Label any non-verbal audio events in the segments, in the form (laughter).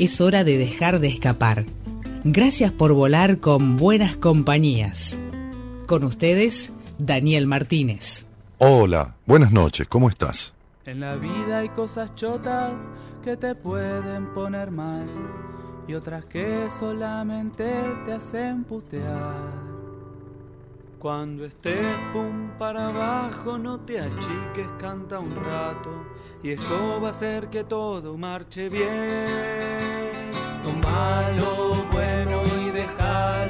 es hora de dejar de escapar. Gracias por volar con buenas compañías. Con ustedes, Daniel Martínez. Hola, buenas noches, ¿cómo estás? En la vida hay cosas chotas que te pueden poner mal y otras que solamente te hacen putear. Cuando estés pum para abajo, no te achiques, canta un rato y eso va a hacer que todo marche bien. Toma lo bueno y deja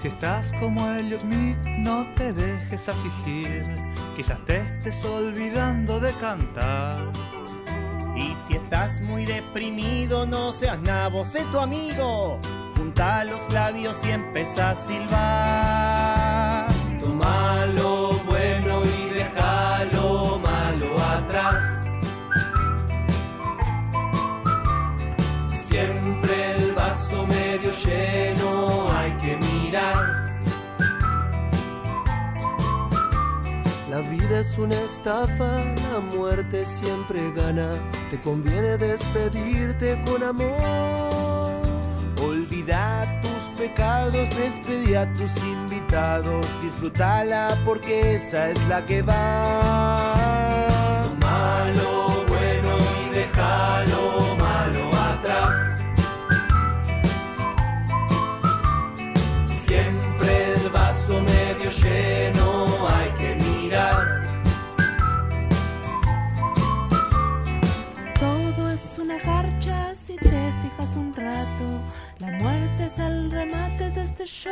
si estás como Elliot Smith, no te dejes afligir. Quizás te estés olvidando de cantar. Y si estás muy deprimido, no seas nabo, sé tu amigo. Junta los labios y empieza a silbar. Toma es una estafa, la muerte siempre gana. Te conviene despedirte con amor. Olvida tus pecados, despedí a tus invitados. Disfrútala porque esa es la que va. Toma lo bueno y deja lo malo atrás. Siempre el vaso medio lleno un rato. La muerte es el remate de este show.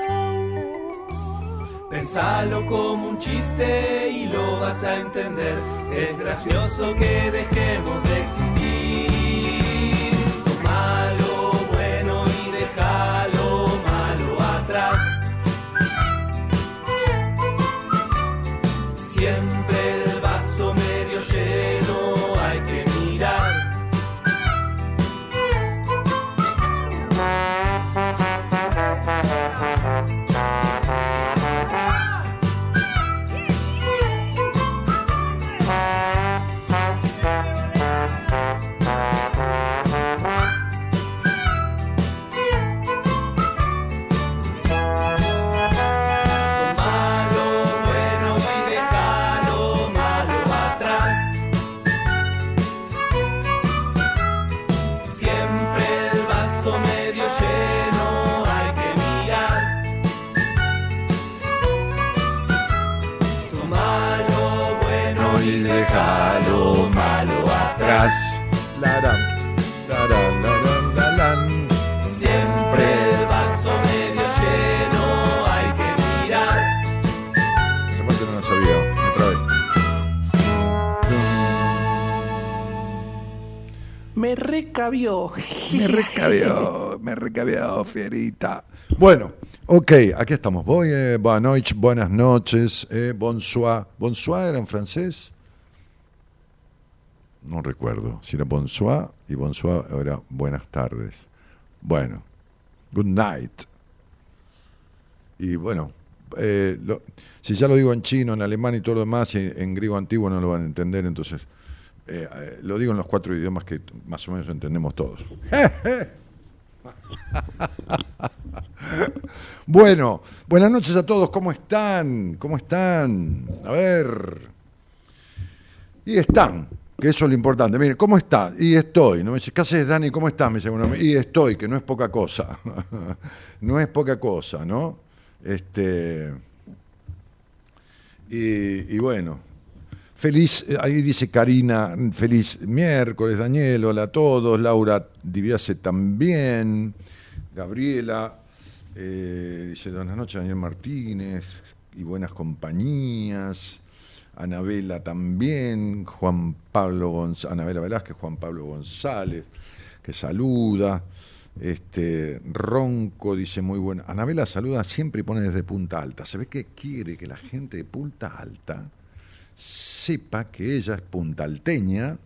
Pensalo como un chiste y lo vas a entender. Es gracioso que dejemos de existir. Me recabió. Me (laughs) recabió, me recabió, fierita. Bueno, ok, aquí estamos. Voy, eh, buenas noches, buenas noches, eh, bonsoir. ¿Bonsoir era en francés? No recuerdo. Si era bonsoir y bonsoir era buenas tardes. Bueno, good night. Y bueno, eh, lo- si ya lo digo en chino, en alemán y todo lo demás, en griego antiguo no lo van a entender, entonces eh, eh, lo digo en los cuatro idiomas que más o menos entendemos todos. (laughs) Bueno, buenas noches a todos, ¿cómo están? ¿Cómo están? A ver. Y están, que eso es lo importante. Mire, ¿cómo está? Y estoy. ¿no? Me dice, ¿qué haces, Dani? ¿Cómo estás? Me dice. Y estoy, que no es poca cosa. (laughs) no es poca cosa, ¿no? Este. Y bueno, feliz, eh, ahí dice Karina, feliz miércoles, Daniel, hola a todos, Laura Diviase también, Gabriela, eh, dice buenas noches Daniel Martínez y buenas compañías. Anabela también, Juan Pablo González, Anabela Velázquez, Juan Pablo González, que saluda. Este, Ronco dice muy bueno. Anabela saluda siempre y pone desde Punta Alta. Se ve que quiere que la gente de Punta Alta sepa que ella es puntalteña,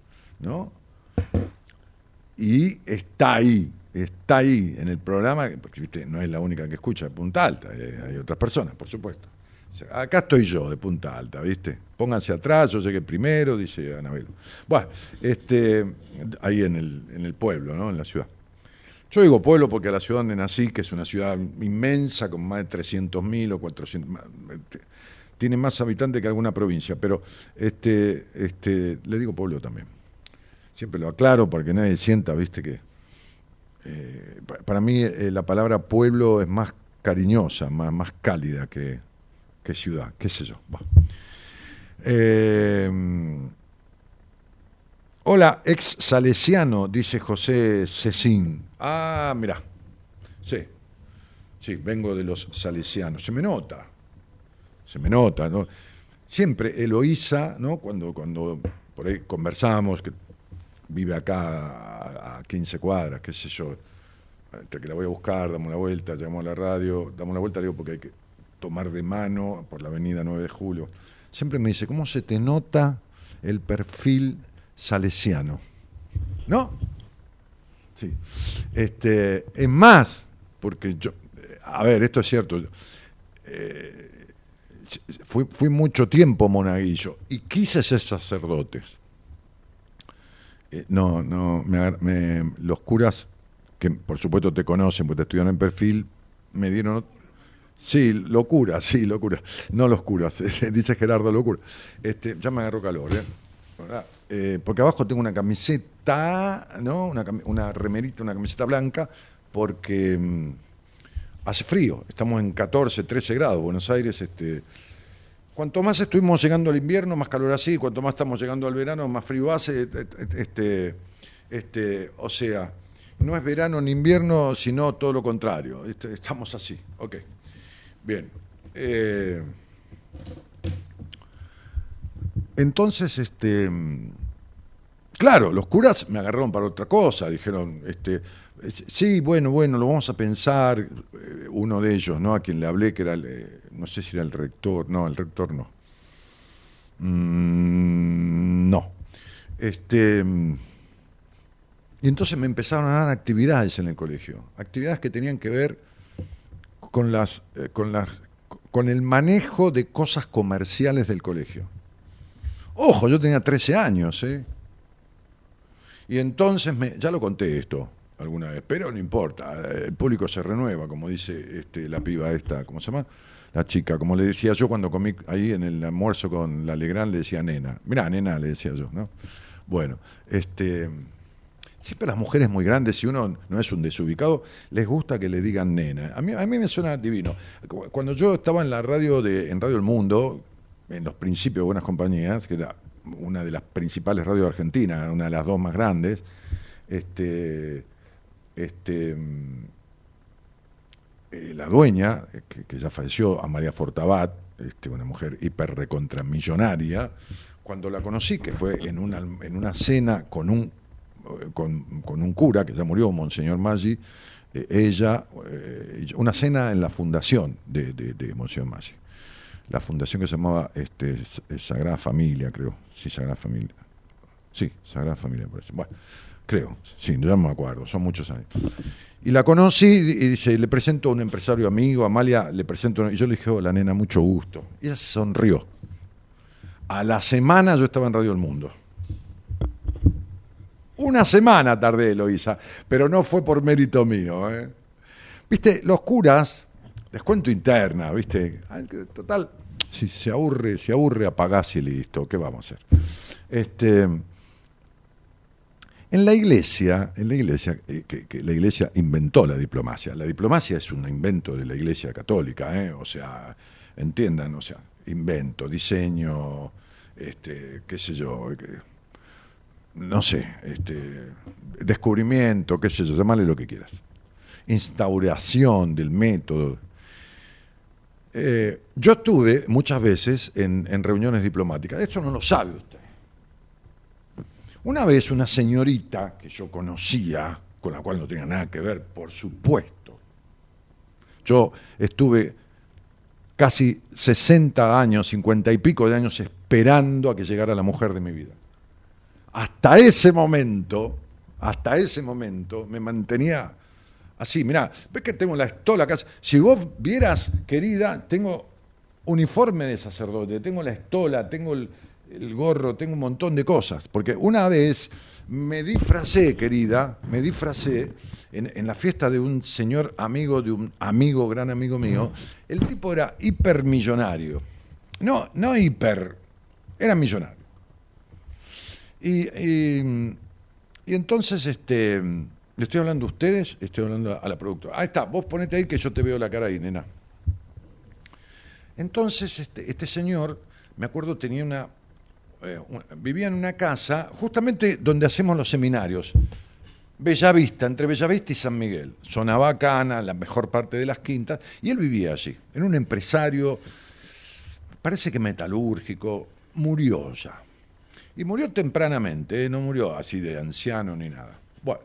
¿no? Y está ahí, está ahí en el programa, porque no es la única que escucha de Punta Alta, eh, hay otras personas, por supuesto. Acá estoy yo, de Punta Alta, ¿viste? Pónganse atrás, yo llegué primero, dice Anabel. Bueno, este, ahí en el, en el pueblo, ¿no? En la ciudad. Yo digo pueblo porque la ciudad donde nací, que es una ciudad inmensa, con más de 300.000 o 400, este, tiene más habitantes que alguna provincia, pero este, este, le digo pueblo también. Siempre lo aclaro para que nadie sienta, viste, que eh, para mí eh, la palabra pueblo es más cariñosa, más, más cálida que, que ciudad, qué sé yo. Eh, hola, ex salesiano, dice José Cecín. Ah, mira, sí, sí, vengo de los salesianos. Se me nota, se me nota, ¿no? Siempre Eloísa, ¿no? Cuando, cuando por ahí conversamos, que vive acá a 15 cuadras, qué sé yo, entre que la voy a buscar, damos una vuelta, llegamos a la radio, damos una vuelta, digo, porque hay que tomar de mano por la avenida 9 de julio. Siempre me dice, ¿cómo se te nota el perfil salesiano? ¿No? Sí. Este, es más, porque yo, a ver, esto es cierto, eh, fui, mucho tiempo monaguillo y quise ser sacerdote. Eh, no, no, me, los curas, que por supuesto te conocen, porque te estudian en perfil, me dieron Sí, locura, (laughs) sí, locura. No los curas, (laughs) dice Gerardo, locura. Este, ya me agarró calor, ¿eh? ¿eh? porque abajo tengo una camiseta, ¿no? Una, una remerita, una camiseta blanca, porque mm, hace frío. Estamos en 14, 13 grados. Buenos Aires, este. Cuanto más estuvimos llegando al invierno, más calor así. Cuanto más estamos llegando al verano, más frío hace. Este, este, o sea, no es verano ni invierno, sino todo lo contrario. Este, estamos así. Ok. Bien. Eh, entonces, este, claro, los curas me agarraron para otra cosa, dijeron, este, sí, bueno, bueno, lo vamos a pensar, eh, uno de ellos, ¿no? A quien le hablé, que era, eh, no sé si era el rector, no, el rector no. Mm, no. Este, y entonces me empezaron a dar actividades en el colegio, actividades que tenían que ver con, las, eh, con, las, con el manejo de cosas comerciales del colegio. Ojo, yo tenía 13 años, ¿eh? Y entonces, me, ya lo conté esto alguna vez, pero no importa, eh, el público se renueva, como dice este, la piba esta, ¿cómo se llama? La chica, como le decía yo cuando comí ahí en el almuerzo con la Legrand, le decía nena. Mirá, nena, le decía yo, ¿no? Bueno, este siempre las mujeres muy grandes, si uno no es un desubicado, les gusta que le digan nena. A mí, a mí me suena divino. Cuando yo estaba en la radio de, en Radio El Mundo, en los principios de Buenas Compañías, que era una de las principales radios de Argentina, una de las dos más grandes, este, este, mm, eh, la dueña, que, ya falleció, Amalia Fortabat, este, una mujer hiper recontramillonaria, cuando la conocí, que fue en una, en una cena con un con, un cura que ya murió, Monseñor Maggi, eh, ella, eh, una cena en la fundación de, de, Monseñor Maggi. La fundación que se llamaba este, Sagrada Familia, creo. Sí, Sagrada Familia. Sí, Sagrada Familia, parece. Bueno, creo, sí, no me acuerdo, son muchos años. Y la conocí y dice, le presento a un empresario amigo, Amalia, le presento, y yo le dije, hola nena, mucho gusto. Y ella se sonrió. A la semana yo estaba en Radio El Mundo. Una semana tardé, Eloisa, pero no fue por mérito mío. ¿eh? Viste, los curas, descuento interna, viste, total, si se aburre, se aburre, apagás y listo, ¿qué vamos a hacer? Este, en la iglesia, en la iglesia, eh, que, la iglesia inventó la diplomacia. La diplomacia es un invento de la iglesia católica, ¿eh? o sea, entiendan, o sea, invento, diseño, este, qué sé yo, no sé, este, descubrimiento, qué sé yo, llamale lo que quieras. instauración del método. Eh, yo estuve muchas veces en, en reuniones diplomáticas, esto no lo sabe usted. Una vez una señorita que yo conocía, con la cual no tenía nada que ver, por supuesto, yo estuve casi 60 años, 50 y pico de años esperando a que llegara la mujer de mi vida. Hasta ese momento, hasta ese momento me mantenía así, mirá, ves que tengo la estola. Si vos vieras, querida, tengo uniforme de sacerdote, tengo la estola, tengo el, el gorro, tengo un montón de cosas. Porque una vez me disfracé, querida, me disfracé en, la fiesta de un señor amigo, de un amigo, gran amigo mío. El tipo era hipermillonario. No, no hiper, era millonario. Y, y, y entonces, este, le estoy hablando a ustedes, estoy hablando a la productora. Ahí está, vos ponete ahí que yo te veo la cara ahí, nena. Entonces, este, este señor, me acuerdo, tenía una, eh, vivía en una casa, justamente donde hacemos los seminarios. Bellavista, entre Bellavista y San Miguel, zona bacana, la mejor parte de las quintas, y él vivía allí. Era un empresario, parece que metalúrgico, murió ya. Y murió tempranamente, ¿eh? no murió así de anciano ni nada. Bueno,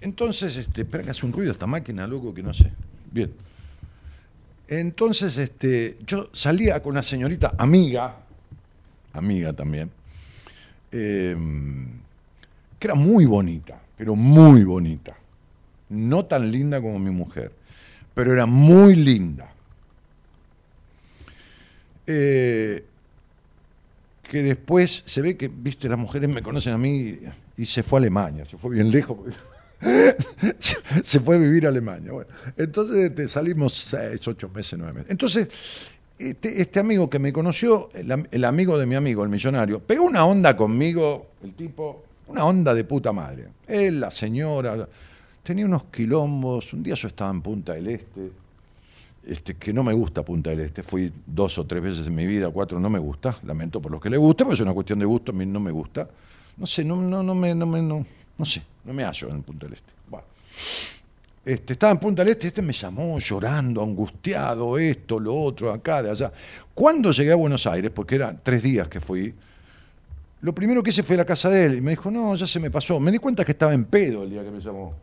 entonces, este, espera que hace un ruido esta máquina, loco, que no sé. Bien. Entonces, este, yo salía con una señorita amiga, amiga también, eh, que era muy bonita, pero muy bonita. No tan linda como mi mujer, pero era muy linda. Eh, que después se ve que, viste, las mujeres me conocen a mí y se fue a Alemania, se fue bien lejos. (laughs) se fue a vivir a Alemania. Entonces este, salimos seis, ocho meses, nueve meses. Entonces, este, este amigo que me conoció, el, amigo de mi amigo, el millonario, pegó una onda conmigo, el tipo, una onda de puta madre. Él, la señora, tenía unos quilombos. Un día yo estaba en Punta del Este, este, que no me gusta Punta del Este. Fui dos o tres veces en mi vida, cuatro, no me gusta. Lamento por los que le guste, pero es una cuestión de gusto, a mí no me gusta. No sé, no, no, no me, no me, no, no sé, no me hallo en Punta del Este. Bueno. Este, estaba en Punta del Este, este me llamó llorando, angustiado, esto, lo otro, acá, de allá. Cuando llegué a Buenos Aires, porque eran tres días que fui, lo primero que hice fue a la casa de él y me dijo, no, ya se me pasó. Me di cuenta que estaba en pedo el día que me llamó.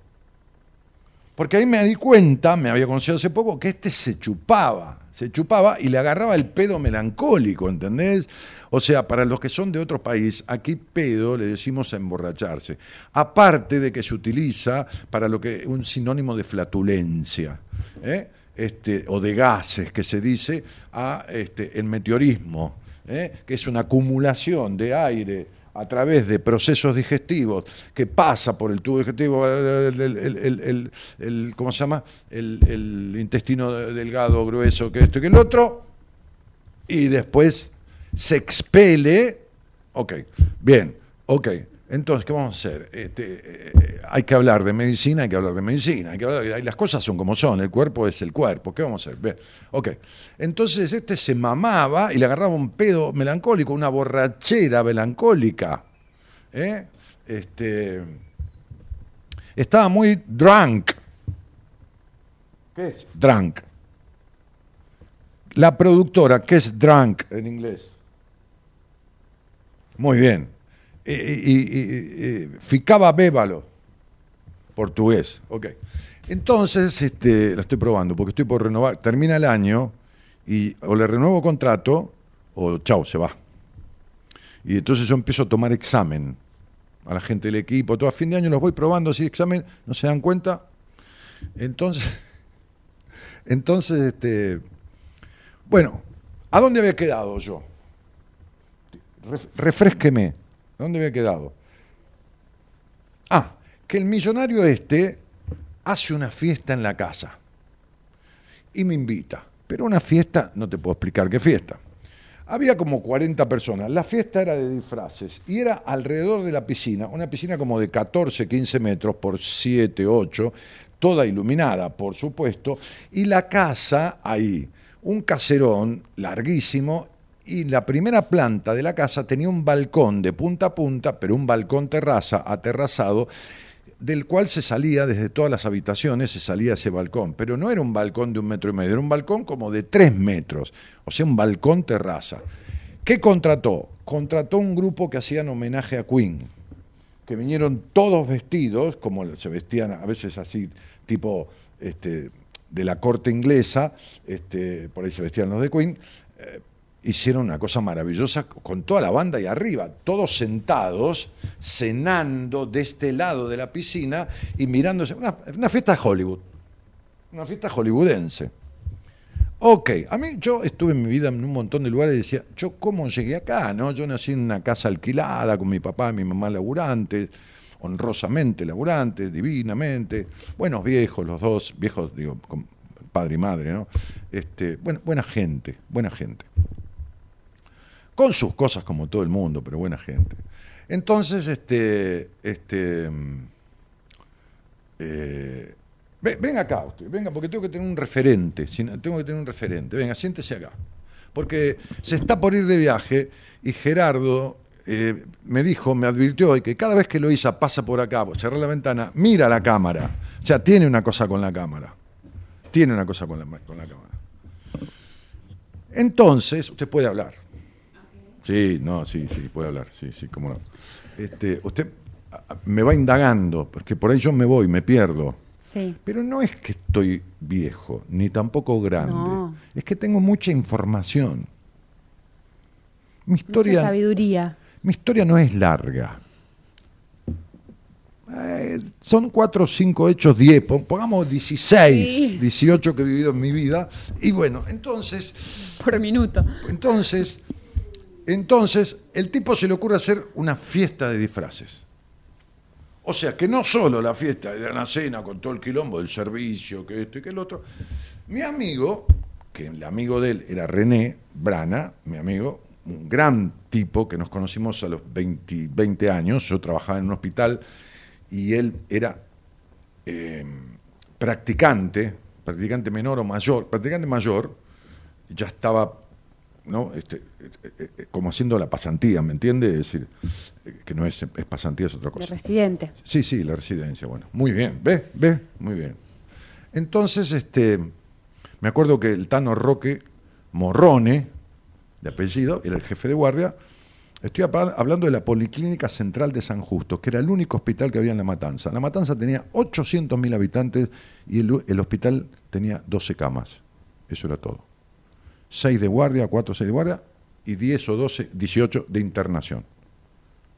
Porque ahí me di cuenta, me había conocido hace poco, que este se chupaba, se chupaba y le agarraba el pedo melancólico, ¿entendés? O sea, para los que son de otro país, aquí pedo le decimos a emborracharse. Aparte de que se utiliza para lo que un sinónimo de flatulencia, ¿eh? este, o de gases, que se dice este, el meteorismo, ¿eh? que es una acumulación de aire a través de procesos digestivos que pasa por el tubo digestivo, el, el, ¿cómo se llama? El, intestino delgado, grueso, que esto y que el otro, y después se expele. Ok, bien, ok. Entonces, ¿qué vamos a hacer? Este, eh, hay que hablar de medicina, hay que hablar de medicina, hay que hablar de, las cosas son como son, el cuerpo es el cuerpo, ¿qué vamos a hacer? Bien, ok. Entonces este se mamaba y le agarraba un pedo melancólico, una borrachera melancólica. ¿eh? Este, estaba muy drunk. ¿Qué es drunk? La productora, ¿qué es drunk en inglés? Muy bien y, ficaba bébalo, portugués, ok. Entonces, este, la estoy probando porque estoy por renovar, termina el año y o le renuevo contrato o chao, se va. Y entonces yo empiezo a tomar examen a la gente del equipo, todo a fin de año los voy probando así, examen, no se dan cuenta. Entonces, (laughs) entonces, este, bueno, ¿a dónde había quedado yo? Refresqueme. ¿Dónde había quedado? Ah, que el millonario este hace una fiesta en la casa y me invita. Pero una fiesta, no te puedo explicar qué fiesta. Había como 40 personas. La fiesta era de disfraces y era alrededor de la piscina, una piscina como de 14, 15 metros por 7, 8, toda iluminada, por supuesto, y la casa ahí, un caserón larguísimo y la primera planta de la casa tenía un balcón de punta a punta, pero un balcón terraza, aterrazado, del cual se salía desde todas las habitaciones, se salía ese balcón, pero no era un balcón de un metro y medio, era un balcón como de tres metros, o sea, un balcón terraza. ¿Qué contrató? Contrató un grupo que hacían homenaje a Queen, que vinieron todos vestidos, como se vestían a veces así, tipo este, de la corte inglesa, este, por ahí se vestían los de Queen, hicieron una cosa maravillosa con toda la banda y arriba, todos sentados, cenando de este lado de la piscina y mirándose, una, fiesta de Hollywood, una fiesta hollywoodense. Ok, a mí yo estuve en mi vida en un montón de lugares y decía, yo cómo llegué acá, ¿no? Yo nací en una casa alquilada con mi papá y mi mamá laburantes, honrosamente laburantes, divinamente, buenos viejos los dos, viejos, digo, padre y madre, ¿no? Este, bueno, buena gente, buena gente con sus cosas como todo el mundo, pero buena gente. Entonces, este, este, mm, eh, ven acá usted, venga, porque tengo que tener un referente, tengo que tener un referente, venga, siéntese acá, porque se está por ir de viaje y Gerardo eh, me dijo, me advirtió hoy que cada vez que lo hizo pasa por acá, cerrar la ventana, mira la cámara, o sea, tiene una cosa con la cámara, tiene una cosa con la, con la cámara. Entonces, usted puede hablar. Sí, no, sí, sí, puede hablar, sí, sí, cómo no. Este, usted me va indagando, porque por ahí yo me voy, me pierdo. Sí. Pero no es que estoy viejo, ni tampoco grande. Es que tengo mucha información. Mi historia. Mucha sabiduría. Mi historia no es larga. Eh, son cuatro, cinco hechos, diez, pongamos 16, 18 que he vivido en mi vida. Y bueno, entonces. Por minuto. Entonces, entonces, el tipo se le ocurre hacer una fiesta de disfraces. O sea, que no solo la fiesta de la cena con todo el quilombo del servicio, que esto y que el otro. Mi amigo, que el amigo de él era René Brana, mi amigo, un gran tipo que nos conocimos a los 20, años, yo trabajaba en un hospital y él era eh, practicante, practicante menor o mayor, practicante mayor, ya estaba ¿no? Este, eh, eh, como haciendo la pasantía, ¿me entiende? Es decir, que no es, es pasantía, es otra cosa. La residente. Sí, sí, la residencia, bueno. Muy bien, ¿ve? ¿Ve? Muy bien. Entonces, este, me acuerdo que el Tano Roque Morrone, de apellido, era el jefe de guardia. Estoy hablando de la Policlínica Central de San Justo, que era el único hospital que había en La Matanza. La Matanza tenía 800.000 habitantes y el, el hospital tenía 12 camas. Eso era todo. 6 de guardia, 4 6 de guardia y 10 o 12, 18 de internación.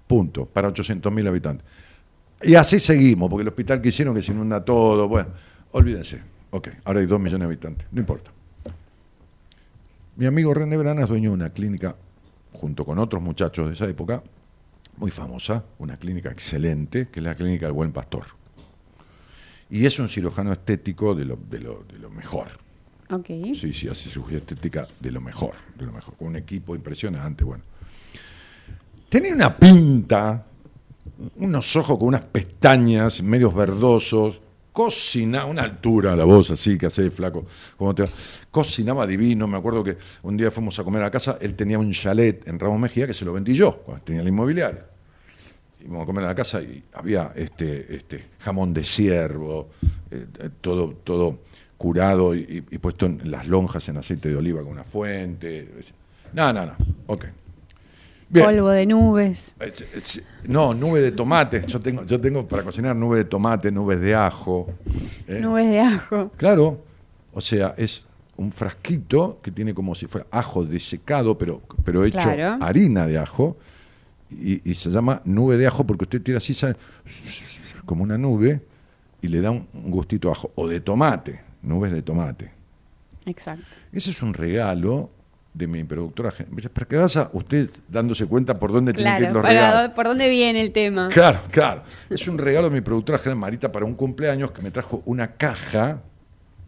Punto, para 800.000 habitantes. Y así seguimos, porque el hospital que hicieron que se inunda todo, bueno, olvídense. Ok, ahora hay 2 millones de habitantes, no importa. Mi amigo René Brana es dueño de una clínica, junto con otros muchachos de esa época, muy famosa, una clínica excelente, que es la clínica del Buen Pastor. Y es un cirujano estético de lo, de lo, de lo mejor Sí, sí, hace cirugía estética de lo mejor, de lo mejor, con un equipo impresionante, bueno. Tenía una pinta, unos ojos con unas pestañas medios verdosos, cocinaba, una altura la voz así que hace flaco, como te cocinaba divino, me acuerdo que un día fuimos a comer a casa, él tenía un chalet en Ramos Mejía que se lo vendí yo, cuando tenía la inmobiliaria. Íbamos a comer a la casa y había este, este jamón de ciervo, eh, todo, todo curado y, puesto en las lonjas en aceite de oliva con una fuente. No, no, no. Ok. Polvo de nubes. No, nube de tomate. Yo tengo, yo tengo para cocinar nube de tomate, nubes de ajo. ¿eh? Nubes de ajo. Claro. O sea, es un frasquito que tiene como si fuera ajo desecado, pero, pero hecho harina de ajo. Y, se llama nube de ajo porque usted tira así, como una nube, y le da un gustito a ajo. O de tomate nubes de tomate. Exacto. Ese es un regalo de mi productora. Para que vaya usted dándose cuenta por dónde tiene que ir los regalos. Por dónde viene el tema. Claro, claro. Es un regalo de mi productora general Marita para un cumpleaños que me trajo una caja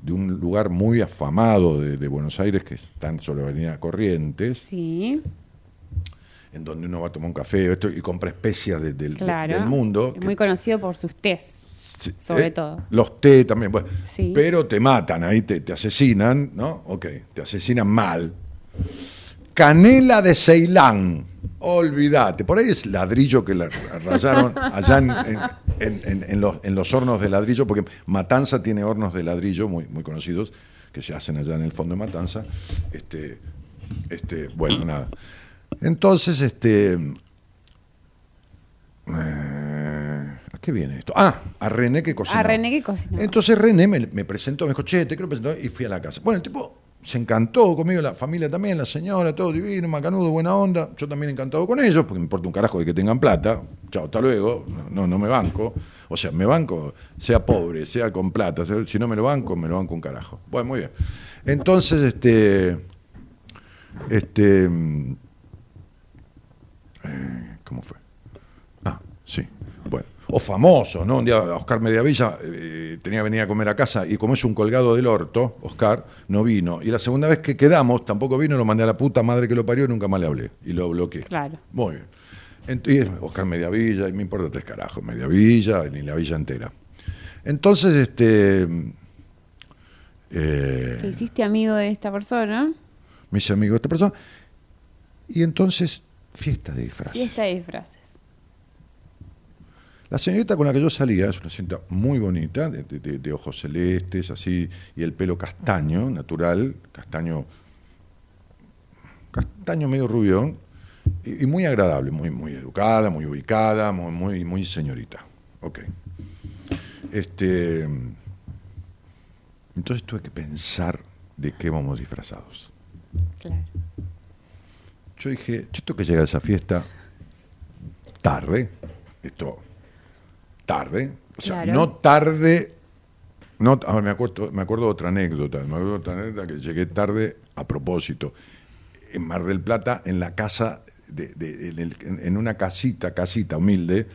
de un lugar muy afamado de, Buenos Aires, que está en la Avenida Corrientes. Sí. En donde uno va a tomar un café y compra especias del mundo. Es muy conocido por sus tés sobre eh, todo. Los té también, bueno, pero te matan ahí, te, te, asesinan, ¿no? Ok, te asesinan mal. Canela de Ceilán, olvídate, por ahí es ladrillo que la rayaron allá en, los, en los hornos de ladrillo, porque Matanza tiene hornos de ladrillo muy, muy conocidos que se hacen allá en el fondo de Matanza. Este, este, bueno, nada. Entonces, este. Eh, ¿A qué viene esto? Ah, a René que cocinó. A René que cocinó. Entonces René me, me presentó, me dijo, che, te quiero presentar, y fui a la casa. Bueno, el tipo se encantó conmigo, la familia también, la señora, todo divino, macanudo, buena onda. Yo también encantado con ellos, porque me importa un carajo de que tengan plata. Chao, hasta luego. No, no me banco. O sea, me banco, sea pobre, sea con plata. Si no me lo banco, me lo banco un carajo. Bueno, muy bien. Entonces, este. Este. Eh, ¿Cómo fue? Ah, sí. O famoso, ¿no? Un día Oscar Mediavilla eh, tenía que venir a comer a casa y como es un colgado del orto, Oscar no vino. Y la segunda vez que quedamos, tampoco vino, lo mandé a la puta madre que lo parió y nunca más le hablé. Y lo bloqueé. Claro. Muy bien. Entonces, Oscar Mediavilla, y me importa tres carajos, Mediavilla, ni la villa entera. Entonces, este. Eh, ¿Te hiciste amigo de esta persona? Me hice amigo de esta persona. Y entonces, fiesta de disfraces. Fiesta de disfraces. La señorita con la que yo salía es una señorita muy bonita, de, ojos celestes, así, y el pelo castaño, natural, castaño, castaño medio rubio, y, muy agradable, muy, muy educada, muy ubicada, muy, muy, muy señorita. Ok. Este, entonces tuve que pensar de qué vamos disfrazados. Claro. Yo dije, yo tengo que llegar a esa fiesta tarde, esto tarde, o sea, no tarde, no, me acuerdo, me acuerdo de otra anécdota, me acuerdo de otra anécdota que llegué tarde a propósito, en Mar del Plata, en la casa, de, en, una casita, casita humilde,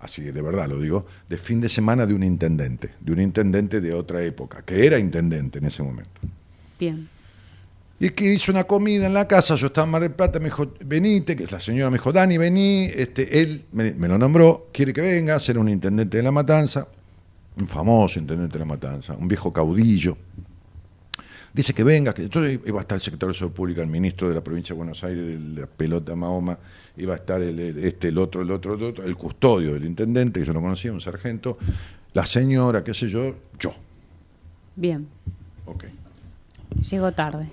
así de verdad lo digo, de fin de semana de un intendente, de un intendente de otra época, que era intendente en ese momento. Bien. Y que hizo una comida en la casa, yo estaba en Mar del Plata, me dijo, venite, que la señora me dijo, Dani, vení, este, él me, lo nombró, quiere que venga, ser un intendente de La Matanza, un famoso intendente de La Matanza, un viejo caudillo. Dice que venga, que entonces iba a estar el secretario de Salud Pública, el ministro de la provincia de Buenos Aires, de la pelota Mahoma, iba a estar el, este, el otro, el otro, el otro, el custodio del intendente, que yo no conocía, un sargento, la señora, qué sé yo, yo. Bien. Ok. Llegó tarde.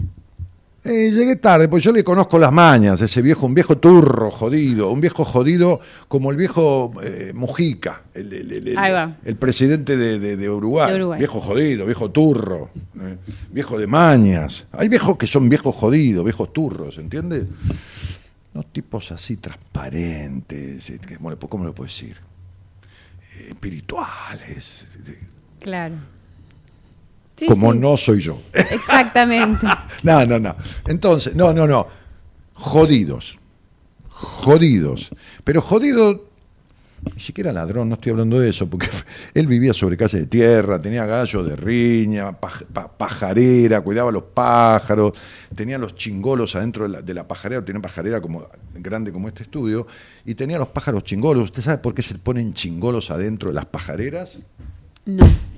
Eh, llegué tarde, pues yo le conozco las mañas, ese viejo, un viejo turro jodido, un viejo jodido como el viejo eh, Mujica, el, presidente de, Uruguay. Viejo jodido, viejo turro, eh, viejo de mañas. Hay viejos que son viejos jodidos, viejos turros, ¿entiendes? No tipos así transparentes, ¿cómo lo puedo decir? espirituales. Claro como no soy yo. Exactamente. (laughs) no, no, no. Entonces, no, no, no. Jodidos. Jodidos. Pero jodido, ni siquiera ladrón, no estoy hablando de eso, porque (laughs) él vivía sobre casa de tierra, tenía gallo de riña, pajarera, cuidaba los pájaros, tenía los chingolos adentro de la, de la pajarera, tenía pajarera como grande como este estudio, y tenía los pájaros chingolos. ¿Usted sabe por qué se ponen chingolos adentro de las pajareras? No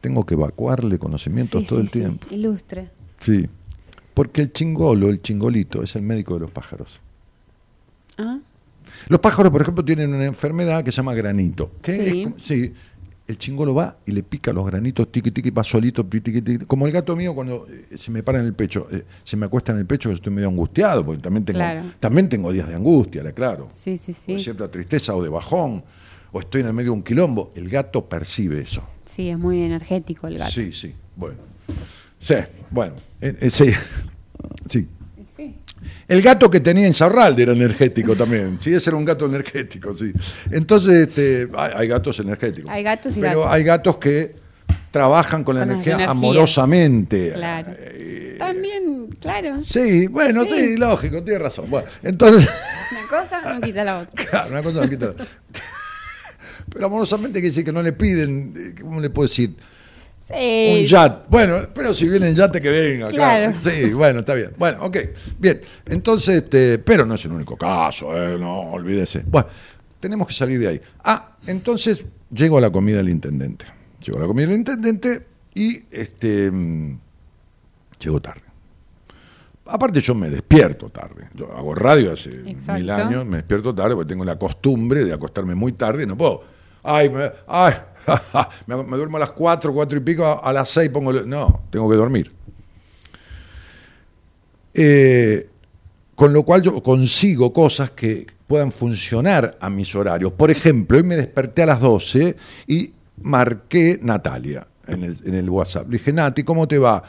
tengo que evacuarle conocimientos todo el tiempo. Ilustre. Sí, porque el chingolo, el chingolito, es el médico de los pájaros. ¿Ah? Los pájaros, por ejemplo, tienen una enfermedad que se llama granito. sí. sí. El chingolo va y le pica los granitos, tiqui, tiqui, va solito, tiqui, tiqui, como el gato mío cuando eh, se me para en el pecho, eh, se me acuesta en el pecho, estoy medio angustiado, porque también tengo, también tengo días de angustia, claro. Sí, sí, sí. O cierta tristeza o de bajón, o estoy en el medio de un quilombo. El gato percibe eso. Sí, es muy energético el gato. Sí, sí, bueno. Sí, bueno, eh, eh, (laughs) sí. sí. El gato que tenía en Sarralde era energético también. Sí, ese era un gato energético, sí. Entonces, este, hay, gatos energéticos. Hay gatos y Pero hay gatos que trabajan con la, energía, amorosamente. Claro. Eh, también, claro. Sí, bueno, sí. lógico, tiene razón. Bueno, entonces. (laughs) Una cosa no quita la otra. (laughs) Claro, una cosa no quita la otra. Pero amorosamente que dice que no le piden, eh, ¿cómo le puedo decir? Sí. Un yate. Bueno, pero si viene en yate que venga, claro. Sí, bueno, está bien. Bueno, ok. Bien. Entonces, este, pero no es el único caso, eh, no, olvídese. Bueno, tenemos que salir de ahí. Ah, entonces llego a la comida del intendente. Llego a la comida del intendente y este mm, llego tarde. aparte yo me despierto tarde. Yo hago radio hace Exacto. mil años, me despierto tarde porque tengo la costumbre de acostarme muy tarde, no puedo. Ay, me, ay, (laughs) me, duermo a las cuatro, cuatro y pico, a, las seis pongo... el- No, tengo que dormir. Eh, con lo cual yo consigo cosas que puedan funcionar a mis horarios. Por ejemplo, hoy me desperté a las 12 y marqué Natalia en el, en el WhatsApp. Le dije, Nati, ¿cómo te va?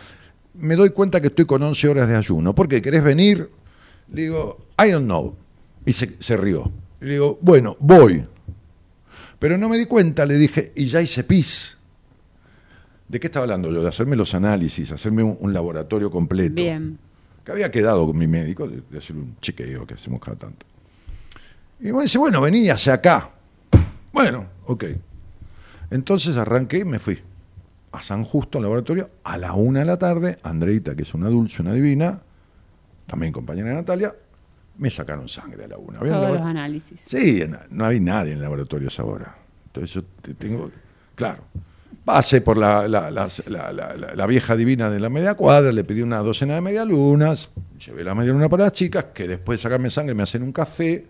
Me doy cuenta que estoy con 11 horas de ayuno. ¿Por qué? ¿Querés venir? Le digo, I don't know. Y se, se rió. Le digo, bueno, voy. Pero no me di cuenta, le dije, y ya hice pis. ¿De qué estaba hablando yo? De hacerme los análisis, hacerme un, un laboratorio completo Bien. que había quedado con mi médico de, de hacer un chequeo que hacemos cada tanto. Y me dice, bueno, vení hacia acá. Bueno, ok. Entonces arranqué y me fui a San Justo al laboratorio a la una de la tarde. Andreita, que es una dulce, una divina, también compañera de Natalia, me sacaron sangre a la una. Todos los análisis. Sí, no, no había nadie en el laboratorio esa hora. Entonces yo te- tengo, claro, pasé por la, la- las- la- la- la- la vieja divina de la media cuadra, le pedí una docena de medialunas, llevé la medialuna para las chicas, que después de sacarme sangre me hacen un café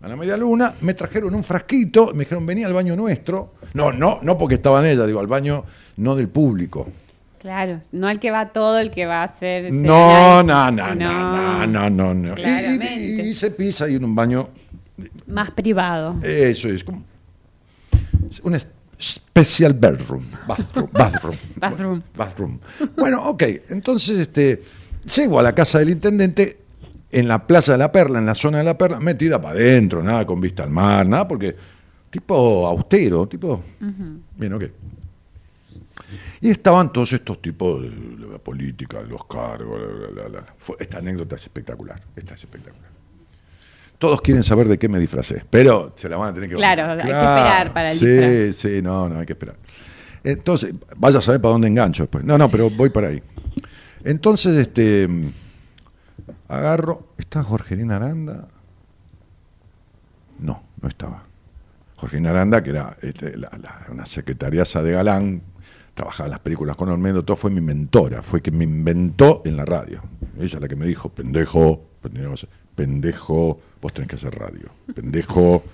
a la medialuna, me trajeron un frasquito, me dijeron, vení al baño nuestro. No, no, no porque estaban ellas, digo, al baño no del público. Claro, no el que va todo, el que va a hacer. No, no, no, no, no, no, no. Y- Y, Claramente. y hice pis ahí en un baño Más privado. Eso es como un special bedroom, bathroom, bathroom, (laughs) Bathroom. bathroom. Bueno, ok, entonces este llego a la casa del intendente en la Plaza de la Perla, en la zona de la Perla, metida para adentro, nada con vista al mar, nada porque tipo austero, tipo bien, ok. Y estaban todos estos tipos de la política, los cargos, la, la, la, la. Fue- esta anécdota es espectacular, esta es espectacular. Todos quieren saber de qué me disfracé, pero se la van a tener que Claro, hay que esperar para el sí, disfraz. Sí, no, no, hay que esperar. Entonces, vaya a saber para dónde engancho después. No, no, pero voy para ahí. Entonces, este, agarro, ¿está Jorgelina Aranda? No, no estaba. Jorgelina Aranda, que era este, la- la- una secretariasa de Galán, trabajaba en las películas con Olmedo, todo fue mi mentora, fue quien me inventó en la radio. Ella es la que me dijo, pendejo, pendejo, vos tenés que hacer radio, pendejo.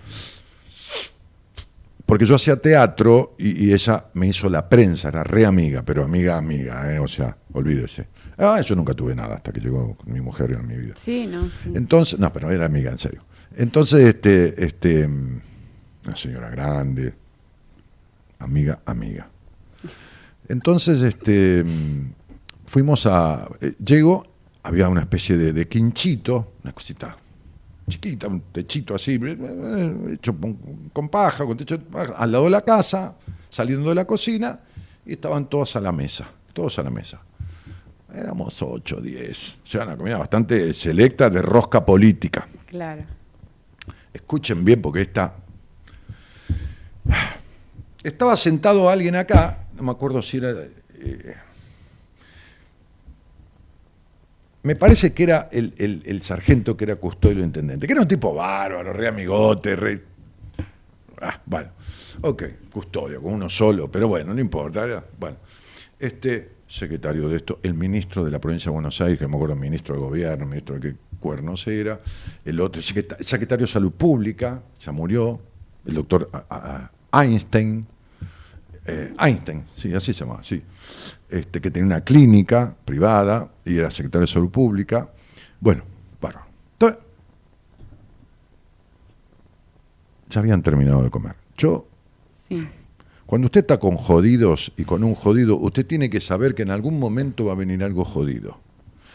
Porque yo hacía teatro y, y ella me hizo la prensa, era re amiga, pero amiga, amiga, ¿eh? o sea, olvídese. Ah, yo nunca tuve nada hasta que llegó mi mujer en mi vida. Sí, no, sí. Entonces, no, pero era amiga, en serio. Entonces, este, este, mm, una señora grande, amiga, amiga. Entonces, este, fuimos a, eh, llego, había una especie de, de quinchito, una cosita chiquita, un techito así, eh, eh, hecho con, con paja, con techo de paja, al lado de la casa, saliendo de la cocina, y estaban todos a la mesa, todos a la mesa. Éramos 8, 10. O sea, una comida bastante selecta de rosca política. Claro. Escuchen bien porque esta... (sighs) Estaba sentado alguien acá, no me acuerdo si era... eh, me parece que era el, el- el sargento que era custodio intendente, que era un tipo bárbaro, re amigote, re... Ah, bueno, ok, custodio, con uno solo, pero bueno, no importa. bueno, este secretario de esto, el ministro de la provincia de Buenos Aires, que me acuerdo, ministro de gobierno, ministro de qué cuernos era, el otro, secreta- secretario de salud pública, ya murió, el doctor Einstein, eh, Einstein, sí, así se llama, sí, este, que tenía una clínica privada y era secretario de salud pública. Bueno, bárbaro. Entonces, ya habían terminado de comer. Yo Sí. cuando usted está con jodidos y con un jodido, usted tiene que saber que en algún momento va a venir algo jodido.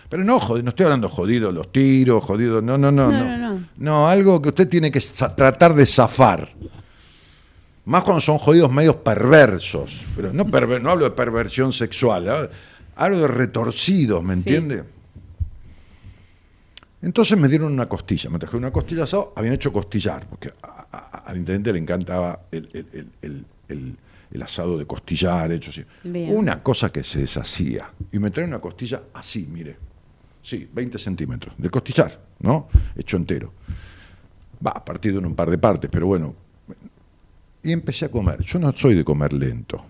Pero no, jodido, no estoy hablando jodido los tiros, jodido, no, no, no, No, no. no, no. No, algo que usted tiene que tratar de zafar. Más cuando son jodidos medios perversos. Pero no, perver- no hablo de perversión sexual, ¿eh? hablo de retorcidos, ¿me entiende? Entonces me dieron una costilla, me trajeron una costilla asado, habían hecho costillar, porque a- a- al intendente le encantaba el, el- el- el- el- el asado de costillar hecho así. Bien. Una cosa que se deshacía. Y me traen una costilla así, mire. Sí, 20 centímetros, de costillar, ¿no? Hecho entero. Va, partido en un par de partes, pero bueno. Y empecé a comer. Yo no soy de comer lento.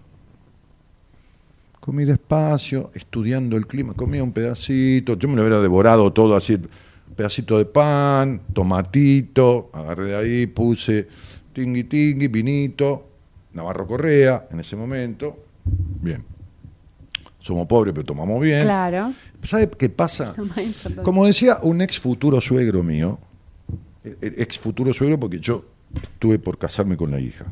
Comí despacio, estudiando el clima, comía un pedacito, yo me lo hubiera devorado todo así, un pedacito de pan, tomatito, agarré de ahí, puse tingui tingui, vinito, Navarro Correa en ese momento, bien. Somos pobres, pero tomamos bien. Claro. ¿Sabe qué pasa? (laughs) Como decía un ex futuro suegro mío, eh, eh, ex futuro suegro porque yo estuve por casarme con la hija.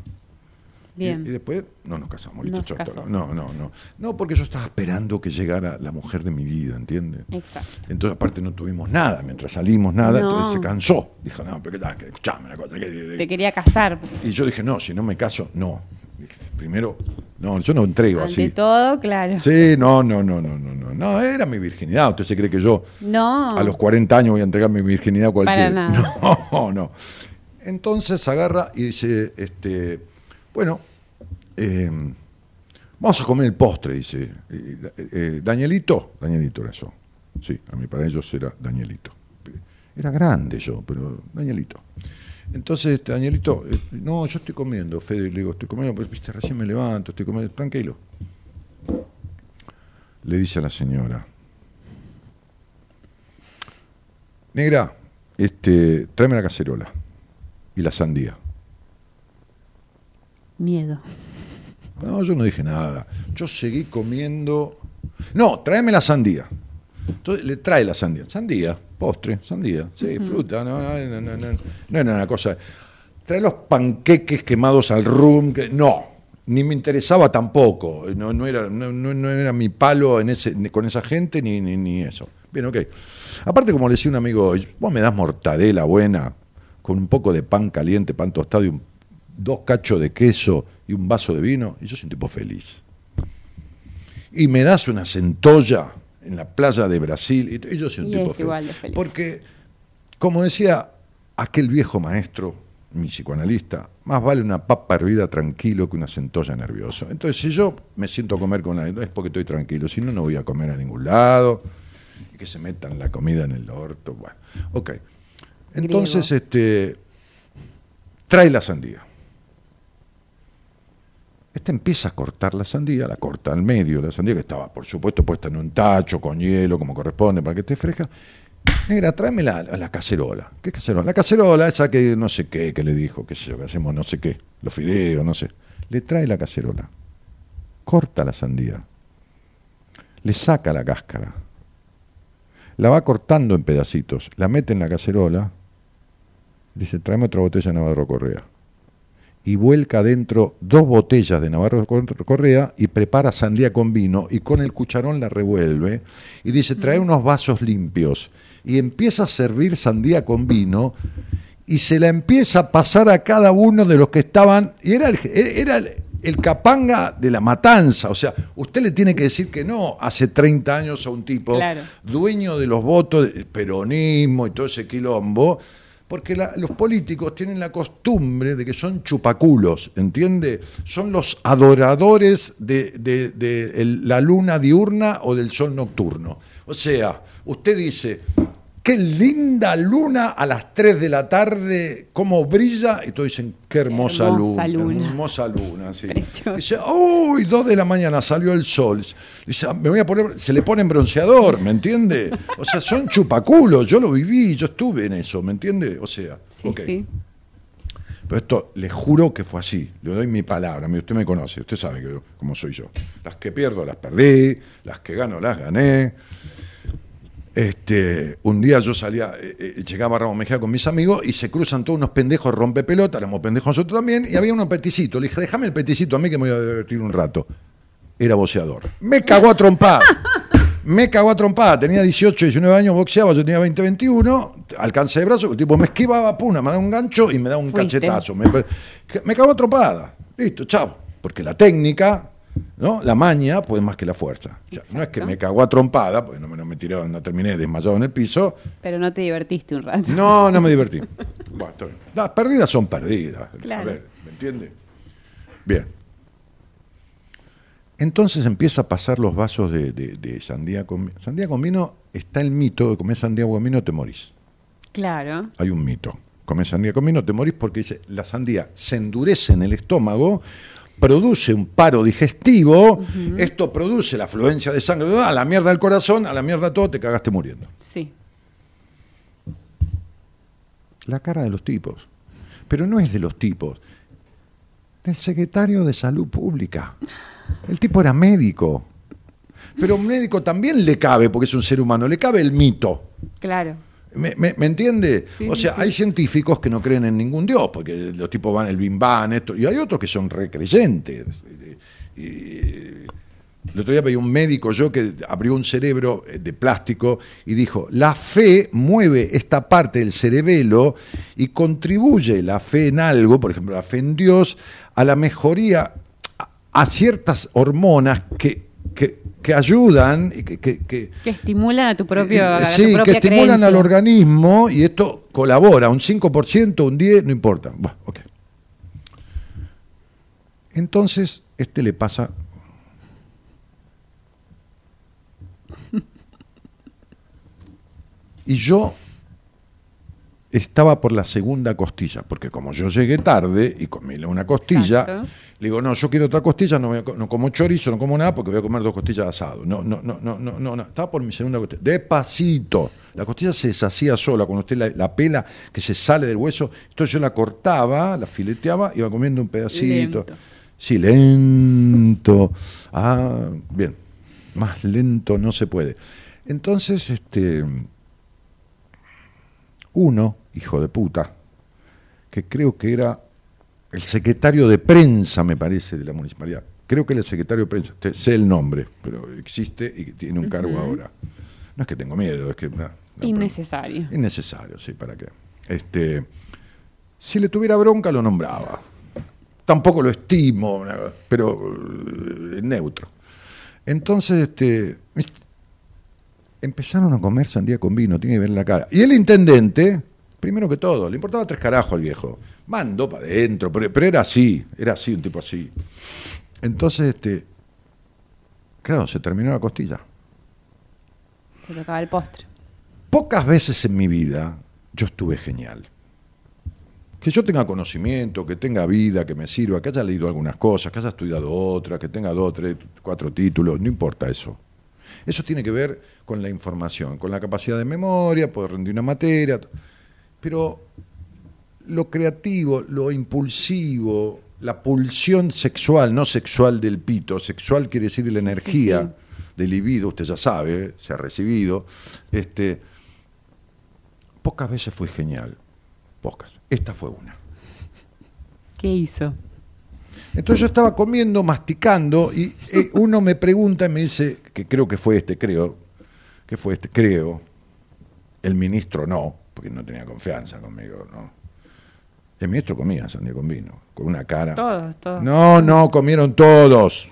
Bien. y después no nos casamos. listo, No se chao, casó. No, no, no. No, porque yo estaba esperando que llegara la mujer de mi vida, ¿entiendes? Exacto. Entonces, aparte, no tuvimos nada. Mientras salimos, nada. No. Entonces se cansó. Dijo, no, pero que, que- escuchame una cosa. que- Te quería casar. y yo dije, no, si no me caso, no. Primero, no, yo no entrego Ante así. todo, claro. Sí, no, no, no, no, no, no. No, era mi virginidad. ¿Usted se cree que yo No. a los 40 años voy a entregar mi virginidad a cualquiera? Para nada. (laughs) No, no. Entonces agarra y dice, este, bueno, eh, vamos a comer el postre, dice. Eh, Danielito, Danielito era yo. Sí, a mí para ellos era Danielito. Era grande yo, pero Danielito. Entonces, este, Danielito, eh, no, yo estoy comiendo, Fede, le digo, estoy comiendo, pues viste, recién me levanto, estoy comiendo, tranquilo. Le dice a la señora, negra, este, tráeme la cacerola y la sandía. Miedo. No, yo no dije nada. Yo seguí comiendo. No, tráeme la sandía. Entonces le trae la sandía. Sandía, postre, sandía, sí, fruta. No, no, no, no, no, no era una cosa. Trae los panqueques quemados al rum. Que, no, ni me interesaba tampoco. No, no, era, no, no- era mi palo en ese, con esa gente ni, ni, ni eso. Bien, ok. Aparte, como le decía un amigo, vos me das mortadela buena, con un poco de pan caliente, pan tostado y un- dos cachos de queso y un vaso de vino, y yo soy un tipo feliz. Y me das una centolla en la playa de Brasil, y, yo soy un Y tipo es feliz. igual de feliz. Porque, como decía aquel viejo maestro, mi psicoanalista, más vale una papa hervida tranquilo que una centolla nervioso. Entonces, si yo me siento a comer con la es porque estoy tranquilo, si no, no voy a comer a ningún lado, y que se metan la comida en el orto. Bueno, ok. Entonces, este, trae la sandía. Este empieza a cortar la sandía, la corta al medio, la sandía que estaba, por supuesto, puesta en un tacho, con hielo, como corresponde, para que esté fresca. Negra, tráeme la, la cacerola. ¿Qué cacerola? La cacerola, esa que no sé qué, que le dijo, qué sé yo, que hacemos no sé qué, los fideos, no sé. Le trae la cacerola, corta la sandía, le saca la cáscara, la va cortando en pedacitos, la mete en la cacerola, dice, tráeme otra botella de Navarro Correa y vuelca dentro dos botellas de Navarro Correa y prepara sandía con vino y con el cucharón la revuelve y dice, trae unos vasos limpios y empieza a servir sandía con vino y se la empieza a pasar a cada uno de los que estaban, y era el, era el, el capanga de la matanza, o sea, usted le tiene que decir que no hace 30 años a un tipo Claro. dueño de los votos del peronismo y todo ese quilombo, porque los políticos tienen la costumbre de que son chupaculos, ¿entiende? Son los adoradores de, la luna diurna o del sol nocturno. O sea, usted dice, qué linda luna a las 3 de la tarde, cómo brilla, y todos dicen, qué hermosa, Hermosa luna, luna. hermosa luna, sí. Dice, uy, 2 de la mañana salió el sol. Dice, "Ah, me voy a poner, se le pone bronceador, ¿me entiende? O sea, son chupaculos, yo lo viví, yo estuve en eso, ¿me entiende? O sea, Sí, sí. Pero esto, le juro que fue así, le doy mi palabra, usted me conoce, usted sabe que yo- cómo soy yo. Las que pierdo las perdí, las que gano las gané. Este, un día yo salía, eh, eh, llegaba a Ramos Mejía con mis amigos y se cruzan todos unos pendejos rompepelota, éramos pendejos nosotros también, y había unos peticito. Le dije, déjame el peticito a mí que me voy a divertir un rato. Era boxeador. Me cagó a trompada. Me cagó a trompada. Tenía 18, 19 años, boxeaba, yo tenía 20, 21. Alcancé de brazo, el tipo me esquivaba, puna, me da un gancho y me da un Fuiste. cachetazo. Me, me cagó a trompada. Listo, chao. Porque la técnica, ¿no? La maña puede más que la fuerza. O sea, no es que me cagó a trompada, porque no me, no me tiró, no terminé desmayado en el piso. Pero no te divertiste un rato. No, no me divertí. Bueno, está bien. Las perdidas son perdidas. Claro. A ver, ¿me entiende? Bien. Entonces empieza a pasar los vasos de, de- de sandía con vino. Sandía con vino, está el mito de comer sandía con vino te morís. Claro. Hay un mito. Comer sandía con vino te morís porque dice, la sandía se endurece en el estómago produce un paro digestivo, esto produce la afluencia de sangre, a la mierda del corazón, a la mierda todo, te cagaste muriendo. Sí. La cara de los tipos. Pero no es de los tipos, del secretario de Salud Pública. El tipo era médico. Pero un médico también le cabe, porque es un ser humano, le cabe el mito. Claro. ¿Me, me- me entiende? Sí, o sea, sí. hay científicos que no creen en ningún dios, porque los tipos van el bim bam, esto, y hay otros que son recreyentes. Y, y- el otro día veía un médico yo que abrió un cerebro eh, de plástico y dijo, la fe mueve esta parte del cerebelo y contribuye la fe en algo, por ejemplo, la fe en Dios, a la mejoría a ciertas hormonas que, que, que ayudan y que- que- que, estimulan a tu propio tu sí, que estimulan creencia. al organismo y esto colabora, un 5%, un 10%, no importa. Bueno, ok. Entonces, este le pasa... (laughs) Y yo estaba por la segunda costilla, porque como yo llegué tarde y comí una costilla, Exacto. Le digo, no, yo quiero otra costilla, no, no como chorizo, no como nada, porque voy a comer dos costillas de asado. No, no, no, no, no, no, no. Estaba por mi segunda costilla. Despacito. La costilla se deshacía sola, cuando usted la, la pela que se sale del hueso, entonces yo la cortaba, la fileteaba, iba comiendo un pedacito. Lento. Sí, lento. Ah, bien. Más lento no se puede. Entonces, este uno, hijo de puta, que creo que era el secretario de prensa, me parece, de la municipalidad. Creo que era el secretario de prensa, sé el nombre, pero existe y tiene un cargo ahora. No es que tengo miedo, es que... no, no, Innecesario. pero- innecesario, sí, ¿para qué? Este, si le tuviera bronca, lo nombraba. Tampoco lo estimo, pero eh, neutro. Entonces, este, empezaron a comer sandía con vino, tiene que ver la cara. Y el intendente, primero que todo, le importaba tres carajos al viejo. Mandó para adentro, pero, pero era así, era así, un tipo así. Entonces, este, claro, se terminó la costilla. Te tocaba el postre. Pocas veces en mi vida yo estuve genial. Que yo tenga conocimiento, que tenga vida, que me sirva, que haya leído algunas cosas, que haya estudiado otras, que tenga dos, tres, cuatro títulos, no importa eso. Eso tiene que ver con la información, con la capacidad de memoria, poder rendir una materia. Pero lo creativo, lo impulsivo, la pulsión sexual, no sexual del pito, sexual quiere decir de la energía, del libido, usted ya sabe, se ha recibido. Este, pocas veces fue genial, pocas. Esta fue una. ¿Qué hizo? Entonces yo estaba comiendo, masticando, y eh, uno me pregunta y me dice, que creo que fue este, creo, que fue este, creo. El ministro no, porque no tenía confianza conmigo, ¿no? El ministro comía sandía con vino, con una cara. Todos, todos. No, no, comieron todos.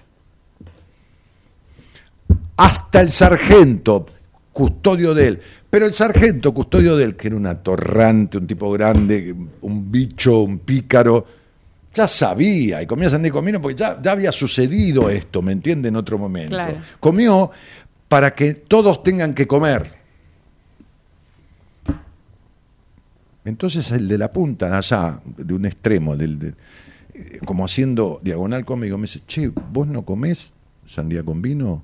Hasta el sargento, custodio de él. Pero el sargento, custodio de él, que era un atorrante, un tipo grande, un bicho, un pícaro, ya sabía y comía sandía con vino porque ya, ya había sucedido esto, ¿me entiende? En otro momento. Claro. Comió para que todos tengan que comer. Entonces el de la punta, allá, de un extremo, del, de- eh, como haciendo diagonal conmigo, me dice, che, ¿vos no comés sandía con vino?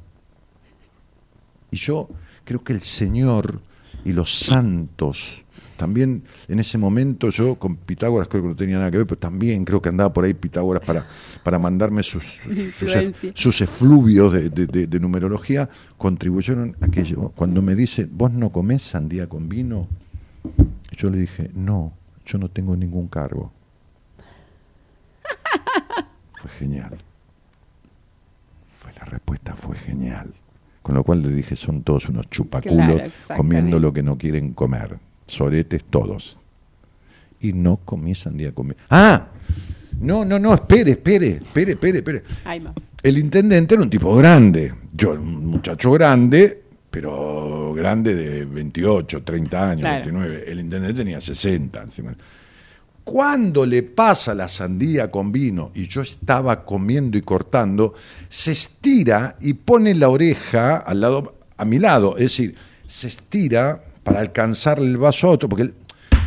Y yo creo que el Señor y los santos, también en ese momento yo con Pitágoras creo que no tenía nada que ver, pero también creo que andaba por ahí Pitágoras para, para mandarme sus, (laughs) sus, efluvios de, de- de- de numerología, contribuyeron a que yo, cuando me dice, ¿vos no comés sandía con vino? Yo le dije, no, yo no tengo ningún cargo. (laughs) Fue genial. Fue la respuesta fue genial. Con lo cual le dije, son todos unos chupaculos Claro, comiendo lo que no quieren comer. Soretes todos. Y no comí sandía vino. ¡Ah! No, no, no, espere, espere, espere, espere, espere. Hay más. El intendente era un tipo grande. Yo, un muchacho grande, pero grande de 28, 30 años, Claro. 29. El intendente tenía 60. encima. Cuando le pasa la sandía con vino y yo estaba comiendo y cortando, se estira y pone la oreja al lado, a mi lado. Es decir, se estira para alcanzarle el vaso a otro, porque él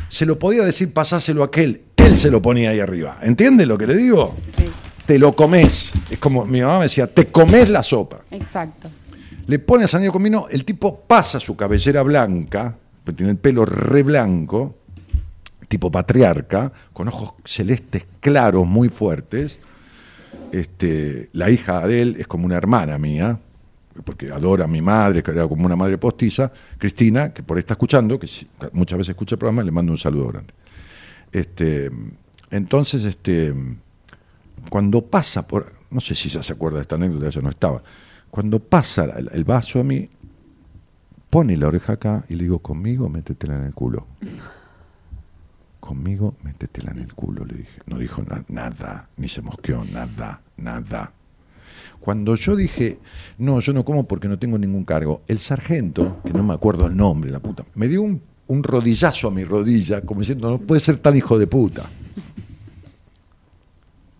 se lo podía decir, pasáselo a aquel. Él se lo ponía ahí arriba. ¿Entiende lo que le digo? Sí. te lo comes. Es como mi mamá me decía, te comes la sopa. Exacto. Le pone a sandía con vino, el tipo pasa su cabellera blanca, porque tiene el pelo re blanco, tipo patriarca, con ojos celestes claros, muy fuertes. Este, la hija de él es como una hermana mía, porque adora a mi madre, que era como una madre postiza, Cristina, que por ahí está escuchando, que muchas veces escucha el programa, le mando un saludo grande. Este, entonces, este, cuando pasa por, no sé si ya se acuerda de esta anécdota, ya no estaba, cuando pasa el, vaso a mí, pone la oreja acá y le digo, conmigo métetela en el culo. Conmigo métetela en el culo, le dije. No dijo na- nada, ni se mosqueó, nada, nada. Cuando yo dije, no, yo no como porque no tengo ningún cargo, el sargento, que no me acuerdo el nombre, la puta, me dio un, un rodillazo a mi rodilla, como diciendo, no puede ser tan hijo de puta.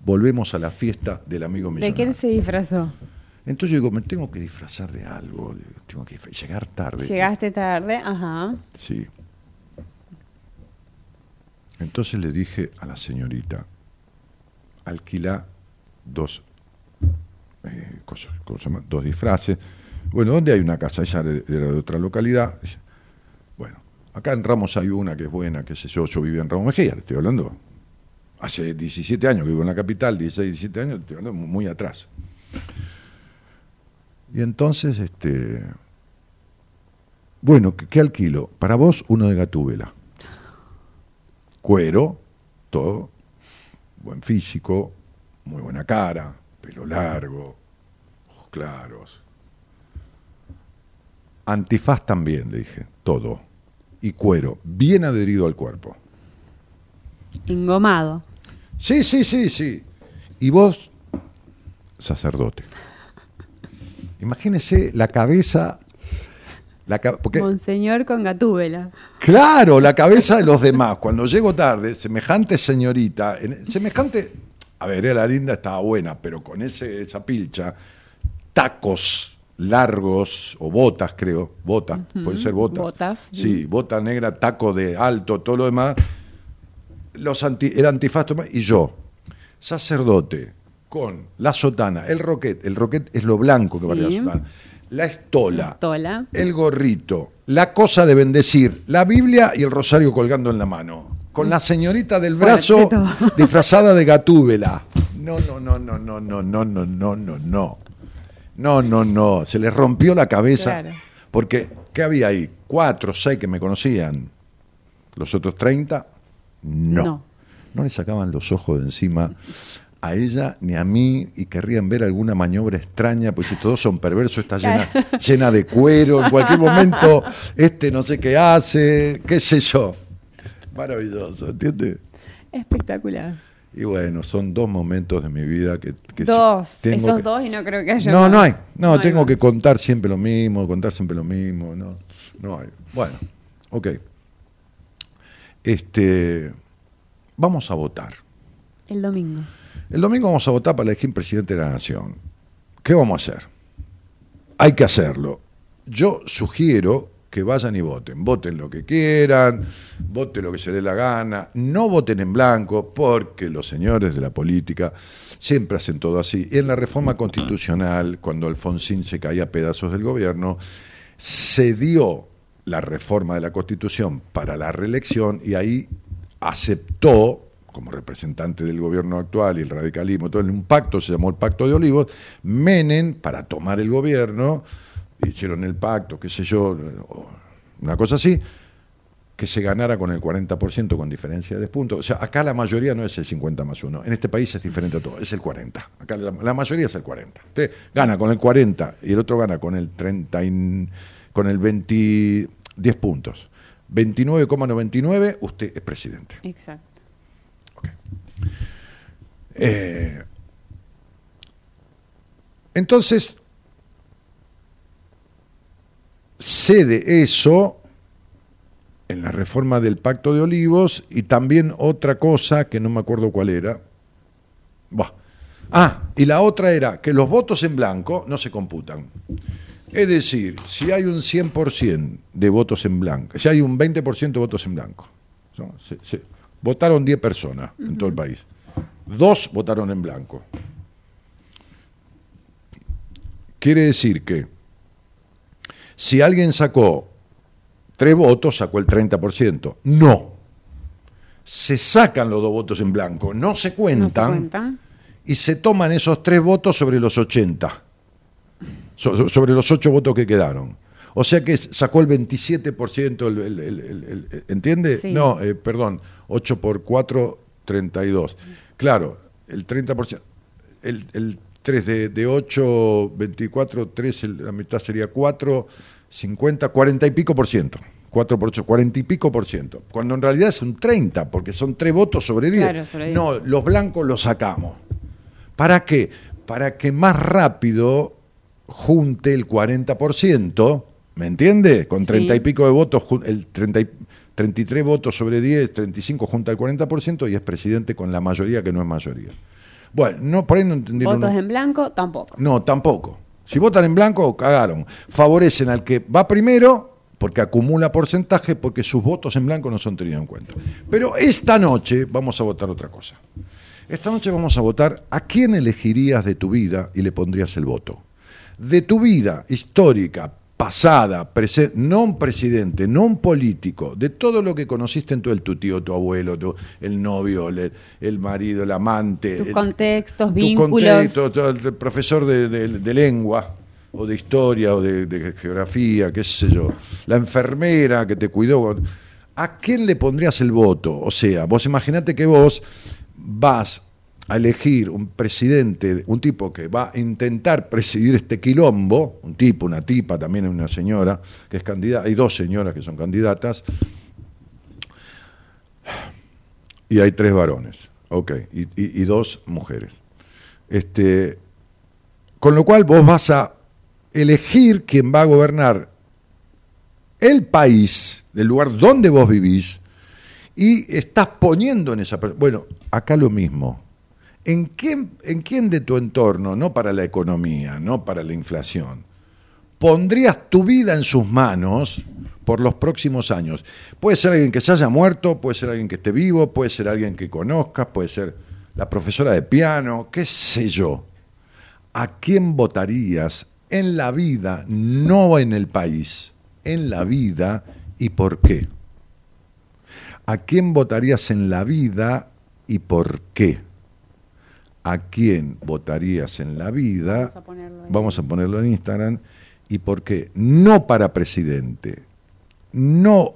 Volvemos a la fiesta del amigo ¿De millonario. qué él se disfrazó? Entonces yo digo, me tengo que disfrazar de algo, tengo que llegar tarde. Llegaste tarde, ajá. Sí. Entonces le dije a la señorita, alquila dos, eh, cosas, ¿cómo se llama? dos disfraces. Bueno, ¿dónde hay una casa? Ella era de, otra localidad. Bueno, acá en Ramos hay una que es buena, qué sé yo, yo vivía en Ramos Mejía, le estoy hablando. Hace 17 años que vivo en la capital, 16, 17 años, estoy hablando muy atrás. Y entonces, este, bueno, ¿qué, qué alquilo? Para vos, uno de Gatúbela. Cuero, todo, buen físico, muy buena cara, pelo largo, ojos claros. Antifaz también, le dije, todo. Y cuero, bien adherido al cuerpo. Engomado. Sí, sí, sí, sí. Y vos, sacerdote. Imagínese la cabeza. La, porque, Monseñor con gatúbela. claro, la cabeza de los demás. Cuando llego tarde, semejante señorita, en- semejante. A ver, era linda, estaba buena, pero con ese, esa pilcha, tacos largos, o botas, creo, botas, puede ser botas. botas, Sí, bota negra, taco de alto, todo lo demás. Los anti, el antifaz y yo, sacerdote, con la sotana, el roquet, el roquet es lo blanco que Sí. la sotana, la estola, Estola. el gorrito, la cosa de bendecir, la Biblia y el rosario colgando en la mano. Con la señorita del brazo (laughs) disfrazada de gatúbela. No, no, no, no, no, no, no, no, no, no, no. No, no, no. Se les rompió la cabeza. Claro. Porque, ¿qué había ahí? Cuatro, seis que me conocían. Los otros treinta, no. No. No le sacaban los ojos de encima a ella ni a mí y querrían ver alguna maniobra extraña, pues si todos son perversos, está llena, (laughs) llena de cuero, en cualquier momento este no sé qué hace, qué sé yo. Maravilloso, ¿entiendes? Espectacular. Y bueno, son dos momentos de mi vida que... que Dos. tengo Esos que- dos y no creo que haya No, más. no hay. No, tengo que contar siempre lo mismo, contar siempre lo mismo. No, no hay. Bueno, ok. Este, vamos a votar. El domingo. El domingo vamos a votar para elegir presidente de la nación. ¿Qué vamos a hacer? Hay que hacerlo. Yo sugiero que vayan y voten. Voten lo que quieran, voten lo que se dé la gana. No voten en blanco porque los señores de la política siempre hacen todo así. Y en la reforma constitucional, cuando Alfonsín se caía a pedazos del gobierno, se dio la reforma de la Constitución para la reelección y ahí aceptó, como representante del gobierno actual y el radicalismo, todo en un pacto, se llamó el Pacto de Olivos, Menem, para tomar el gobierno, hicieron el pacto, qué sé yo, una cosa así, que se ganara con el 40% con diferencia de despuntos. O sea, acá la mayoría no es el 50 más 1. En este país es diferente a todo, es el 40. Acá la, mayoría es el 40. Usted gana con el 40 y el otro gana con el 30 y- con el 20 10 puntos. 29,99 usted es presidente. Exacto. Eh, entonces, cede eso en la reforma del Pacto de Olivos y también otra cosa que no me acuerdo cuál era. Buah. Ah, y la otra era que los votos en blanco no se computan. Es decir, si hay un 100% de votos en blanco, si hay un 20% de votos en blanco, ¿no? Se- se- votaron 10 personas en todo el país, dos votaron en blanco, quiere decir que si alguien sacó tres votos, sacó el 30%. No. Se sacan los dos votos en blanco, no se ¿No se cuentan, y se toman esos tres votos sobre los 80, so- so- sobre los ocho votos que quedaron. O sea que sacó el 27%, el, el- el- el- el- ¿entiende? Sí. No, eh, perdón, 8 por 4, 32. Claro, el 30%, el, el 3 de, de 8, 24, 3, el- la mitad sería 4, 50, 40 y pico por ciento. 4 por 8, 40 y pico por ciento. Cuando en realidad es un 30, porque son tres votos sobre 10. Claro, sobre 10. No, los blancos los sacamos. ¿Para qué? Para que más rápido junte el 40%, ¿me entiende? Con Sí. 30 y pico de votos, el 30 y- 33 votos sobre 10, 35 junta el 40% y es presidente con la mayoría que no es mayoría. Bueno, no, por ahí no entendieron. Votos no- en blanco, tampoco. no, tampoco. Si votan en blanco, cagaron. Favorecen al que va primero porque acumula porcentaje, porque sus votos en blanco no son tenidos en cuenta. Pero esta noche vamos a votar otra cosa. Esta noche vamos a votar a quién elegirías de tu vida y le pondrías el voto. De tu vida histórica, pasada, no un presidente, no un político, de todo lo que conociste en todo el tu tío, tu abuelo, tu- el novio, el, el marido, el amante. Tus el- contextos, tu vínculos. contexto, el profesor de, de- de lengua o de historia o de, de geografía, qué sé yo, la enfermera que te cuidó. ¿A quién le pondrías el voto? O sea, vos imaginate que vos vas a elegir un presidente, un tipo que va a intentar presidir este quilombo, un tipo, una tipa, también una señora que es candidata, hay dos señoras que son candidatas, y hay tres varones, ok, y, dos mujeres. Este, con lo cual vos vas a elegir quién va a gobernar el país, el lugar donde vos vivís, y estás poniendo en esa. Bueno, acá lo mismo. ¿En quién, ¿En quién de tu entorno, no para la economía, no para la inflación, pondrías tu vida en sus manos por los próximos años? Puede ser alguien que se haya muerto, puede ser alguien que esté vivo, puede ser alguien que conozcas, puede ser la profesora de piano, qué sé yo. ¿A quién votarías en la vida, no en el país, en la vida y por qué? ¿A quién votarías en la vida y por qué? ¿A quién votarías en la vida? Vamos a ponerlo ahí. Vamos a ponerlo en Instagram. ¿Y por qué? No para presidente. No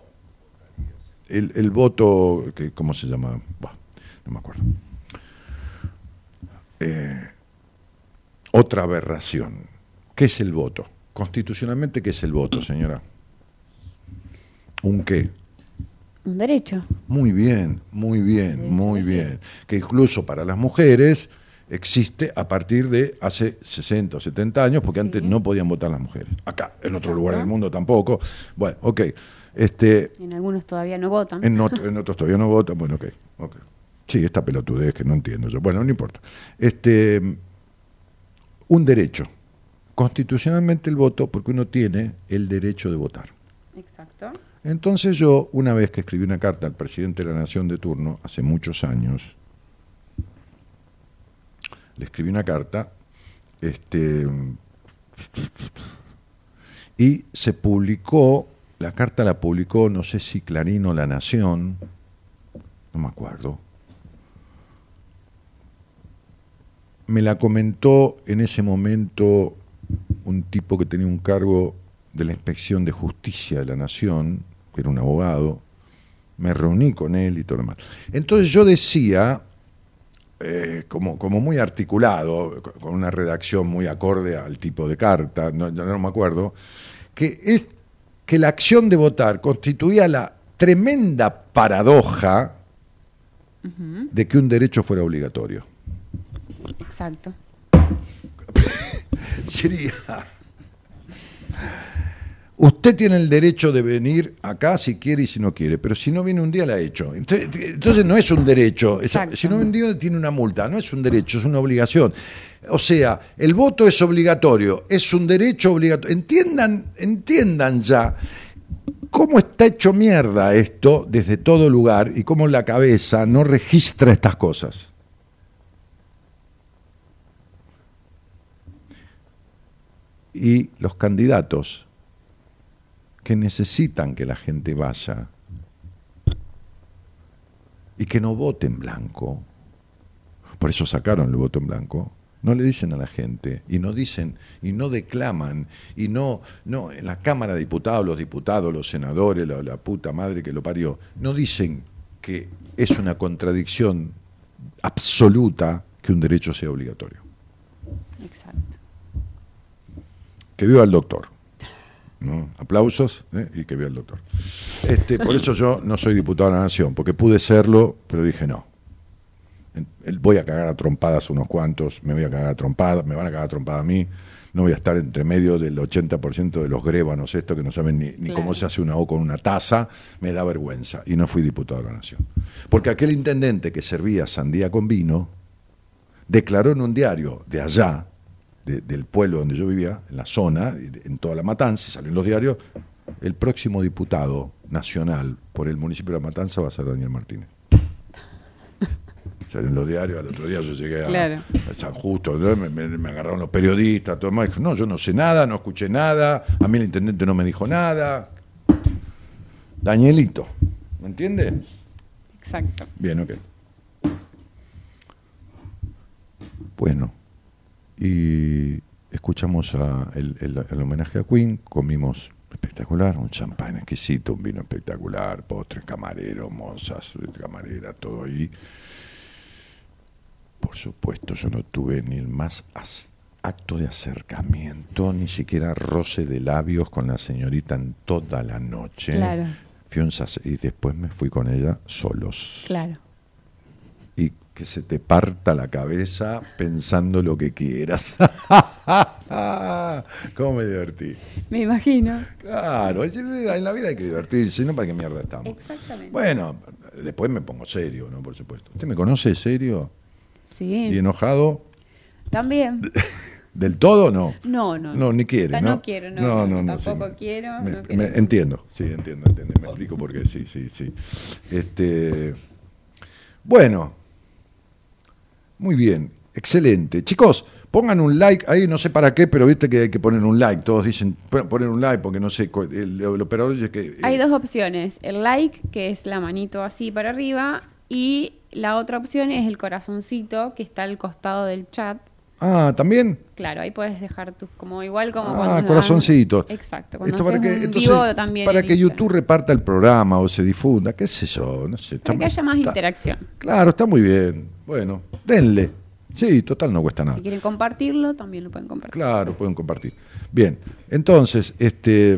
el, el voto, que, ¿cómo se llama? No me acuerdo. Eh, otra aberración. ¿Qué es el voto? Constitucionalmente, ¿qué es el voto, señora? ¿Un qué? Un derecho. Muy bien, muy bien, muy bien. Que incluso para las mujeres existe a partir de hace 60 o 70 años, porque antes no podían votar las mujeres. Acá, en otro lugar del mundo tampoco. Bueno, ok. Este, En algunos todavía no votan. en, otro- en otros todavía no votan. Bueno, ok. ok. Sí, esta pelotudez que no entiendo yo. Bueno, no importa. Este, un derecho. Constitucionalmente el voto, porque uno tiene el derecho de votar. Exacto. Entonces yo, una vez que escribí una carta al presidente de la Nación de turno, hace muchos años, le escribí una carta, este, y se publicó, la carta la publicó, no sé si Clarín o La Nación, no me acuerdo. Me la comentó en ese momento un tipo que tenía un cargo de la Inspección de Justicia de la Nación, que era un abogado, me reuní con él y todo lo demás. Entonces yo decía, eh, como, como muy articulado, co- con una redacción muy acorde al tipo de carta, no, no, no me acuerdo, que, es, que la acción de votar constituía la tremenda paradoja de que un derecho fuera obligatorio. Exacto. (laughs) sería. Usted tiene el derecho de venir acá si quiere y si no quiere, pero si no viene un día la ha hecho. Entonces, entonces no es un derecho. es- si no viene un día tiene una multa. No es un derecho, es una obligación. O sea, el voto es obligatorio, es un derecho obligatorio. Entiendan, entiendan ya cómo está hecho mierda esto desde todo lugar y cómo la cabeza no registra estas cosas. y los candidatos que necesitan que la gente vaya y que no vote en blanco, por eso sacaron el voto en blanco, no le dicen a la gente y no dicen y no declaman y no no en la Cámara de Diputados, los diputados, los senadores, la, la puta madre que lo parió, no dicen que es una contradicción absoluta que un derecho sea obligatorio. Exacto. Que viva el doctor. ¿No? Aplausos ¿eh? y que viva el doctor. Este, por eso yo no soy diputado de la Nación, porque pude serlo, pero dije no. Voy a cagar a trompadas unos cuantos, me voy a cagar a trompadas, me van a cagar a trompadas a mí. No voy a estar entre medio del 80% de los grébanos, esto que no saben ni, ni Claro. cómo se hace una O con una taza, me da vergüenza. Y no fui diputado de la Nación. Porque aquel intendente que servía sandía con vino, declaró en un diario de allá, de- del pueblo donde yo vivía, en la zona, en toda la Matanza, y salió en los diarios, el próximo diputado nacional por el municipio de La Matanza va a ser Daniel Martínez. Salió en los diarios, al otro día yo llegué a, Claro. a San Justo, me, me- me agarraron los periodistas, todo mundo dijo, no, yo no sé nada, no escuché nada, a mí el intendente no me dijo nada. Danielito, ¿me entiende? Exacto. Bien, ok. Bueno, y escuchamos a el, el- el homenaje a Queen, comimos espectacular, un champán exquisito, un vino espectacular, postres, camarero, mozas, camarera, todo ahí. Por supuesto, yo no tuve ni el más acto de acercamiento, ni siquiera roce de labios con la señorita en toda la noche. Claro. Fui un y después me fui con ella solos Claro. y que se te parta la cabeza pensando lo que quieras. (laughs) ¿Cómo me divertí? Me imagino. Claro, en la vida hay que divertirse, no para qué mierda estamos. Exactamente. Bueno, después me pongo serio, ¿no? Por supuesto. ¿Usted me conoce serio Sí. y enojado? También. (laughs) ¿Del todo no? No, no. No, ni quiere, ¿no? No quiero, no. no, no, tampoco sí. quiero. Me- no me- quiero. entiendo, sí, entiendo, entiendo. Me explico por qué, sí, sí, sí. Este, bueno, muy bien, excelente. Chicos, pongan un like ahí, no sé para qué, pero viste que hay que poner un like. Todos dicen pon- poner un like porque no sé, el, el operador dice que... Hay eh, dos opciones. El like, que es la manito así para arriba, y la otra opción es el corazoncito, que está al costado del chat. Ah, ¿también? Claro, ahí puedes dejar tus, como igual como Ah, cuando... corazoncito. Exacto. Esto para que, entonces, para que Instagram. YouTube reparta el programa o se difunda, qué sé yo, no sé. Para que haya más está- interacción. Claro, está muy bien. Bueno, denle. Sí, total no cuesta nada. Si quieren compartirlo, también lo pueden compartir. Claro, pueden compartir. Bien, entonces, este,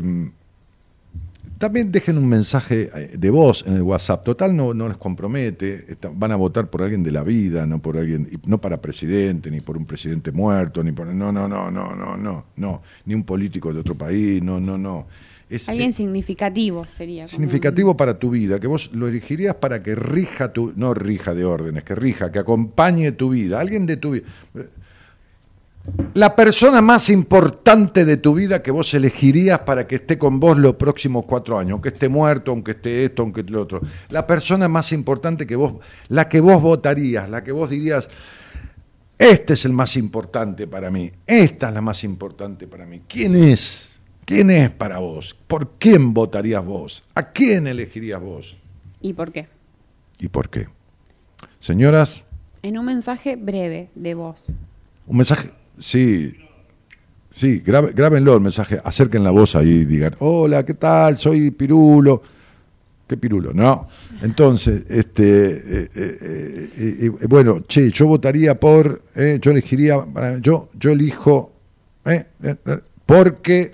también dejen un mensaje eh, de voz en el WhatsApp. Total no, no les compromete. van a votar por alguien de la vida, no por alguien, no para presidente, ni por un presidente muerto, ni por no, no, no, no, no, no, no, ni un político de otro país, no, no, no. Es, Alguien es significativo sería. significativo para tu vida, que vos lo elegirías para que rija tu, no rija de órdenes, que rija, que acompañe tu vida, alguien de tu vida. La persona más importante de tu vida que vos elegirías para que esté con vos los próximos cuatro años, aunque esté muerto, aunque esté esto, aunque lo otro. La persona más importante que vos, la que vos votarías, la que vos dirías, este es el más importante para mí, esta es la más importante para mí. ¿Quién es? ¿Quién es para vos? ¿Por quién votarías vos? ¿A quién elegirías vos? ¿Y por qué? ¿Y por qué? Señoras, En un mensaje breve de voz. un mensaje, sí, sí, grábenlo el mensaje, acerquen la voz ahí y digan, hola, ¿qué tal? Soy Pirulo. ¿Qué Pirulo? No. Entonces, este, eh, eh, eh, eh, bueno, che, yo votaría por, yo elegiría, yo, yo elijo, porque,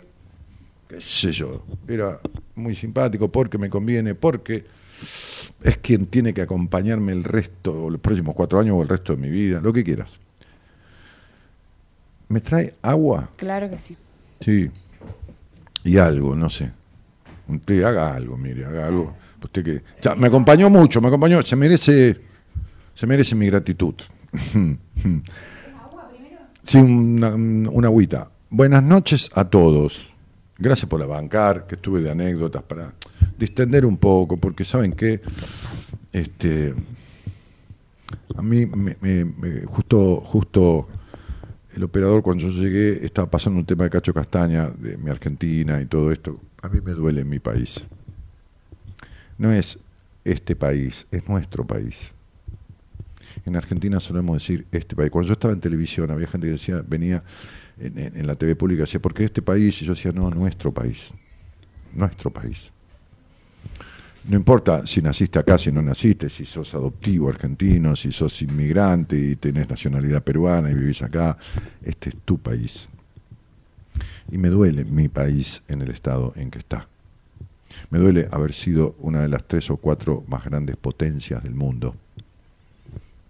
qué sé yo, era muy simpático, porque me conviene, porque es quien tiene que acompañarme el resto, los próximos cuatro años o el resto de mi vida, lo que quieras. ¿Me trae agua? Claro que sí. Sí. Y algo, no sé. Usted haga algo, mire, haga algo. Usted que ya, me acompañó mucho, me acompañó, se merece se merece mi gratitud. Sí, una, una agüita. Buenas noches a todos. Gracias por la bancar, que estuve de anécdotas para distender un poco, porque saben que este a mí me, me- me- justo justo el operador cuando yo llegué estaba pasando un tema de Cacho Castaña, de mi Argentina y todo esto. A mí me duele en mi país. No es este país, es nuestro país. En Argentina solemos decir este país. Cuando yo estaba en televisión, había gente que decía, venía en, la TV pública, decía, ¿por qué este país? Y yo decía, no, nuestro país. Nuestro país. No importa si naciste acá, si no naciste, si sos adoptivo argentino, si sos inmigrante y tenés nacionalidad peruana y vivís acá, este es tu país. Y me duele mi país en el estado en que está. Me duele haber sido una de las tres o cuatro más grandes potencias del mundo.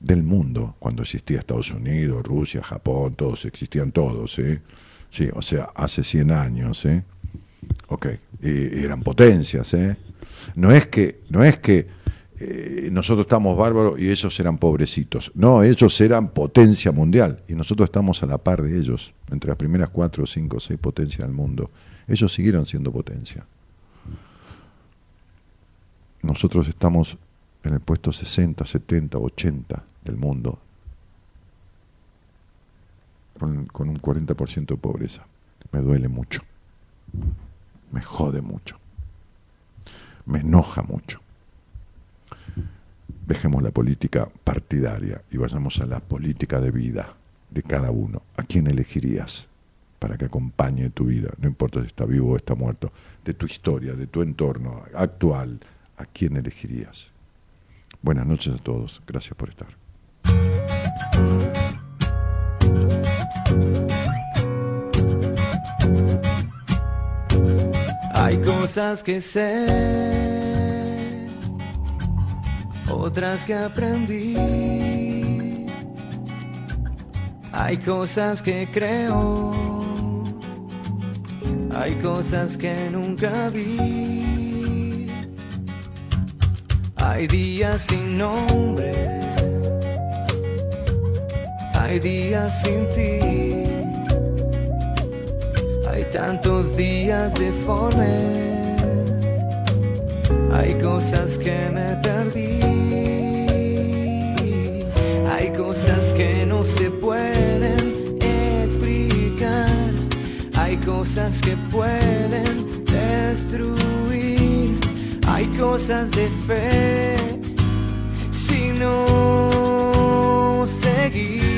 Del mundo, cuando existía Estados Unidos, Rusia, Japón, todos, existían todos, ¿eh? Sí, o sea, hace 100 años, ¿eh? Ok, y eran potencias, ¿eh? No es que, no es que eh, nosotros estamos bárbaros y ellos eran pobrecitos. No, ellos eran potencia mundial y nosotros estamos a la par de ellos, entre las primeras cuatro, cinco, seis potencias del mundo. Ellos siguieron siendo potencia. Nosotros estamos en el puesto 60, 70, 80 del mundo, con, con un 40% de pobreza. Me duele mucho, me jode mucho, me enoja mucho. Dejemos la política partidaria y vayamos a la política de vida de cada uno. ¿A quién elegirías para que acompañe tu vida? No importa si está vivo o está muerto, de tu historia, de tu entorno actual. ¿A quién elegirías? Buenas noches a todos. Gracias por estar. Hay cosas que sé, otras que aprendí. Hay cosas que creo, hay cosas que nunca vi. Hay días sin nombre, hay días sin ti. Tantos días deformes, hay cosas que me perdí, hay cosas que no se pueden explicar, hay cosas que pueden destruir, hay cosas de fe. Si no seguir.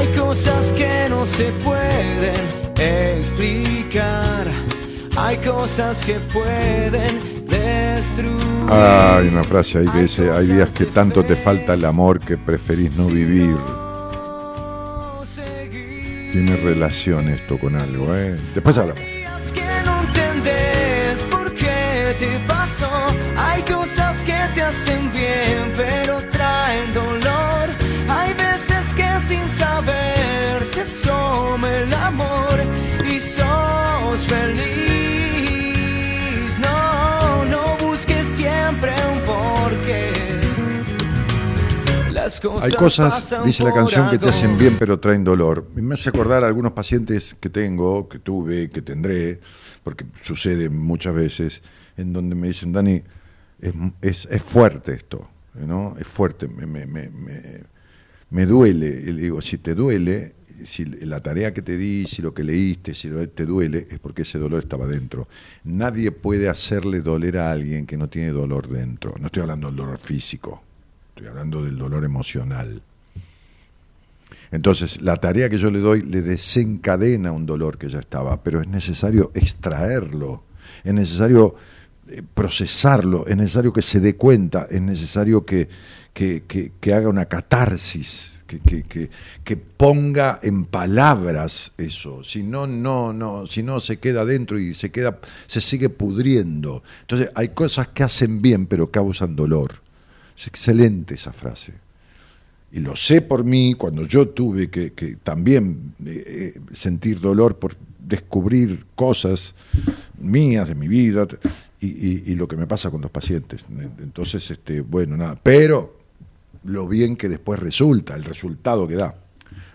Hay cosas que no se pueden explicar. Hay cosas que pueden destruir. Hay una frase ahí que dice, hay días que tanto te falta el amor que preferís no vivir. Tiene relación esto con algo, ¿eh? Después hablamos. días que no entendés por qué te pasó. Hay cosas que te hacen bien, pero se asoma el amor y sos feliz. No, no busques siempre un porqué. Las cosas Hay cosas, dice la canción, que te hacen bien pero traen dolor. Me hace acordar a algunos pacientes que tengo, que tuve, que tendré, porque sucede muchas veces, en donde me dicen, Dani, es, es, es fuerte esto, ¿no? Es fuerte, me, me, me, me, me duele. Y le digo, si te duele, si la tarea que te di, si lo que leíste, si te duele, es porque ese dolor estaba dentro. Nadie puede hacerle doler a alguien que no tiene dolor dentro. No estoy hablando del dolor físico, estoy hablando del dolor emocional. Entonces, la tarea que yo le doy le desencadena un dolor que ya estaba, pero es necesario extraerlo, es necesario eh, procesarlo, es necesario que se dé cuenta, es necesario que, que, que- que haga una catarsis, que, ponga en palabras eso, si no, no, no, si no se queda dentro y se queda, se sigue pudriendo. Entonces hay cosas que hacen bien pero causan dolor. Es excelente esa frase. Y lo sé por mí cuando yo tuve que, también eh, eh, sentir dolor por descubrir cosas mías de mi vida y- y lo que me pasa con los pacientes. Entonces, este, bueno, nada, pero lo bien que después resulta, el resultado que da.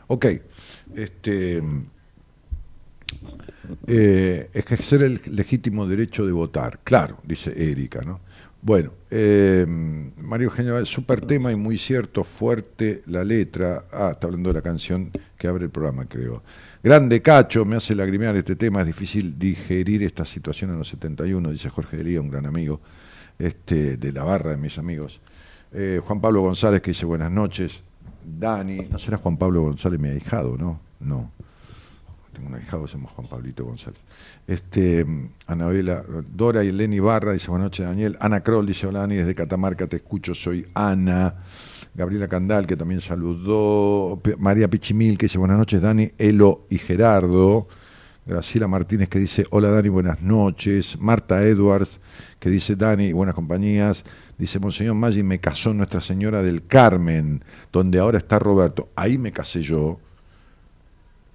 Ok, este, eh, ejercer el legítimo derecho de votar, claro, dice Erika, ¿no? Bueno, eh, Mario Eugenia, súper tema y muy cierto, fuerte la letra. Ah, está hablando de la canción que abre el programa, creo. Grande Cacho, me hace lagrimear este tema, es difícil digerir esta situación en los 71, dice Jorge Delía, un gran amigo este, de la barra de mis amigos. Eh, Juan Pablo González que dice buenas noches. Dani, no será Juan Pablo González mi ahijado, ¿no? No. Tengo un ahijado se llama Juan Pablito González. Este, Anabela, Dora y Eleni Barra dice buenas noches Daniel. Ana Kroll dice hola Dani, desde Catamarca te escucho, soy Ana. Gabriela Candal que también saludó. María Pichimil que dice buenas noches Dani, Elo y Gerardo. Graciela Martínez que dice hola Dani, buenas noches. Marta Edwards que dice Dani, buenas compañías. Dice Monseñor Maggi, me casó Nuestra Señora del Carmen, donde ahora está Roberto. Ahí me casé yo.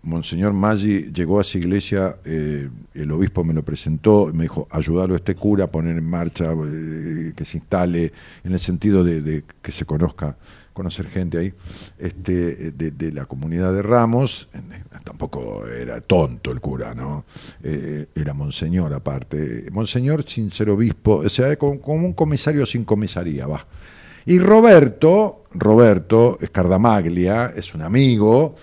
Monseñor Maggi llegó a esa iglesia, eh, el obispo me lo presentó, me dijo, ayudarlo a este cura a poner en marcha, eh, que se instale, en el sentido de que se conozca, conocer gente ahí, este, de, la comunidad de Ramos, tampoco era tonto el cura, ¿no? Eh, era monseñor aparte, monseñor sin ser obispo, o sea, como, como un comisario sin comisaría, va. Y Roberto, Roberto Escardamaglia, es un amigo,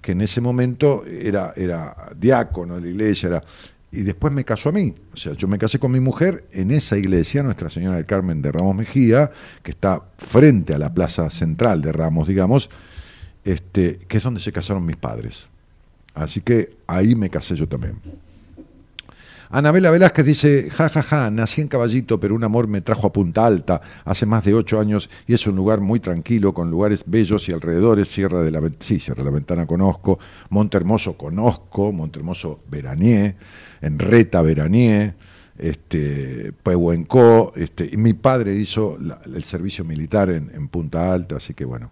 que en ese momento era, era diácono de la iglesia, era, y después me casó a mí. O sea, yo me casé con mi mujer en esa iglesia, Nuestra Señora del Carmen de Ramos Mejía, que está frente a la plaza central de Ramos, digamos, este, que es donde se casaron mis padres. Así que ahí me casé yo también. Anabela Velázquez dice, ja, ja, ja, nací en Caballito, pero un amor me trajo a Punta Alta hace más de ocho años y es un lugar muy tranquilo, con lugares bellos y alrededores, Sierra de la, sí, Sierra de la Ventana conozco, Monte Hermoso conozco, Monte Hermoso veraneé, Enreta veraneé, este, Pehuenco, este, mi padre hizo el servicio militar en, en Punta Alta, así que bueno.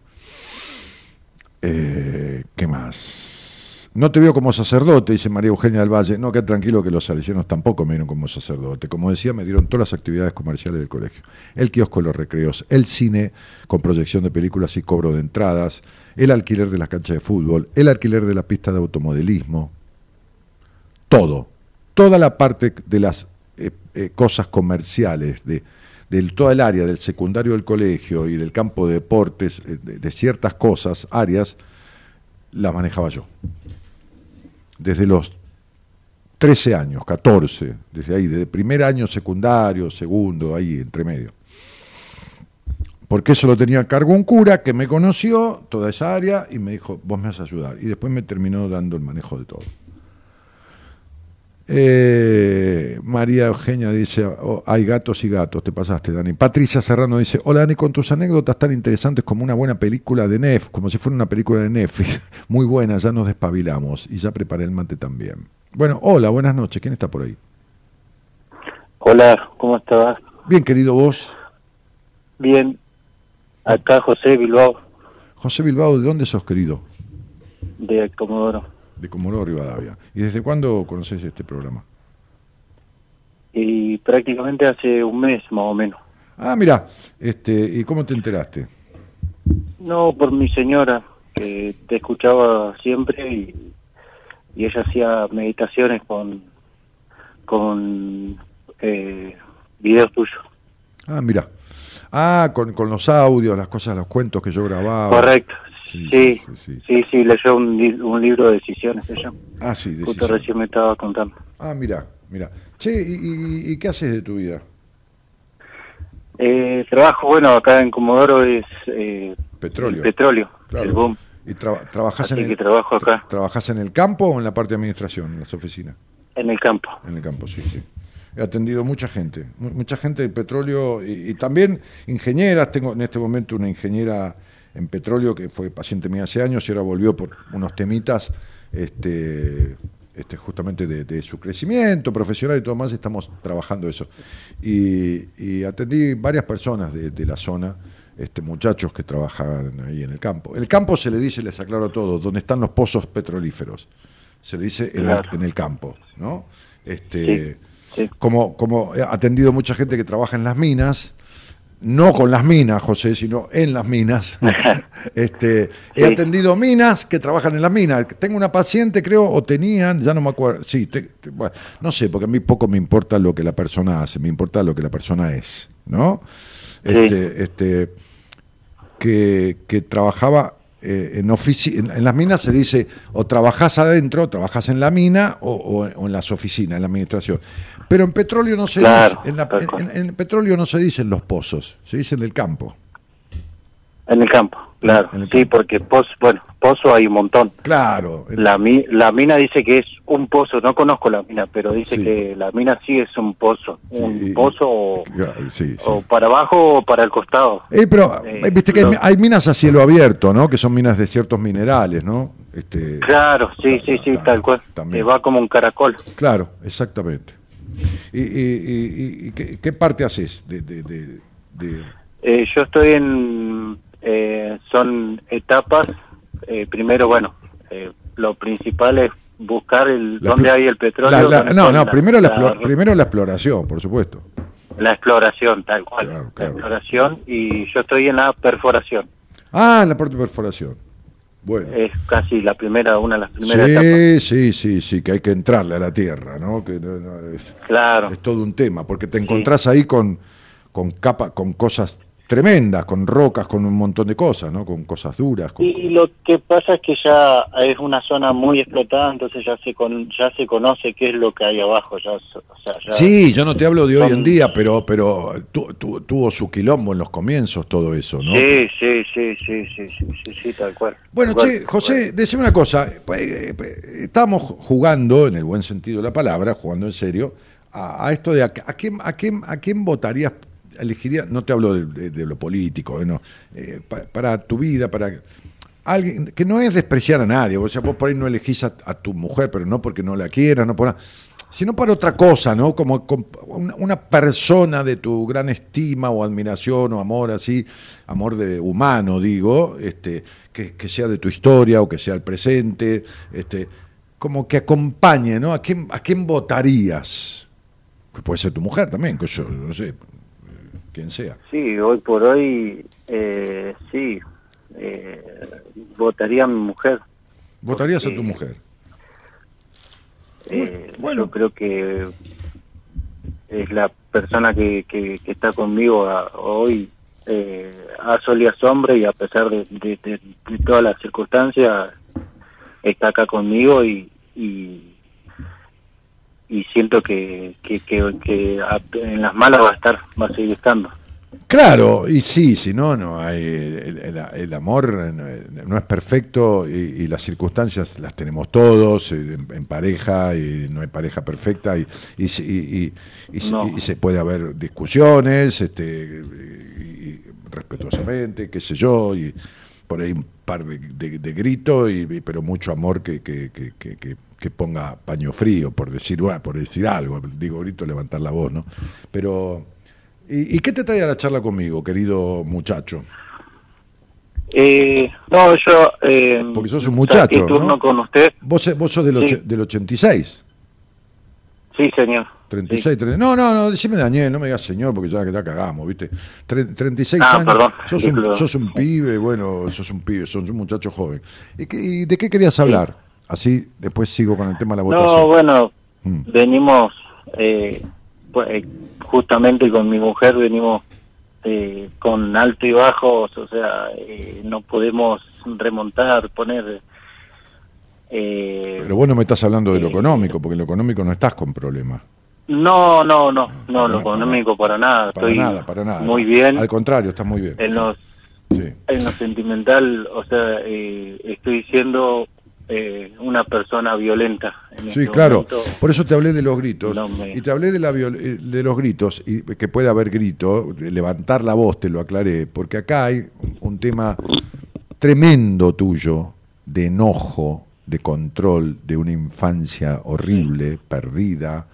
Eh, ¿Qué más? No te veo como sacerdote, dice María Eugenia del Valle. No, qué tranquilo que los salesianos tampoco me vieron como sacerdote. Como decía, me dieron todas las actividades comerciales del colegio. El kiosco de los recreos, el cine con proyección de películas y cobro de entradas, el alquiler de las canchas de fútbol, el alquiler de la pista de automodelismo. Todo. Toda la parte de las eh, eh, cosas comerciales, de, toda el área del secundario del colegio y del campo de deportes, eh, de, de ciertas cosas, áreas, las manejaba yo. Desde los 13 años, 14, desde ahí, desde primer año secundario, segundo, ahí entre medio. Porque eso lo tenía a cargo un cura que me conoció, toda esa área, y me dijo, vos me vas a ayudar. Y después me terminó dando el manejo de todo. Eh, María Eugenia dice, "Oh, hay gatos y gatos, te pasaste, Dani. Patricia Serrano dice, hola Dani, con tus anécdotas tan interesantes como una buena película de Netflix, como si fuera una película de Netflix. (laughs) Muy buena, ya nos despabilamos y ya preparé el mate también. Bueno, hola, buenas noches, ¿quién está por ahí? Hola, ¿cómo estás? Bien, querido vos, Bien. Acá José Bilbao, José Bilbao, ¿de dónde sos, querido? de Comodoro. De Comodoro Rivadavia. ¿Y desde cuándo conoces este programa? Y prácticamente hace un mes más o menos. Ah, mira, este, ¿y cómo te enteraste? No, por mi señora, que te escuchaba siempre y, y ella hacía meditaciones con, con eh, videos tuyos. Ah, mira. Ah, con, con los audios, las cosas, los cuentos que yo grababa. Correcto. Sí, Sí, sí, sí. leyó un, un libro de decisiones ella. Ah, sí, Justo decisión. recién me estaba contando. Ah, mira, mira. Che, ¿y, y, y qué haces de tu vida? Eh, trabajo, bueno, acá en Comodoro es eh, Petróleo. el petróleo, Claro. el boom. ¿Y tra- trabajas en el, que trabajo acá. ¿Trabajas en el campo o en la parte de administración, en las oficinas? En el campo. En el campo, sí, sí. he atendido mucha gente, mu- mucha gente de petróleo y, y también ingenieras. Tengo en este momento una ingeniera en petróleo que fue paciente mía hace años y ahora volvió por unos temitas, este, este justamente de, de su crecimiento profesional y todo más. Estamos trabajando eso. Y, y atendí varias personas de, de la zona. Este, muchachos que trabajaban ahí en el campo. El campo se le dice, les aclaro todo, donde están los pozos petrolíferos. Se le dice en, el, en el campo, ¿no? Este, Sí, sí. Como, como he atendido mucha gente que trabaja en las minas, no con las minas, José, sino en las minas. (laughs) este, He Sí. atendido minas que trabajan en las minas. Tengo una paciente, creo, o tenían, ya no me acuerdo, sí, te- te- bueno, no sé, porque a mí poco me importa lo que la persona hace, me importa lo que la persona es, ¿no? Sí. Este, este, que, que trabajaba eh, en, ofici- en, en las minas se dice o trabajás adentro, trabajás en la mina o, o- o en las oficinas, en la administración. Pero en petróleo no se Claro, dice, en, la- tal en- cual. en- en petróleo no se dice en los pozos, se dice en el campo. En el campo, claro. Sí, porque pozo, bueno, pozo hay un montón. Claro, La, mi- la mina dice que es un pozo, no conozco la mina, pero dice Sí. que la mina sí es un pozo. Sí, un pozo o, sí, o para abajo o para el costado. Eh, pero Eh, eh, viste que hay, minas a cielo abierto, ¿no? Que son minas de ciertos minerales, ¿no? Este, Claro, sí, ta- sí, ta- sí, ta- tal cual. también. Que va como un caracol. Claro, exactamente. ¿Y, y- y- y qué, qué parte haces de, de- de- de- Eh, yo estoy en... eh, son etapas. Eh, primero, bueno, eh, lo principal es buscar el la dónde hay el petróleo. la- la- no, no, primero la, la- primero la exploración, por supuesto. la exploración, tal cual. Claro, La claro. exploración y yo estoy en la perforación. Ah, en la parte de perforación. Bueno. Es casi la primera, una de las primeras etapas. Sí, sí, sí, sí, que hay que entrarle a la tierra, ¿no? Que no- no, es, Claro. es todo un tema, porque te encontrás ahí con, con capa, con cosas tremendas, con rocas, con un montón de cosas, ¿no? Con cosas duras. con- Y lo que pasa es que ya es una zona muy explotada, entonces ya se con, ya se conoce qué es lo que hay abajo. Ya, o sea, ya- Sí, yo no te hablo de hoy Son- en día, pero pero tu- tu- tuvo su quilombo en los comienzos todo eso, ¿no? Sí, sí, sí, sí, sí, sí, sí, sí, tal cual. Bueno, Tal che, José, decime una cosa. pues, eh, Estamos jugando, en el buen sentido de la palabra, jugando en serio, a, a esto de a, a quién, a, quién, a quién votarías, elegirías, no te hablo de, lo político, eh, eh, pa- para tu vida, para alguien, que no es despreciar a nadie, o sea, vos por ahí no elegís a, tu mujer, pero no porque no la quieras, no por nada, sino para otra cosa, ¿no? Como com- una, una persona de tu gran estima o admiración o amor así, amor de humano, digo, este, que, que sea de tu historia o que sea el presente, este, como que acompañe, ¿no? ¿A quién, a quién votarías? Que puede ser tu mujer también, que yo, no sé, quien sea. Sí, hoy por hoy, eh, sí, eh, votaría a mi mujer. ¿Votarías a Porque- tu mujer? Eh, Bueno. Yo creo que es la persona que, que, que está conmigo a- hoy eh, a sol y a sombra y a pesar de, de, de- de todas las circunstancias está acá conmigo y y, y siento que, que, que, que a- en las malas va a estar, va a seguir estando. Claro, y sí, si no, no hay, el, el- el amor no, es perfecto y, y las circunstancias las tenemos todos eh, en, en pareja y no hay pareja perfecta y, y, se- y- y- y se- No. y se puede haber discusiones este, respetuosamente, qué sé yo, y por ahí un par de, de- de gritos, y, y- pero mucho amor que, que, que, que- que- ponga paño frío, por decir, bueno, por decir algo, digo grito, levantar la voz, ¿no? Pero... ¿Y, y qué te trae a la charla conmigo, querido muchacho? Eh, no, yo... Eh, Porque sos un muchacho, turno ¿no? con usted. Vos, vos sos del, Sí. och- del 86, Sí, señor. 36, 30 No, no, no, decime Daniel, no me digas señor, porque ya que ya cagamos, ¿viste? Tre- 36 Ah, años. perdón, Sos un, sos un pibe, bueno, sos un pibe, sos un muchacho joven. ¿Y, qué- y de qué querías hablar? Así después sigo con el tema de la votación. No, bueno, Mm. venimos, eh, pues, eh, justamente con mi mujer venimos eh, con alto y bajos, o sea, eh, no podemos remontar, poner... Eh, Pero vos no me estás hablando de lo eh, económico, porque en lo económico no estás con problemas. no, no, no, no, lo económico para nada, Para estoy nada, para nada. muy bien. Al contrario, estás muy bien. En los Sí. en lo sentimental, o sea, eh, estoy siendo eh, una persona violenta. en Sí, este claro. momento. Por eso te hablé de los gritos. No me- Y te hablé de, la eh, de los gritos, y que puede haber grito, levantar la voz, te lo aclaré, porque acá hay un tema tremendo tuyo de enojo, de control, de una infancia horrible, perdida,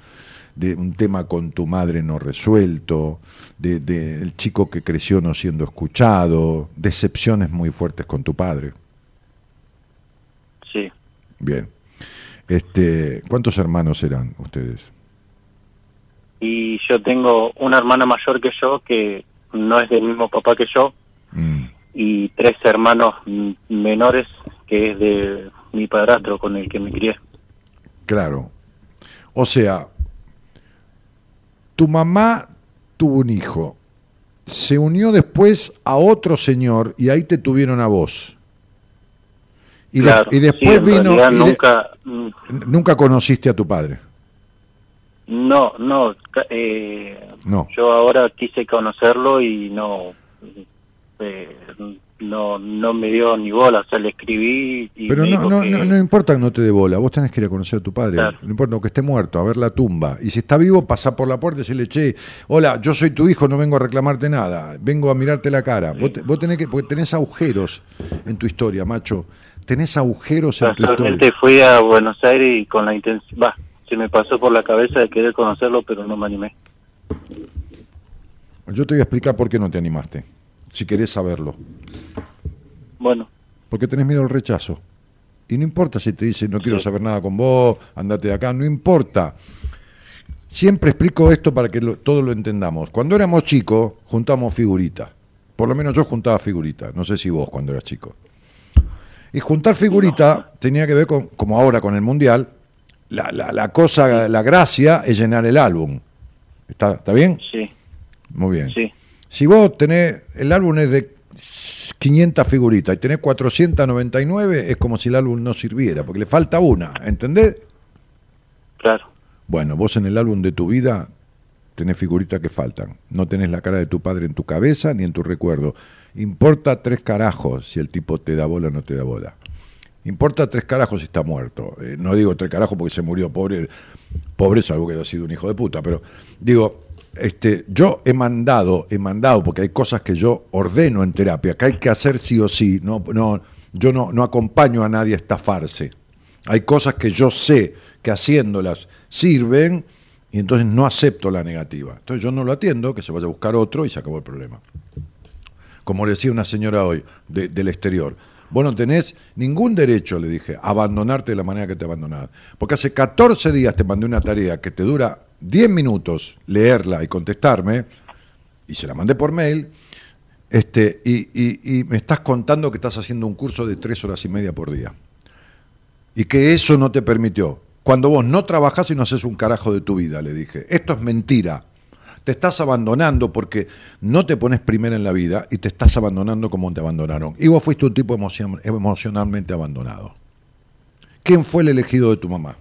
de un tema con tu madre no resuelto, de, de el chico que creció no siendo escuchado, decepciones muy fuertes con tu padre. Bien. Este, ¿cuántos hermanos eran ustedes? y yo tengo una hermana mayor que yo que no es del mismo papá que yo Mm, y tres hermanos menores que es de mi padrastro con el que me crié. claro. O sea, tu mamá tuvo un hijo, se unió después a otro señor y ahí te tuvieron a vos. Y, de- claro, y sí, después vino... realidad y de- nunca, mm, nunca conociste a tu padre. no, no, eh, No. yo ahora quise conocerlo y no, eh, no, no me dio ni bola, o sea, le escribí y Pero no, no, que- no, no importa que no te dé bola, vos tenés que ir a conocer a tu padre, Claro. no importa que esté muerto, a ver la tumba. Y si está vivo, pasá por la puerta y decirle, che, hola, yo soy tu hijo, no vengo a reclamarte nada, vengo a mirarte la cara. Vos, te- vos tenés que, porque tenés agujeros en tu historia, macho. Tenés agujeros en tu historia. Casualmente fui a Buenos Aires y con la intención, va, se me pasó por la cabeza de querer conocerlo, pero no me animé. Yo te voy a explicar por qué no te animaste, si querés saberlo. Bueno, Porque tenés miedo al rechazo. Y no importa si te dicen no quiero saber nada con vos, andate de acá, no importa. Siempre explico esto para que lo- todos lo entendamos. Cuando éramos chicos, juntamos figuritas. Por lo menos yo juntaba figuritas. No sé si vos cuando eras chico. Y juntar figuritas tenía que ver con, como ahora con el Mundial, la, la- la cosa, la gracia es llenar el álbum. ¿Está, ¿Está bien? sí, Muy bien. sí, Si vos tenés, el álbum es de 500 figuritas y tenés 499, es como si el álbum no sirviera, porque le falta una, ¿entendés? claro, Bueno, vos en el álbum de tu vida tenés figuritas que faltan. No tenés la cara de tu padre en tu cabeza ni en tu recuerdo. Importa tres carajos si el tipo te da bola o no te da bola. Importa tres carajos si está muerto. Eh, no digo tres carajos porque se murió pobre, pobre salvo que haya sido un hijo de puta, pero digo, este, yo he mandado, he mandado, porque hay cosas que yo ordeno en terapia, que hay que hacer sí o sí. No, no, yo no, no acompaño a nadie a estafarse. Hay cosas que yo sé que haciéndolas sirven y entonces no acepto la negativa. Entonces yo no lo atiendo, que se vaya a buscar otro y se acabó el problema. Como le decía una señora hoy de- del exterior. Vos no tenés ningún derecho, le dije, a abandonarte de la manera que te abandonás. Porque hace 14 días te mandé una tarea que te dura 10 minutos leerla y contestarme, y se la mandé por mail, este, y, y- y me estás contando que estás haciendo un curso de 3 horas y media por día. Y que eso no te permitió. Cuando vos no trabajás y no haces un carajo de tu vida, le dije. Esto es mentira. Te estás abandonando porque no te pones primera en la vida y te estás abandonando como te abandonaron. Y vos fuiste un tipo emocion- emocionalmente abandonado. ¿Quién fue el elegido de tu mamá?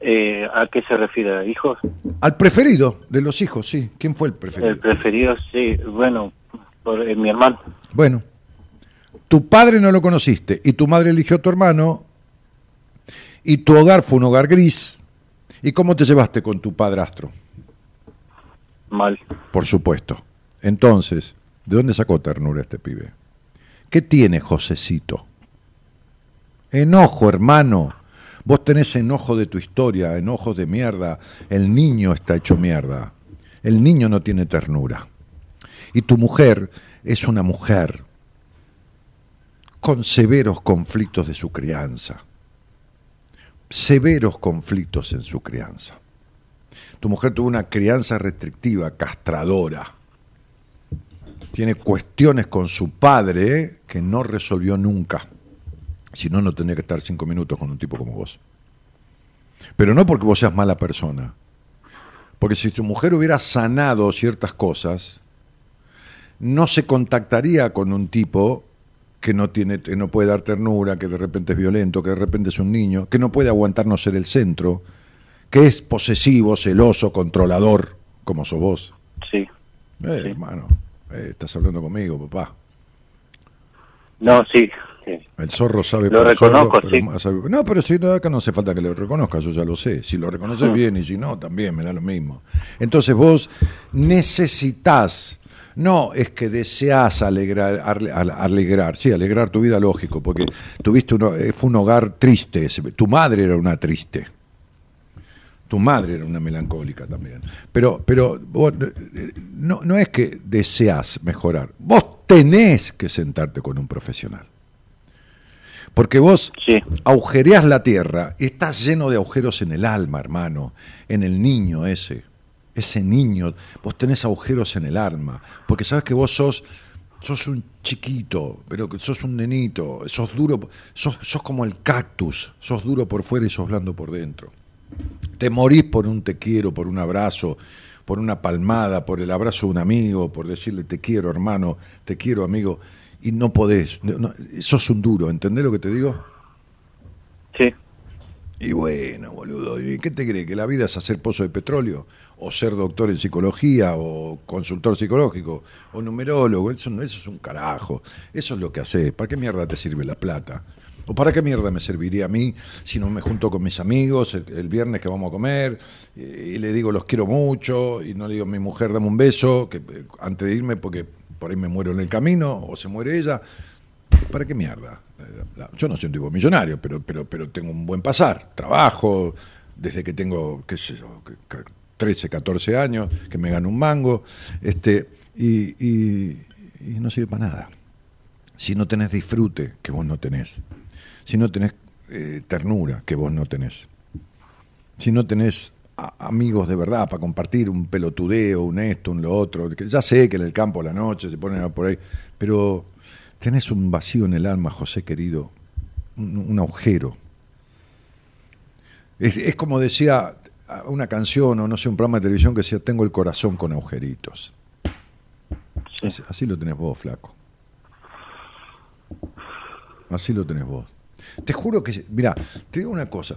eh, ¿a qué se refiere? ¿Hijos? Al preferido de los hijos, sí. ¿Quién fue el preferido? El preferido, sí, bueno, por eh, mi hermano, Bueno, tu padre no lo conociste y tu madre eligió a tu hermano y tu hogar fue un hogar gris. ¿Y cómo te llevaste con tu padrastro? mal. Por supuesto. Entonces, ¿de dónde sacó ternura este pibe? ¿Qué tiene Josecito? Enojo, hermano. Vos tenés enojo de tu historia, enojos de mierda. El niño está hecho mierda. El niño no tiene ternura. Y tu mujer es una mujer con severos conflictos de su crianza. Severos conflictos en su crianza. Tu mujer tuvo una crianza restrictiva, castradora. Tiene cuestiones con su padre que no resolvió nunca. Si no, no tendría que estar cinco minutos con un tipo como vos. Pero no porque vos seas mala persona. Porque si tu mujer hubiera sanado ciertas cosas, no se contactaría con un tipo que no tiene, que no puede dar ternura, que de repente es violento, que de repente es un niño, que no puede aguantar no ser el centro, que es posesivo, celoso, controlador, como sos vos. Sí. Eh, Sí. hermano, eh, estás hablando conmigo, papá. No, sí, sí. El zorro sabe Lo zorro, reconozco, pero sí. sabe- No, pero si no, acá no hace falta que lo reconozca, yo ya lo sé. Si lo reconoces Mm. bien y si no, también me da lo mismo. Entonces vos necesitas, no es que deseas alegrar, alegrar, sí, alegrar tu vida, lógico, porque tuviste uno, eh, fue un hogar triste, ese- tu madre era una triste. Tu madre era una melancólica también. Pero, pero vos, eh, no, no es que deseas mejorar. Vos tenés que sentarte con un profesional. Porque vos Sí. agujereás la tierra y estás lleno de agujeros en el alma, hermano, en el niño ese. Ese niño, vos tenés agujeros en el alma. Porque sabes que vos sos, sos un chiquito, pero que sos un nenito, sos duro, sos, sos como el cactus, sos duro por fuera y sos blando por dentro. Te morís por un te quiero, por un abrazo, por una palmada, por el abrazo de un amigo, por decirle te quiero hermano, te quiero amigo, y no podés, no- no- sos un duro, ¿entendés lo que te digo? Sí. Y bueno, boludo, ¿y qué te cree? ¿Que la vida es hacer pozo de petróleo? ¿O ser doctor en psicología? ¿O consultor psicológico? ¿O numerólogo? Eso, eso es un carajo. Eso es lo que haces. ¿Para qué mierda te sirve la plata? ¿O para qué mierda me serviría a mí si no me junto con mis amigos el, viernes que vamos a comer y, le digo los quiero mucho y no le digo a mi mujer dame un beso que, eh, antes de irme porque por ahí me muero en el camino o se muere ella? ¿Para qué mierda? Eh, Yo no soy un tipo millonario, pero, pero, pero tengo un buen pasar. Trabajo desde que tengo, qué sé yo, 13, 14 años, que me gano un mango, este, y, no sirve para nada. Si no tenés disfrute, que vos no tenés. Si no tenés eh, ternura, que vos no tenés. Si no tenés amigos de verdad para compartir un pelotudeo, un esto, un lo otro, ya sé que en el campo a la noche se ponen por ahí, pero tenés un vacío en el alma, José querido, un, agujero. Es como decía una canción o no sé, un programa de televisión que decía, tengo el corazón con agujeritos. Sí. Así, así lo tenés vos, flaco. Así lo tenés vos. Te juro que, mira, te digo una cosa.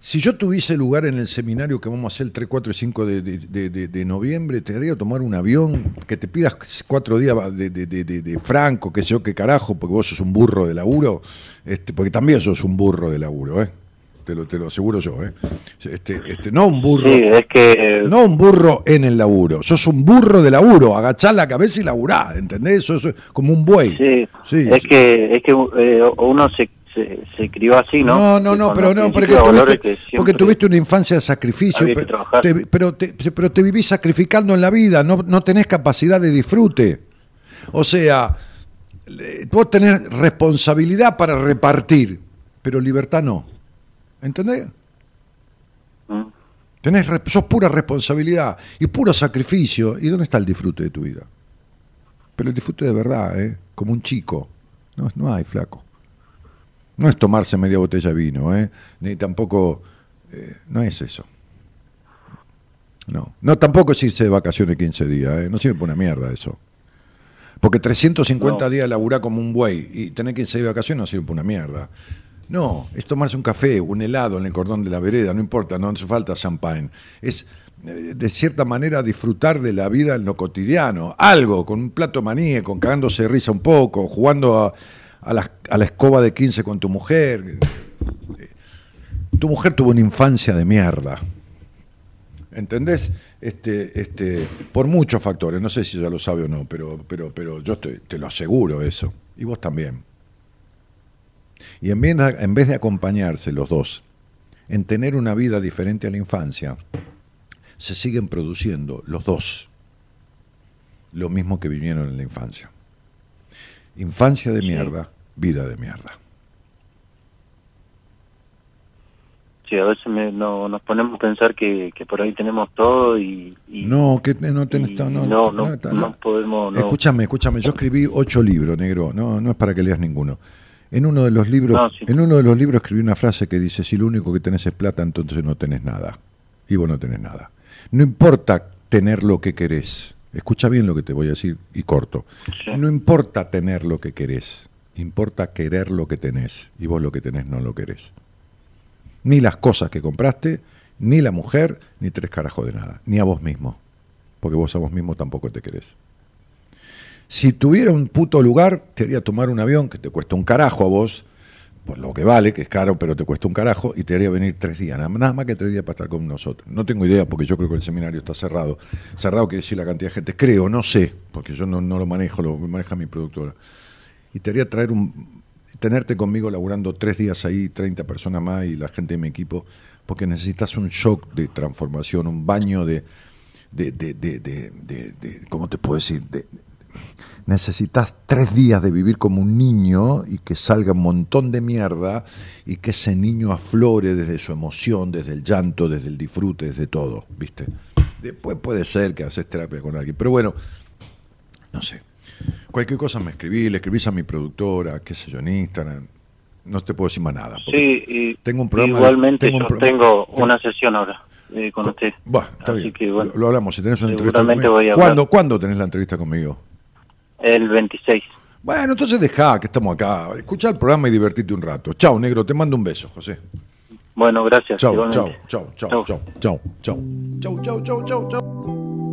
Si yo tuviese lugar en el seminario que vamos a hacer el 3, 4 y 5 de, de- de- noviembre, te haría tomar un avión, que te pidas cuatro días de, franco, que sé yo qué carajo, porque vos sos un burro de laburo, este, porque también sos un burro de laburo, ¿eh? Te lo, te lo aseguro yo, ¿eh? Este, este, no un burro. Sí, es que No un burro en el laburo, sos un burro de laburo, agachá la cabeza y laburá, ¿entendés? Sos como un buey. sí, Sí, es sí. que es que eh, uno se, se, se crió así, ¿no? No, no, no, pero no, porque tuviste, que porque tuviste una infancia de sacrificio, pero te, pero, te, pero te vivís sacrificando en la vida, no, no tenés capacidad de disfrute. O sea, vos tenés responsabilidad para repartir, pero libertad no. ¿Entendés? Mm. Tenés, sos pura responsabilidad y puro sacrificio. ¿Y dónde está el disfrute de tu vida? Pero el disfrute de verdad, ¿eh? Como un chico. No, no hay, flaco. No es tomarse media botella de vino, ¿eh? Ni tampoco... eh, no es eso. No. No, tampoco es irse de vacaciones 15 días, ¿eh? No sirve para una mierda eso. Porque 350 No. días laburar como un buey y tener 15 días de vacaciones no sirve para una mierda. No, es tomarse un café, un helado en el cordón de la vereda, no importa, no hace falta champagne. Es, eh, de cierta manera, disfrutar de la vida en lo cotidiano. Algo, con un plato maní, con cagándose de risa un poco, jugando a, la, a la escoba de 15 con tu mujer. Tu mujer tuvo una infancia de mierda. ¿Entendés? Este, este, por muchos factores, no sé si ya lo sabe o no, pero, pero, pero yo estoy- te lo aseguro eso. Y vos también. Y en vez, de, en vez de acompañarse los dos en tener una vida diferente a la infancia, se siguen produciendo los dos lo mismo que vivieron en la infancia. Infancia de mierda, vida de mierda. Sí, a veces me- no, nos ponemos a pensar que, que por ahí tenemos todo y, y- No, que no tenés... y no, no, no, no, podemos... no. Escúchame, escúchame, yo escribí ocho libros, negro, no, no es para que leas ninguno. En uno de los libros, No, sí. en uno de los libros escribí una frase que dice, si lo único que tenés es plata, entonces no tenés nada. Y vos no tenés nada. No importa tener lo que querés. Escucha bien lo que te voy a decir y corto. Sí. No importa tener lo que querés, importa querer lo que tenés. Y vos lo que tenés no lo querés. Ni las cosas que compraste, ni la mujer, ni tres carajos de nada. Ni a vos mismo. Porque vos a vos mismo tampoco te querés. Si tuviera un puto lugar, te haría tomar un avión que te cuesta un carajo a vos, por lo que vale, que es caro, pero te cuesta un carajo, y te haría venir tres días, nada, más que tres días para estar con nosotros. No tengo idea, porque yo creo que el seminario está cerrado. Cerrado quiere decir la cantidad de gente, creo, no sé, porque yo no, lo manejo, lo maneja mi productora. Y te haría traer un, tenerte conmigo laburando tres días ahí, 30 personas más y la gente de mi equipo, porque necesitas un shock de transformación, un baño de, de, de, de, de- ¿cómo te puedo decir? De- necesitas tres días de vivir como un niño y que salga un montón de mierda y que ese niño aflore desde su emoción, desde el llanto, desde el disfrute, desde todo, ¿viste? Después puede ser que haces terapia con alguien, pero bueno, no sé. Cualquier cosa me escribí, le escribís a mi productora, qué sé yo, en Instagram. No te puedo decir más nada. Sí, y tengo un programa de- igualmente un yo pro- tengo una sesión ahora eh, con usted. Bueno, está Así bien. que, bueno, lo, lo hablamos. Si tenés una entrevista conmigo. voy a. ¿Cuándo, ¿Cuándo tenés la entrevista conmigo? El 26. Bueno, entonces dejá que estamos acá. Escucha el programa y divertite un rato. Chao, negro. Te mando un beso, José. Bueno, gracias. Chao, chao, chao, chao, chao, chao, chao. Chao, chao, chao,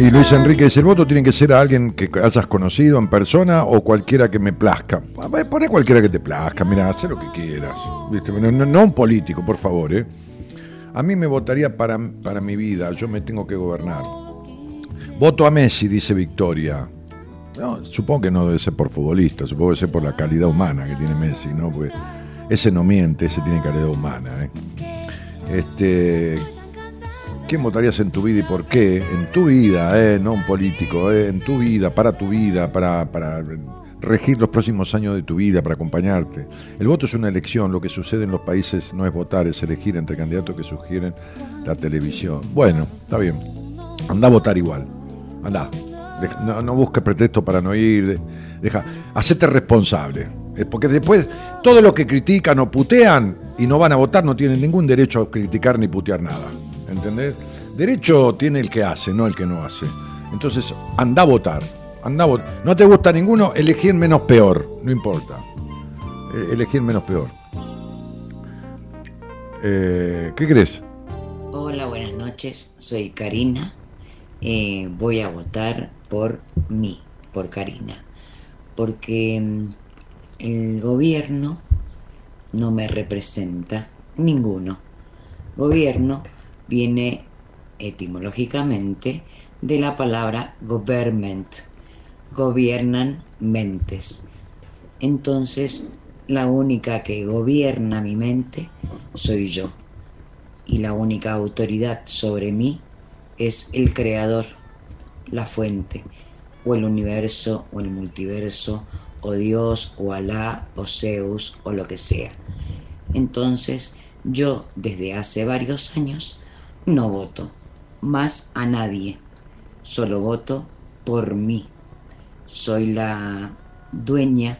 Y Luis Enrique dice, el voto tiene que ser a alguien que hayas conocido en persona o cualquiera que me plazca. Poné cualquiera que te plazca, mira, haz lo que quieras. ¿viste? No, no- no un político, por favor. ¿eh? A mí me votaría para, para mi vida, yo me tengo que gobernar. Voto a Messi, dice Victoria. No, supongo que no debe ser por futbolista, supongo que debe ser por la calidad humana que tiene Messi, ¿no? Porque ese no miente, ese tiene calidad humana. ¿eh? Este, ¿Quién votarías en tu vida y por qué? En tu vida, eh, no un político, eh, en tu vida, para tu vida, para, para regir los próximos años de tu vida, para acompañarte. El voto es una elección, lo que sucede en los países no es votar, es elegir entre candidatos que sugieren la televisión. Bueno, está bien. Anda a votar igual. Anda. No, busques pretexto para no ir. de- Deja. Hacete responsable. Porque después, todos los que critican o putean y no van a votar no tienen ningún derecho a criticar ni putear nada. ¿Entendés? Derecho tiene el que hace, no el que no hace. Entonces, anda a votar. Anda a vot- No te gusta ninguno, elegí el menos peor. No importa. Eh, elegí el menos peor. Eh, ¿Qué crees? Hola, buenas noches. Soy Karina. Eh, voy a votar por mí, por Karina, porque mm, el gobierno no me representa ninguno. Gobierno viene etimológicamente de la palabra government. Gobiernan mentes. Entonces, la única que gobierna mi mente soy yo y la única autoridad sobre mí es el creador, la fuente, o el universo, o el multiverso, o Dios, o Alá, o Zeus, o lo que sea. Entonces, yo desde hace varios años no voto más a nadie, solo voto por mí. Soy la dueña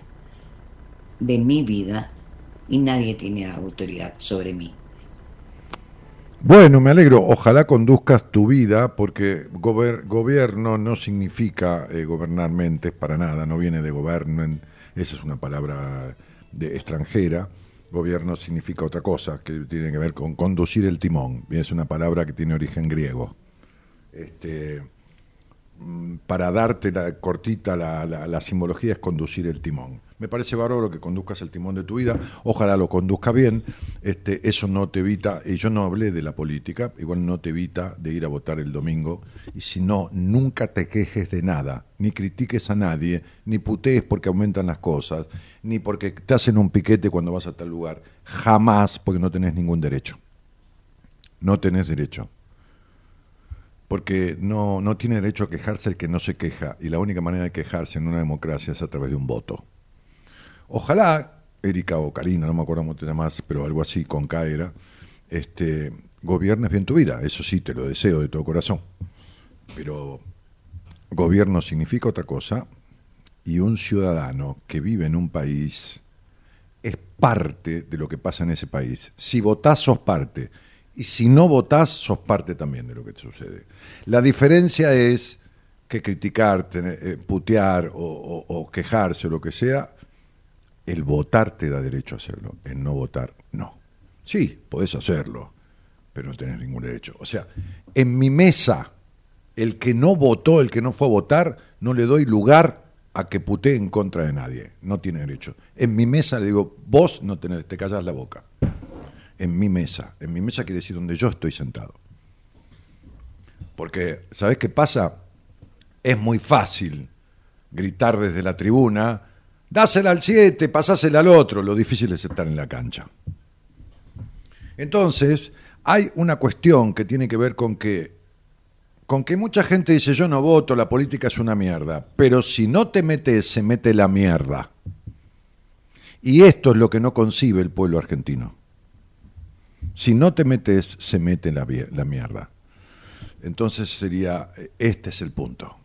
de mi vida y nadie tiene autoridad sobre mí. Bueno, me alegro. Ojalá conduzcas tu vida, porque gobierno no significa eh, gobernar mentes para nada, no viene de gobernen, esa es una palabra de extranjera. Gobierno significa otra cosa, que tiene que ver con conducir el timón. Es una palabra que tiene origen griego. Este, mm, para darte la cortita la, la- la simbología, es conducir el timón. Me parece bárbaro que conduzcas el timón de tu vida, ojalá lo conduzca bien, este, eso no te evita, y yo no hablé de la política, igual no te evita de ir a votar el domingo, y si no, nunca te quejes de nada, ni critiques a nadie, ni putees porque aumentan las cosas, ni porque te hacen un piquete cuando vas a tal lugar, jamás porque no tenés ningún derecho. No tenés derecho. Porque no, no tiene derecho a quejarse el que no se queja, y la única manera de quejarse en una democracia es a través de un voto. Ojalá, Erika o Karina, no me acuerdo cómo te llamas, pero algo así con K era, este, gobiernes bien tu vida, eso sí, te lo deseo de todo corazón. Pero gobierno significa otra cosa, y un ciudadano que vive en un país es parte de lo que pasa en ese país. Si votás, sos parte. Y si no votás, sos parte también de lo que te sucede. La diferencia es que criticar, eh, putear o, o- o quejarse o lo que sea, el votar te da derecho a hacerlo, el no votar no. Sí, podés hacerlo, pero no tenés ningún derecho. O sea, en mi mesa, el que no votó, el que no fue a votar, no le doy lugar a que putee en contra de nadie. No tiene derecho. En mi mesa le digo, vos no tenés, te callas la boca. En mi mesa. En mi mesa quiere decir donde yo estoy sentado. Porque, ¿sabés qué pasa? Es muy fácil gritar desde la tribuna, dásela al 7, pasásela al otro. Lo difícil es estar en la cancha. Entonces, hay una cuestión que tiene que ver con que con que mucha gente dice yo no voto, la política es una mierda, pero si no te metes, se mete la mierda. Y esto es lo que no concibe el pueblo argentino. Si no te metes, se mete la, la mierda. Entonces sería, este es el punto.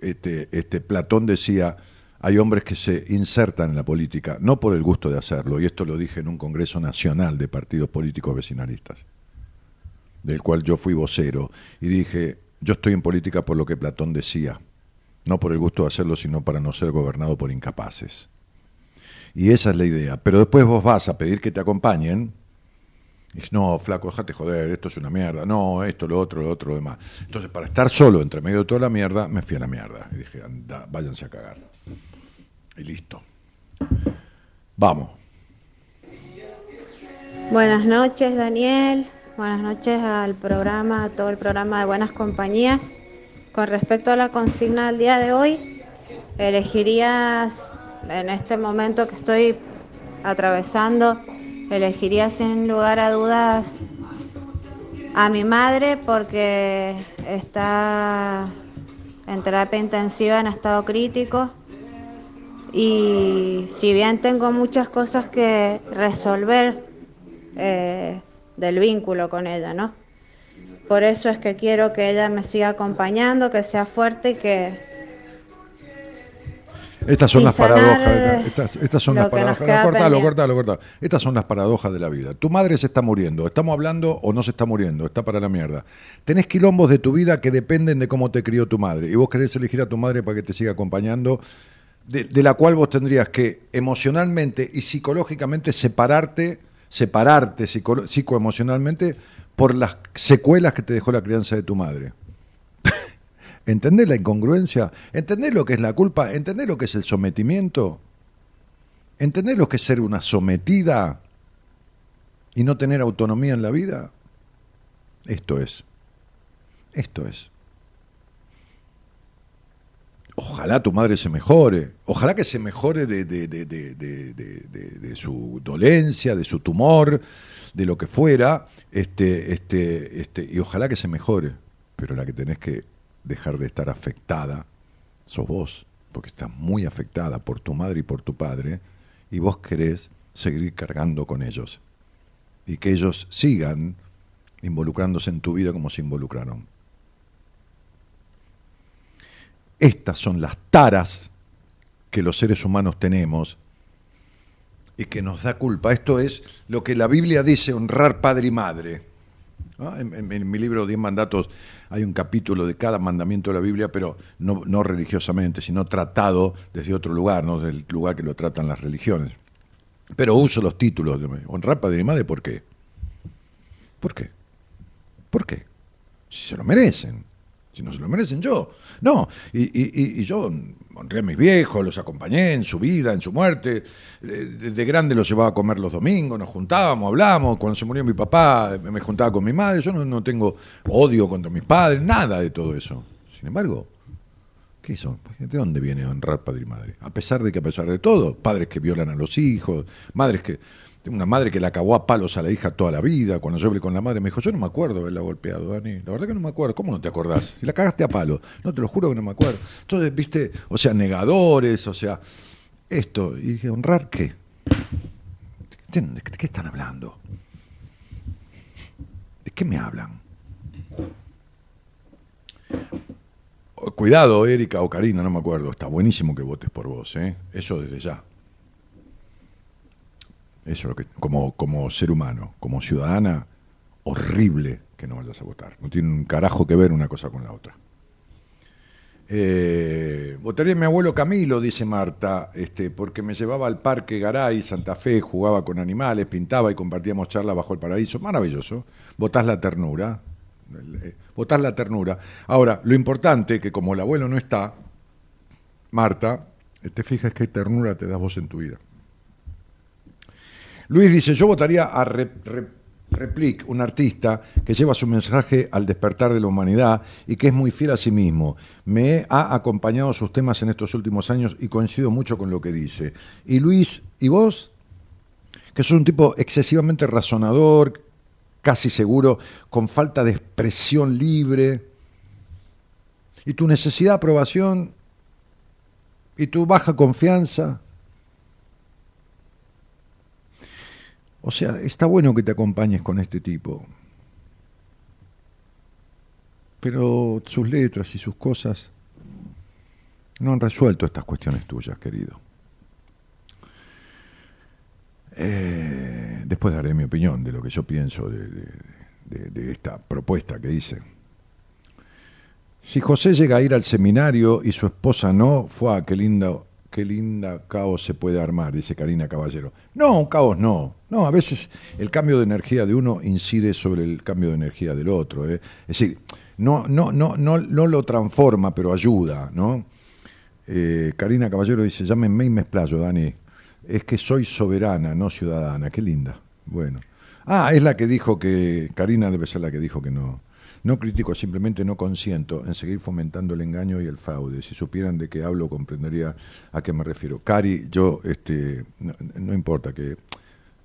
Este, este Platón decía, hay hombres que se insertan en la política, no por el gusto de hacerlo, y esto lo dije en un Congreso Nacional de Partidos Políticos Vecinalistas del cual yo fui vocero, y dije, yo estoy en política por lo que Platón decía, no por el gusto de hacerlo, sino para no ser gobernado por incapaces. Y esa es la idea. Pero después vos vas a pedir que te acompañen, y dices, no, flaco, déjate joder, esto es una mierda, no, esto, lo otro, lo otro, lo demás. Entonces, para estar solo entre medio de toda la mierda, me fui a la mierda. Y dije, anda, váyanse a cagar. Y listo. Vamos. Buenas noches, Daniel. Buenas noches al programa, a todo el programa de Buenas Compañías. Con respecto a la consigna del día de hoy, elegirías, en este momento que estoy atravesando, elegiría sin lugar a dudas a mi madre porque está en terapia intensiva en estado crítico y si bien tengo muchas cosas que resolver eh, del vínculo con ella, ¿no? Por eso es que quiero que ella me siga acompañando, que sea fuerte y que Estas son Y las paradojas. de la- eh, estas, estas son las paradojas. queda Cortalo, cortalo, cortalo. Estas son las paradojas de la vida. Tu madre se está muriendo. Estamos hablando o no se está muriendo. Está para la mierda. Tenés quilombos de tu vida que dependen de cómo te crió tu madre. Y vos querés elegir a tu madre para que te siga acompañando. De, la cual vos tendrías que emocionalmente y psicológicamente separarte, separarte psico- psicoemocionalmente por las secuelas que te dejó la crianza de tu madre. (laughs) ¿Entendés la incongruencia? ¿Entendés lo que es la culpa? ¿Entendés lo que es el sometimiento? ¿Entendés lo que es ser una sometida y no tener autonomía en la vida? Esto es. Esto es. Ojalá tu madre se mejore. Ojalá que se mejore de, de- de- de- su dolencia, de su tumor, de lo que fuera. Este, este, este, y ojalá que se mejore. Pero la que tenés que dejar de estar afectada sos vos, porque estás muy afectada por tu madre y por tu padre, y vos querés seguir cargando con ellos. Y que ellos sigan involucrándose en tu vida como se involucraron. Estas son las taras que los seres humanos tenemos y que nos da culpa. Esto es lo que la Biblia dice, honrar padre y madre. En, mi libro Diez Mandatos hay un capítulo de cada mandamiento de la Biblia, pero no, religiosamente, sino tratado desde otro lugar, no del lugar que lo tratan las religiones. Pero uso los títulos de honrar padre y madre, ¿por qué? ¿Por qué? ¿Por qué? Si se lo merecen. Si no se lo merecen yo. No, y, y- y- yo honré a mis viejos, los acompañé en su vida, en su muerte. De, de- de grande los llevaba a comer los domingos, nos juntábamos, hablábamos. Cuando se murió mi papá, me juntaba con mi madre. Yo no, no tengo odio contra mis padres, nada de todo eso. Sin embargo, ¿qué hizo? ¿De dónde viene honrar padre y madre? A pesar de que, a pesar de todo, padres que violan a los hijos, madres que. Tengo una madre que la acabó a palos a la hija toda la vida. Cuando yo hablé con la madre, me dijo: Yo no me acuerdo haberla golpeado, Dani. La verdad que no me acuerdo. ¿Cómo no te acordás? Y la cagaste a palo. No, te lo juro que no me acuerdo. Entonces, viste, o sea, negadores, o sea, esto. Y dije: ¿honrar qué? ¿De, de qué están hablando? ¿De qué me hablan? Cuidado, Erika o Karina, no me acuerdo. Está buenísimo que votes por vos, ¿eh? Eso desde ya. Eso es lo que. Como, como ser humano, como ciudadana, horrible que no vayas a votar. No tiene un carajo que ver una cosa con la otra. Eh, votaría a mi abuelo Camilo, dice Marta, este, porque me llevaba al parque Garay, Santa Fe, jugaba con animales, pintaba y compartíamos charlas bajo el paraíso. Maravilloso. Votás la ternura. Eh, Votás la ternura. Ahora, lo importante, que como el abuelo no está, Marta, te fijas qué ternura te das vos en tu vida. Luis dice, yo votaría a Rep- Rep- Replic, un artista que lleva su mensaje al despertar de la humanidad y que es muy fiel a sí mismo. Me ha acompañado sus temas en estos últimos años y coincido mucho con lo que dice. Y Luis, ¿y vos? Que sos un tipo excesivamente razonador, casi seguro, con falta de expresión libre. Y tu necesidad de aprobación y tu baja confianza. O sea, está bueno que te acompañes con este tipo. Pero sus letras y sus cosas no han resuelto estas cuestiones tuyas, querido. Eh, después daré mi opinión de lo que yo pienso de, esta propuesta que hice. Si José llega a ir al seminario y su esposa no, fue qué linda, qué linda caos se puede armar, dice Karina Caballero. No, un caos no. No, a veces el cambio de energía de uno incide sobre el cambio de energía del otro. ¿eh? Es decir, no, no, no, no, no lo transforma, pero ayuda, ¿no? Eh, Karina Caballero dice, llámenme y me explayo, Dani. Es que soy soberana, no ciudadana. Qué linda. Bueno. Ah, es la que dijo que, Karina debe ser la que dijo que no. No critico, simplemente no consiento en seguir fomentando el engaño y el fraude. Si supieran de qué hablo, comprendería a qué me refiero. Cari, yo, este, no, no importa que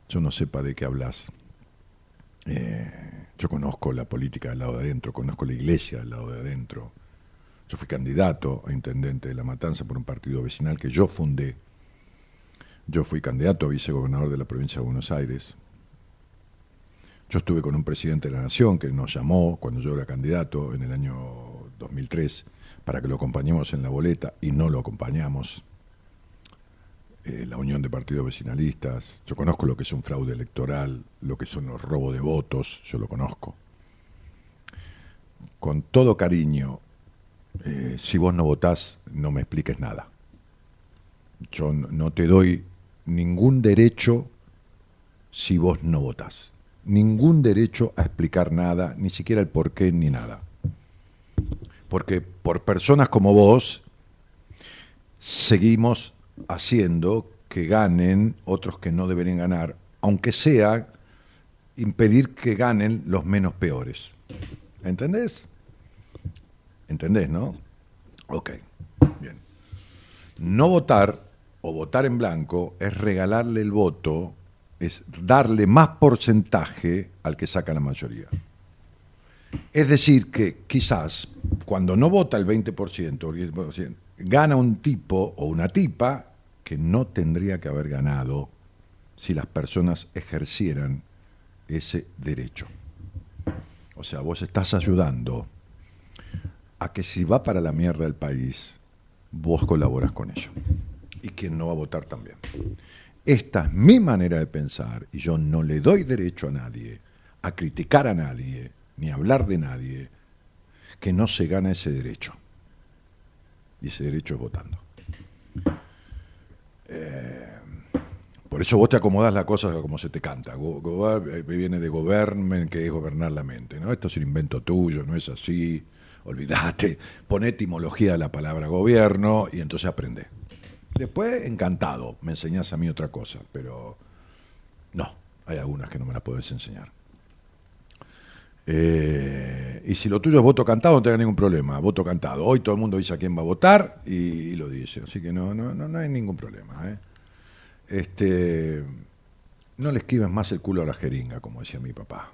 yo no sepa de qué hablas. Eh, yo conozco la política del lado de adentro, conozco la iglesia del lado de adentro. Yo fui candidato a intendente de La Matanza por un partido vecinal que yo fundé. Yo fui candidato a vicegobernador de la provincia de Buenos Aires. Yo estuve con un presidente de la Nación que nos llamó cuando yo era candidato en el año 2003 para que lo acompañemos en la boleta y no lo acompañamos. Eh, la Unión de Partidos Vecinalistas. Yo conozco lo que es un fraude electoral, lo que son los robos de votos, yo lo conozco. Con todo cariño, eh, si vos no votás, no me expliques nada. Yo no- te doy ningún derecho si vos no votás. Ningún derecho a explicar nada, ni siquiera el por qué ni nada. Porque por personas como vos seguimos haciendo que ganen otros que no deberían ganar, aunque sea impedir que ganen los menos peores. ¿Entendés? ¿Entendés, no? Ok, bien. No votar o votar en blanco es regalarle el voto, es darle más porcentaje al que saca la mayoría. Es decir, que quizás cuando no vota el 20%, o el 10%, gana un tipo o una tipa que no tendría que haber ganado si las personas ejercieran ese derecho. O sea, vos estás ayudando a que si va para la mierda el país, vos colaboras con ello. Y quien no va a votar también. Esta es mi manera de pensar y yo no le doy derecho a nadie a criticar a nadie ni a hablar de nadie que no se gana ese derecho. Y ese derecho es votando. Eh, por eso vos te acomodás la cosa como se te canta. Go- go- eh, viene de government, que es gobernar la mente. ¿no? Esto es un invento tuyo, no es así. olvídate, pon etimología de la palabra gobierno y entonces aprende. Después, encantado, me enseñás a mí otra cosa, pero no, hay algunas que no me las puedes enseñar. Eh, y si lo tuyo es voto cantado, no tenga ningún problema, voto cantado. Hoy todo el mundo dice a quién va a votar y, lo dice, así que no, no, no, no hay ningún problema. ¿eh? Este, no le esquives más el culo a la jeringa, como decía mi papá.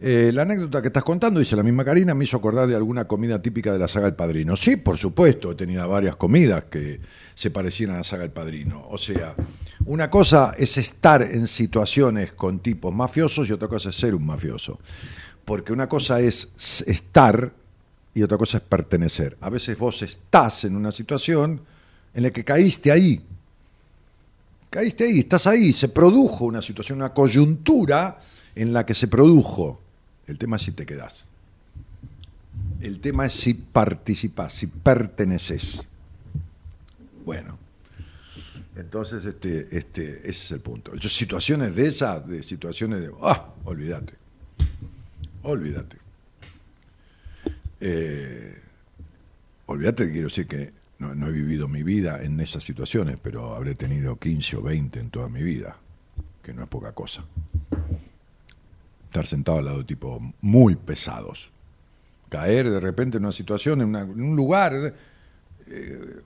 Eh, la anécdota que estás contando, dice la misma Karina, me hizo acordar de alguna comida típica de la saga El Padrino. Sí, por supuesto, he tenido varias comidas que se parecían a la saga El Padrino. O sea, una cosa es estar en situaciones con tipos mafiosos y otra cosa es ser un mafioso. Porque una cosa es estar y otra cosa es pertenecer. A veces vos estás en una situación en la que caíste ahí. Caíste ahí, estás ahí, se produjo una situación, una coyuntura en la que se produjo. El tema es si te quedás. El tema es si participás, si perteneces. Bueno, entonces este, este, ese es el punto. Yo, situaciones de esas, de situaciones de, ah, olvídate, olvídate. Eh, olvídate, quiero decir que no he vivido mi vida en esas situaciones, pero habré tenido 15 o 20 en toda mi vida, que no es poca cosa. Estar sentado al lado de tipos muy pesados. Caer de repente en una situación, en, un lugar, eh,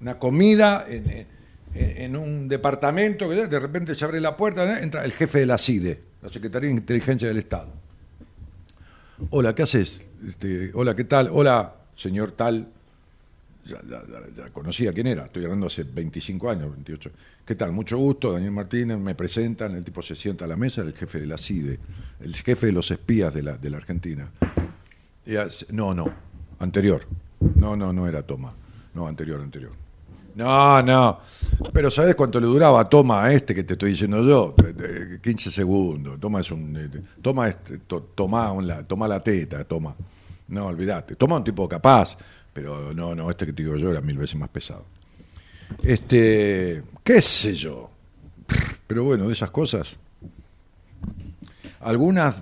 una comida, en, un departamento, de repente se abre la puerta, ¿eh? entra el jefe de la CIDE, la Secretaría de Inteligencia del Estado. Hola, ¿qué haces? Este, hola, ¿qué tal? Hola, señor tal. Ya, conocía quién era, estoy hablando hace 25 años, 28. ¿Qué tal? Mucho gusto, Daniel Martínez, me presentan, el tipo se sienta a la mesa, el jefe de la CIDE, el jefe de los espías de la, de la Argentina. No, no, anterior. No, no, no era Toma. No, anterior, anterior. No, no. Pero ¿sabes cuánto le duraba Toma a este que te estoy diciendo yo? De- de 15 segundos. Toma es un. eh, Toma, es, to- toma, toma la teta, toma. No, olvídate. Toma un tipo capaz, pero no, no, este que te digo yo era mil veces más pesado. Este. ¿Qué sé yo? Pero bueno, de esas cosas. Algunas.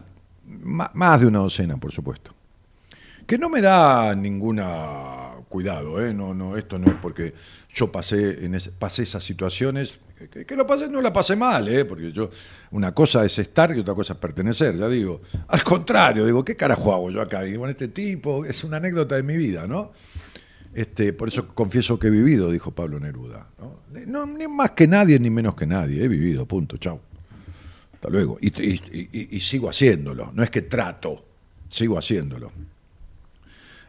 Más de una docena, por supuesto que no me da ninguna cuidado, ¿eh? no, no, esto no es porque yo pasé, en pasé esas situaciones, que, que- lo pasé, no la pasé mal, ¿eh? porque yo, una cosa es estar y otra cosa es pertenecer, ya digo, al contrario, digo, ¿qué carajo hago yo acá? Y con este tipo, es una anécdota de mi vida, ¿no? Este, por eso confieso que he vivido, dijo Pablo Neruda. ¿no? Ni más que nadie, ni menos que nadie, he vivido, punto, chao. Hasta luego. Y sigo haciéndolo, no es que trato, sigo haciéndolo.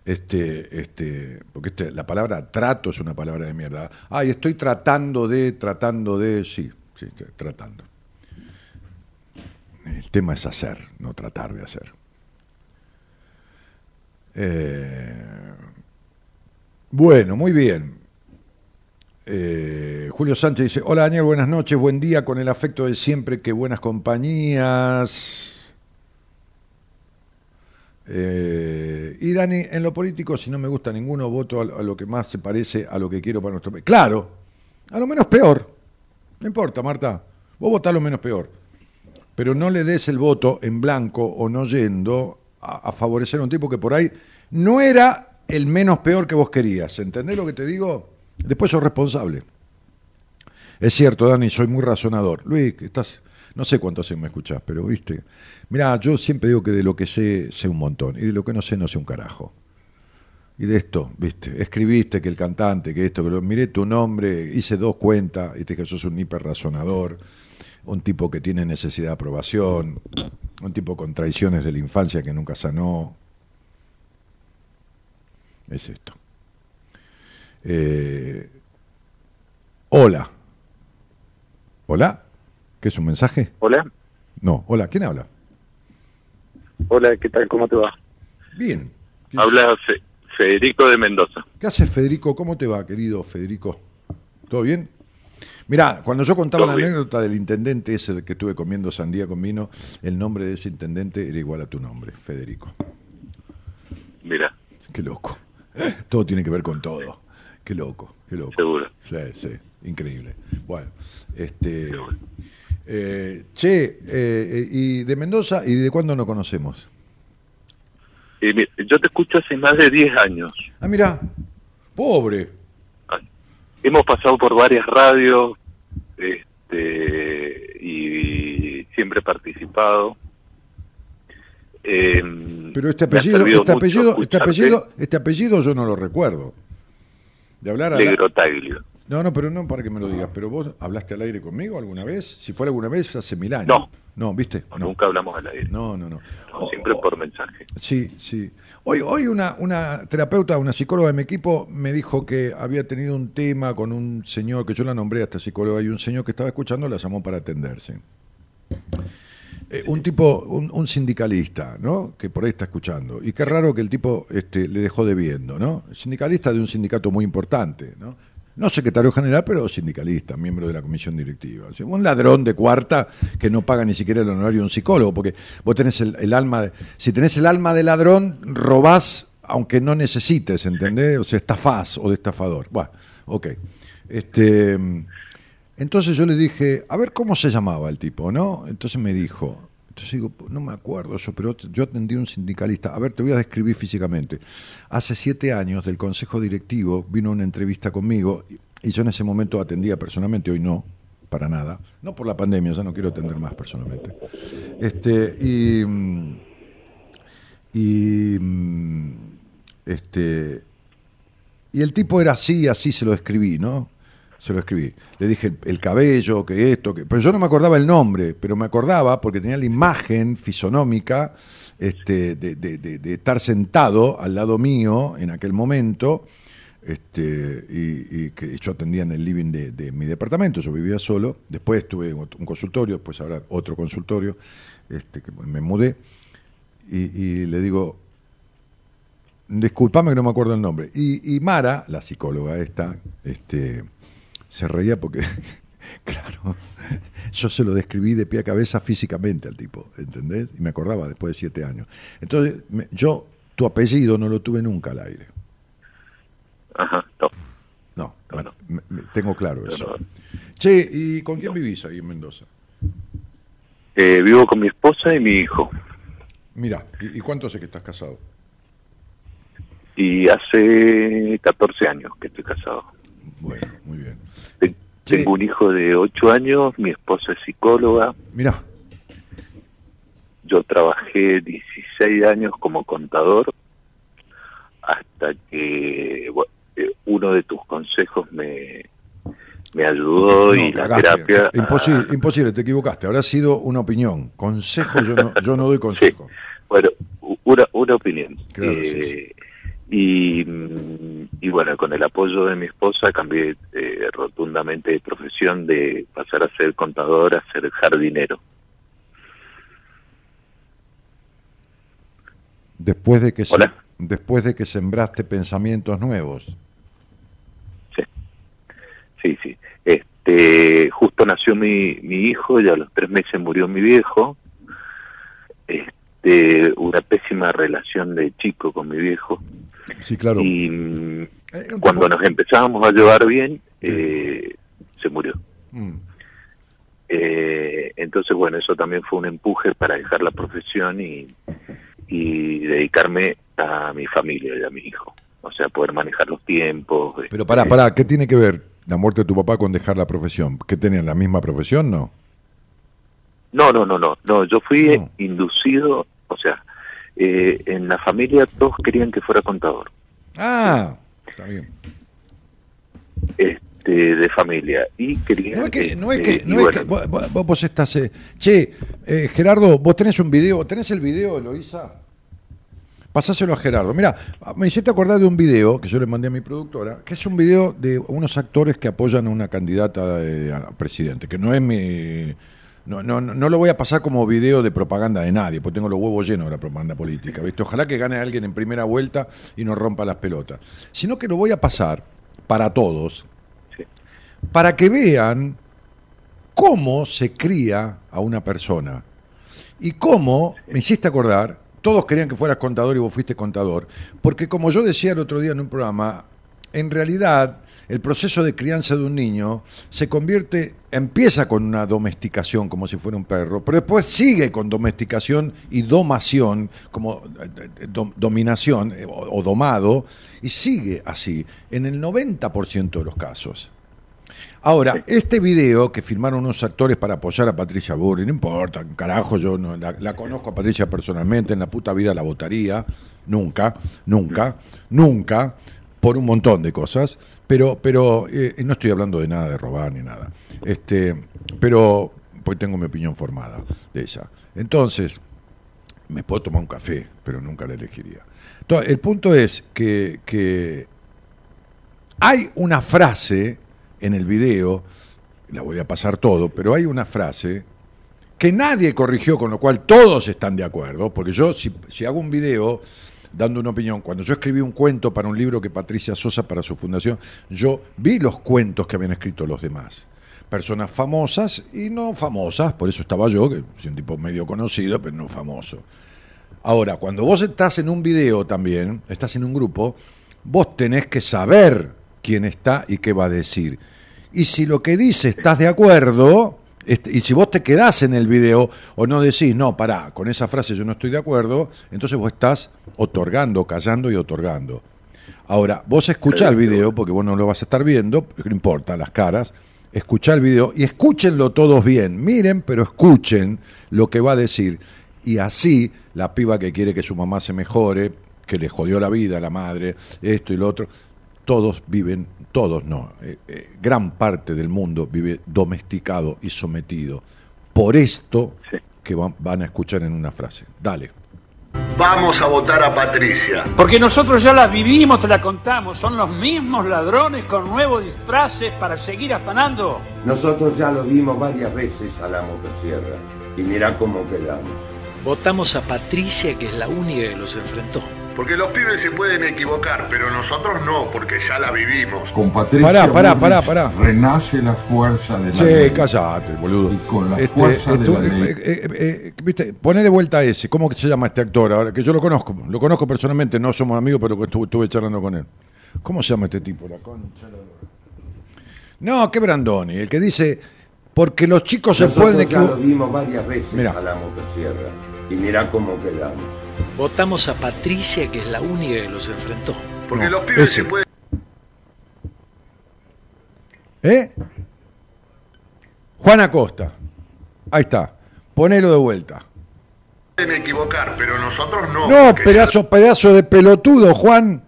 Este, este, porque este, la palabra trato es una palabra de mierda. Ay, estoy tratando de, tratando de, sí, sí, tratando. El tema es hacer, no tratar de hacer. Eh, bueno, muy bien. Eh, Julio Sánchez dice, hola Daniel, buenas noches, buen día, con el afecto de siempre, que buenas compañías. Eh, y Dani, en lo político, si no me gusta ninguno, voto a, lo que más se parece a lo que quiero para nuestro país. Claro, a lo menos peor. No importa, Marta. Vos votás lo menos peor. Pero no le des el voto en blanco o no yendo a, a favorecer a un tipo que por ahí no era el menos peor que vos querías. ¿Entendés lo que te digo? Después sos responsable. Es cierto, Dani, soy muy razonador. Luis, estás, no sé cuánto hace me escuchás, pero viste. Mirá, yo siempre digo que de lo que sé, sé un montón. Y de lo que no sé, no sé un carajo. Y de esto, viste, escribiste que el cantante, que esto, que lo miré tu nombre, hice dos cuentas, y te dije sos un hiperrazonador, un tipo que tiene necesidad de aprobación, un tipo con traiciones de la infancia que nunca sanó. Es esto. Eh, hola. ¿Hola? ¿Qué es un mensaje? Hola, No, hola, ¿quién habla? hola, ¿qué tal? ¿Cómo te va? Bien. Habla Fe- Federico de Mendoza. ¿Qué haces, Federico? ¿Cómo te va, querido Federico? ¿Todo bien? Mirá, cuando yo contaba la anécdota del intendente ese que estuve comiendo sandía con vino, el nombre de ese intendente era igual a tu nombre, Federico. Mira, Qué loco. Todo tiene que ver con todo. Qué loco, qué loco. Seguro. Sí, sí, increíble. Bueno, este... eh, che, eh, eh, ¿y de Mendoza y de cuándo no conocemos? Eh, yo te escucho hace más de 10 años. Ah, mira, pobre. Hemos pasado por varias radios este, y siempre he participado. Eh, Pero este ha apellido, este apellido, este apellido, este apellido yo no lo recuerdo. De hablar a Negrotaglio. No, no, pero no para que me lo digas. Pero vos hablaste al aire conmigo alguna vez. Si fuera alguna vez, hace mil años. No. No, ¿viste? No, Nunca hablamos al aire. No, no, no. No, siempre por mensaje. Sí, sí. Hoy, hoy una, una terapeuta, una psicóloga de mi equipo me dijo que había tenido un tema con un señor, que yo la nombré a esta psicóloga, y un señor que estaba escuchando la llamó para atenderse. Eh, un tipo, un, un sindicalista, ¿no? Que por ahí está escuchando. Y qué raro que el tipo este, le dejó debiendo, ¿no? Sindicalista de un sindicato muy importante, ¿no? No secretario general, pero sindicalista, miembro de la comisión directiva. O un ladrón de cuarta que no paga ni siquiera el honorario de un psicólogo, porque vos tenés el, alma, de- si tenés el alma de ladrón, robás aunque no necesites, ¿entendés? O sea, estafás o de estafador. Bueno, ok. Este, entonces yo le dije, a ver cómo se llamaba el tipo, ¿no? Entonces me dijo, entonces digo, no me acuerdo yo, pero yo atendí a un sindicalista. A ver, te voy a describir físicamente. Hace siete años del consejo directivo vino una entrevista conmigo y, y yo en ese momento atendía personalmente, hoy no, para nada. No por la pandemia, ya no quiero atender más personalmente. Este, y. mm, Y. mm, Este. Y el tipo era así, así se lo escribí, ¿no? Se lo escribí. Le dije el, el cabello, que esto, que. Pero yo no me acordaba el nombre, pero me acordaba porque tenía la imagen fisonómica este, de, de- estar sentado al lado mío en aquel momento. Este, y, que yo atendía en el living de, mi departamento, yo vivía solo. Después tuve un un consultorio, después ahora otro consultorio, este, que me mudé. Y, y le digo, disculpame que no me acuerdo el nombre. Y, y Mara, la psicóloga esta, este, se reía porque, (laughs) claro, yo se lo describí de pie a cabeza físicamente al tipo, ¿entendés? Y me acordaba después de siete años. Entonces, me- yo, tu apellido no lo tuve nunca al aire. Ajá, no. No, me- me- tengo claro eso. Che, ¿y con quién vivís ahí en Mendoza? Eh, vivo con mi esposa y mi hijo. Mira, ¿y, y cuánto hace que estás casado? Y hace 14 años que estoy casado. Bueno, Tengo un hijo de 8 años, mi esposa es psicóloga. Mira. Yo trabajé 16 años como contador hasta que eh, uno de tus consejos me, me ayudó y la cagaste. terapia... Imposible, imposible, te equivocaste. Habrá sido una opinión. Consejo, yo no, yo no doy consejo. Bueno, una, una opinión. Claro, Eh, y, y bueno, con el apoyo de mi esposa cambié eh, rotundamente de profesión de pasar a ser contador a ser jardinero. Después de que se- después de que sembraste pensamientos nuevos. Sí, sí. Este, justo nació mi, mi hijo y a los tres meses murió mi viejo. Este, una pésima relación de chico con mi viejo. Sí, claro. Y mm, cuando nos empezábamos a llevar bien, eh, se murió. Mm. Eh, entonces, bueno, eso también fue un empuje para dejar la profesión y, y dedicarme a mi familia y a mi hijo. O sea, poder manejar los tiempos. Pero pará, pará, ¿qué tiene que ver la muerte de tu papá con dejar la profesión? ¿Que tenían la misma profesión, no? No, no, no, no, no. Yo fui inducido, o sea, eh, en la familia todos querían que fuera contador, Ah, está bien. este, de familia, y querían. No es que, no es eh, que, no es bueno, que vos, vos- estás. eh, che, eh, Gerardo, vos tenés un video, ¿tenés el video, Eloisa? Pasáselo a Gerardo. Mira, me hiciste acordar de un video que yo le mandé a mi productora, que es un video de unos actores que apoyan a una candidata eh, a presidente, que no es mi. No, no, no lo voy a pasar como video de propaganda de nadie, porque tengo los huevos llenos de la propaganda política. ¿viste? Ojalá que gane alguien en primera vuelta y no rompa las pelotas. Sino que lo voy a pasar para todos, para que vean cómo se cría a una persona. Y cómo, me hiciste acordar, todos querían que fueras contador y vos fuiste contador, porque como yo decía el otro día en un programa, en realidad el proceso de crianza de un niño se convierte, empieza con una domesticación como si fuera un perro, pero después sigue con domesticación y domación, como eh, eh, dom- dominación eh, o, o domado, y sigue así en el 90% de los casos. Ahora, este video que filmaron unos actores para apoyar a Patricia Burri, no importa, carajo, yo no, la, la conozco a Patricia personalmente, en la puta vida la votaría, nunca, nunca, nunca, por un montón de cosas, pero, pero eh, no estoy hablando de nada de robar ni nada. Este, pero pues tengo mi opinión formada de ella. Entonces, me puedo tomar un café, pero nunca la elegiría. Entonces, el punto es que, que hay una frase en el video, la voy a pasar todo, pero hay una frase que nadie corrigió, con lo cual todos están de acuerdo, porque yo si, si hago un video dando una opinión, cuando yo escribí un cuento para un libro que Patricia Sosa para su fundación, yo vi los cuentos que habían escrito los demás. Personas famosas y no famosas, por eso estaba yo, que soy un tipo medio conocido, pero no famoso. Ahora, cuando vos estás en un video también, estás en un grupo, vos tenés que saber quién está y qué va a decir. Y si lo que dice estás de acuerdo, este, y si vos te quedás en el video o no decís, no, pará, con esa frase yo no estoy de acuerdo, entonces vos estás otorgando, callando y otorgando. Ahora, vos escuchá el video, porque vos no lo vas a estar viendo, no importa, las caras, escuchá el video y escúchenlo todos bien. Miren, pero escuchen lo que va a decir. Y así, la piba que quiere que su mamá se mejore, que le jodió la vida a la madre, esto y lo otro, todos viven, todos no, eh, eh, gran parte del mundo vive domesticado y sometido. Por esto que van, van a escuchar en una frase. Dale. Vamos a votar a Patricia. Porque nosotros ya la vivimos, te la contamos. Son los mismos ladrones con nuevos disfraces para seguir afanando. Nosotros ya lo vimos varias veces a la motosierra y mirá cómo quedamos. Votamos a Patricia, que es la única que los enfrentó. Porque los pibes se pueden equivocar, pero nosotros no, porque ya la vivimos. Con Patricia Pará, pará, Bullrich pará, pará. renace la fuerza de la Sí, ley. callate, boludo. Y con la Este, fuerza esto- de la ley. eh, eh, eh, viste, poné de vuelta a ese. ¿Cómo que se llama este actor? Ahora que yo lo conozco, lo conozco personalmente, no somos amigos, pero estuve, estuve charlando con él. ¿Cómo se llama este tipo? La concha. No, que Brandoni, el que dice porque los chicos se Nosotros pueden ya lo vimos varias veces Mirá. a la motosierra y mirá cómo quedamos. Votamos a Patricia, que es la única que los enfrentó. Porque No, los pibes ese. se pueden ¿Eh? Juan Acosta. Ahí está. Ponelo de vuelta. equivocar, pero nosotros no. No, pedazo, pedazo de pelotudo, Juan.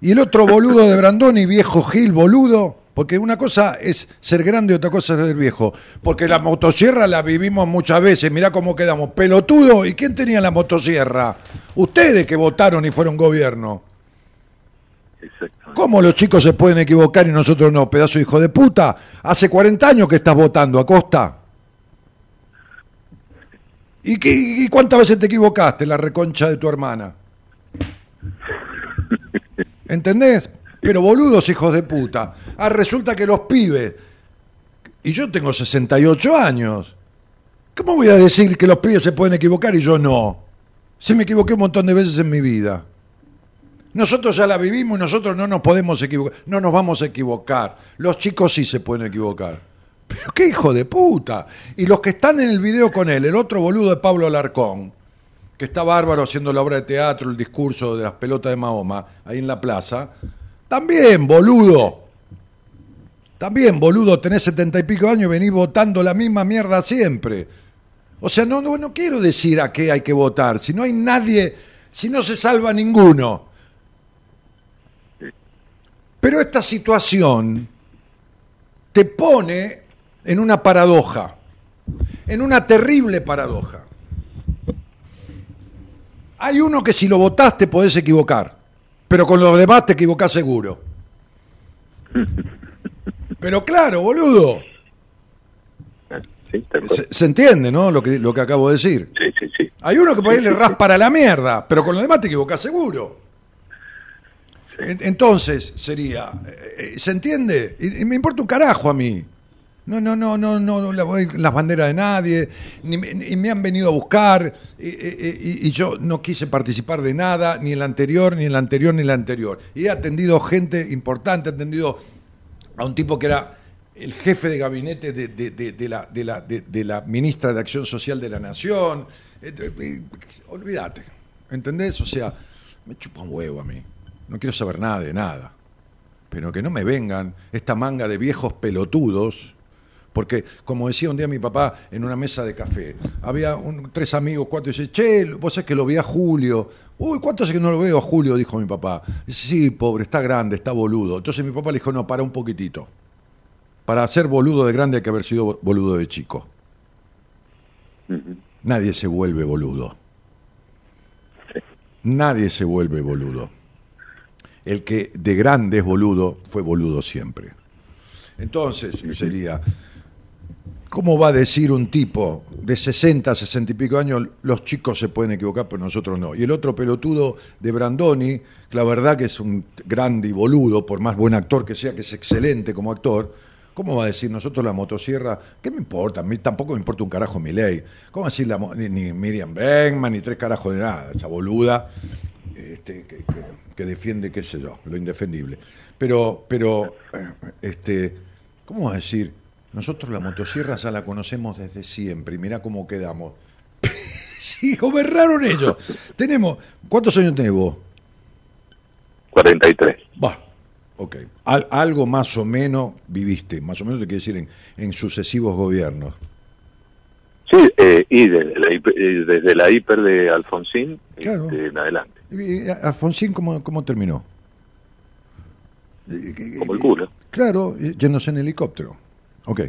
Y el otro boludo de Brandoni, viejo Gil, boludo. Porque una cosa es ser grande y otra cosa es ser viejo. Porque la motosierra la vivimos muchas veces. Mirá cómo quedamos. Pelotudo. ¿Y quién tenía la motosierra? Ustedes que votaron y fueron gobierno. ¿Cómo los chicos se pueden equivocar y nosotros no? Pedazo de hijo de puta. Hace 40 años que estás votando, Acosta. ¿Y, qué- y cuántas veces te equivocaste, la reconcha de tu hermana? (laughs) ¿Entendés? Pero boludos hijos de puta. Ah, resulta que los pibes. Y yo tengo 68 años. ¿Cómo voy a decir que los pibes se pueden equivocar y yo no? Si me equivoqué un montón de veces en mi vida. Nosotros ya la vivimos y nosotros no nos podemos equivocar. No nos vamos a equivocar. Los chicos sí se pueden equivocar. Pero qué hijo de puta. Y los que están en el video con él, el otro boludo de Pablo Alarcón, que está bárbaro haciendo la obra de teatro, el discurso de las pelotas de Mahoma, ahí en la plaza, también, boludo. También, boludo, tenés setenta y pico años y venís votando la misma mierda siempre. O sea, no, no, no quiero decir a qué hay que votar. Si no hay nadie, si no se salva ninguno. Pero esta situación te pone en una paradoja, en una terrible paradoja. Hay uno que si lo votaste podés equivocar, pero con los demás te equivocás seguro. (laughs) Pero claro, boludo. Se, se entiende, ¿no? Lo que, lo que acabo de decir. Sí, sí, sí. Hay uno que por ahí le raspa la mierda, pero con los demás te equivocás seguro. En- Entonces sería, eh, eh, ¿se entiende? Y, y me importa un carajo a mí. No, no, no, no, no, las banderas de nadie, ni, me- han venido a buscar, y, yo no quise participar de nada, ni en la anterior, ni en la anterior, ni en la anterior. Y he atendido gente importante, he atendido a un tipo que era el jefe de gabinete de, la, la, ministra de Acción Social de la Nación. Eh, Olvídate, ¿entendés? O sea, me chupa un huevo a mí. No quiero saber nada de nada. Pero que no me vengan esta manga de viejos pelotudos. Porque, como decía un día mi papá en una mesa de café, había un- tres amigos, cuatro, y dice, che, vos sabés que lo vi a Julio. Uy, ¿cuánto hace que no lo veo a Julio? Dijo mi papá. Dice, sí, pobre, está grande, está boludo. Entonces mi papá le dijo, no, para un poquitito. Para ser boludo de grande hay que haber sido boludo de chico. Nadie se vuelve boludo. Nadie se vuelve boludo. El que de grande es boludo fue boludo siempre. Entonces sería, ¿cómo va a decir un tipo de 60, 60 y pico años, los chicos se pueden equivocar, pero nosotros no? Y el otro pelotudo de Brandoni, que la verdad que es un grande y boludo, por más buen actor que sea, que es excelente como actor, ¿cómo va a decir nosotros la motosierra? ¿Qué me importa? A mí tampoco me importa un carajo mi ley. ¿Cómo decir la, ni, ni Miriam Bengman, ni tres carajos de nada? Esa boluda este, que, que- que defiende, qué sé yo, lo indefendible. Pero, pero, este, ¿cómo va a decir? Nosotros la motosierra ya la conocemos desde siempre y mirá cómo quedamos. (laughs) sí, gobernaron ellos. Tenemos, ¿cuántos años tenés vos? 43. Va, ok. Al- algo más o menos viviste, más o menos te quiere decir en, en sucesivos gobiernos. Sí, eh, y desde la, hiper, eh, desde la hiper de Alfonsín Claro. este, en adelante. Alfonsín, ¿cómo, cómo terminó? Como el culo. Claro, yéndose en helicóptero. Ok.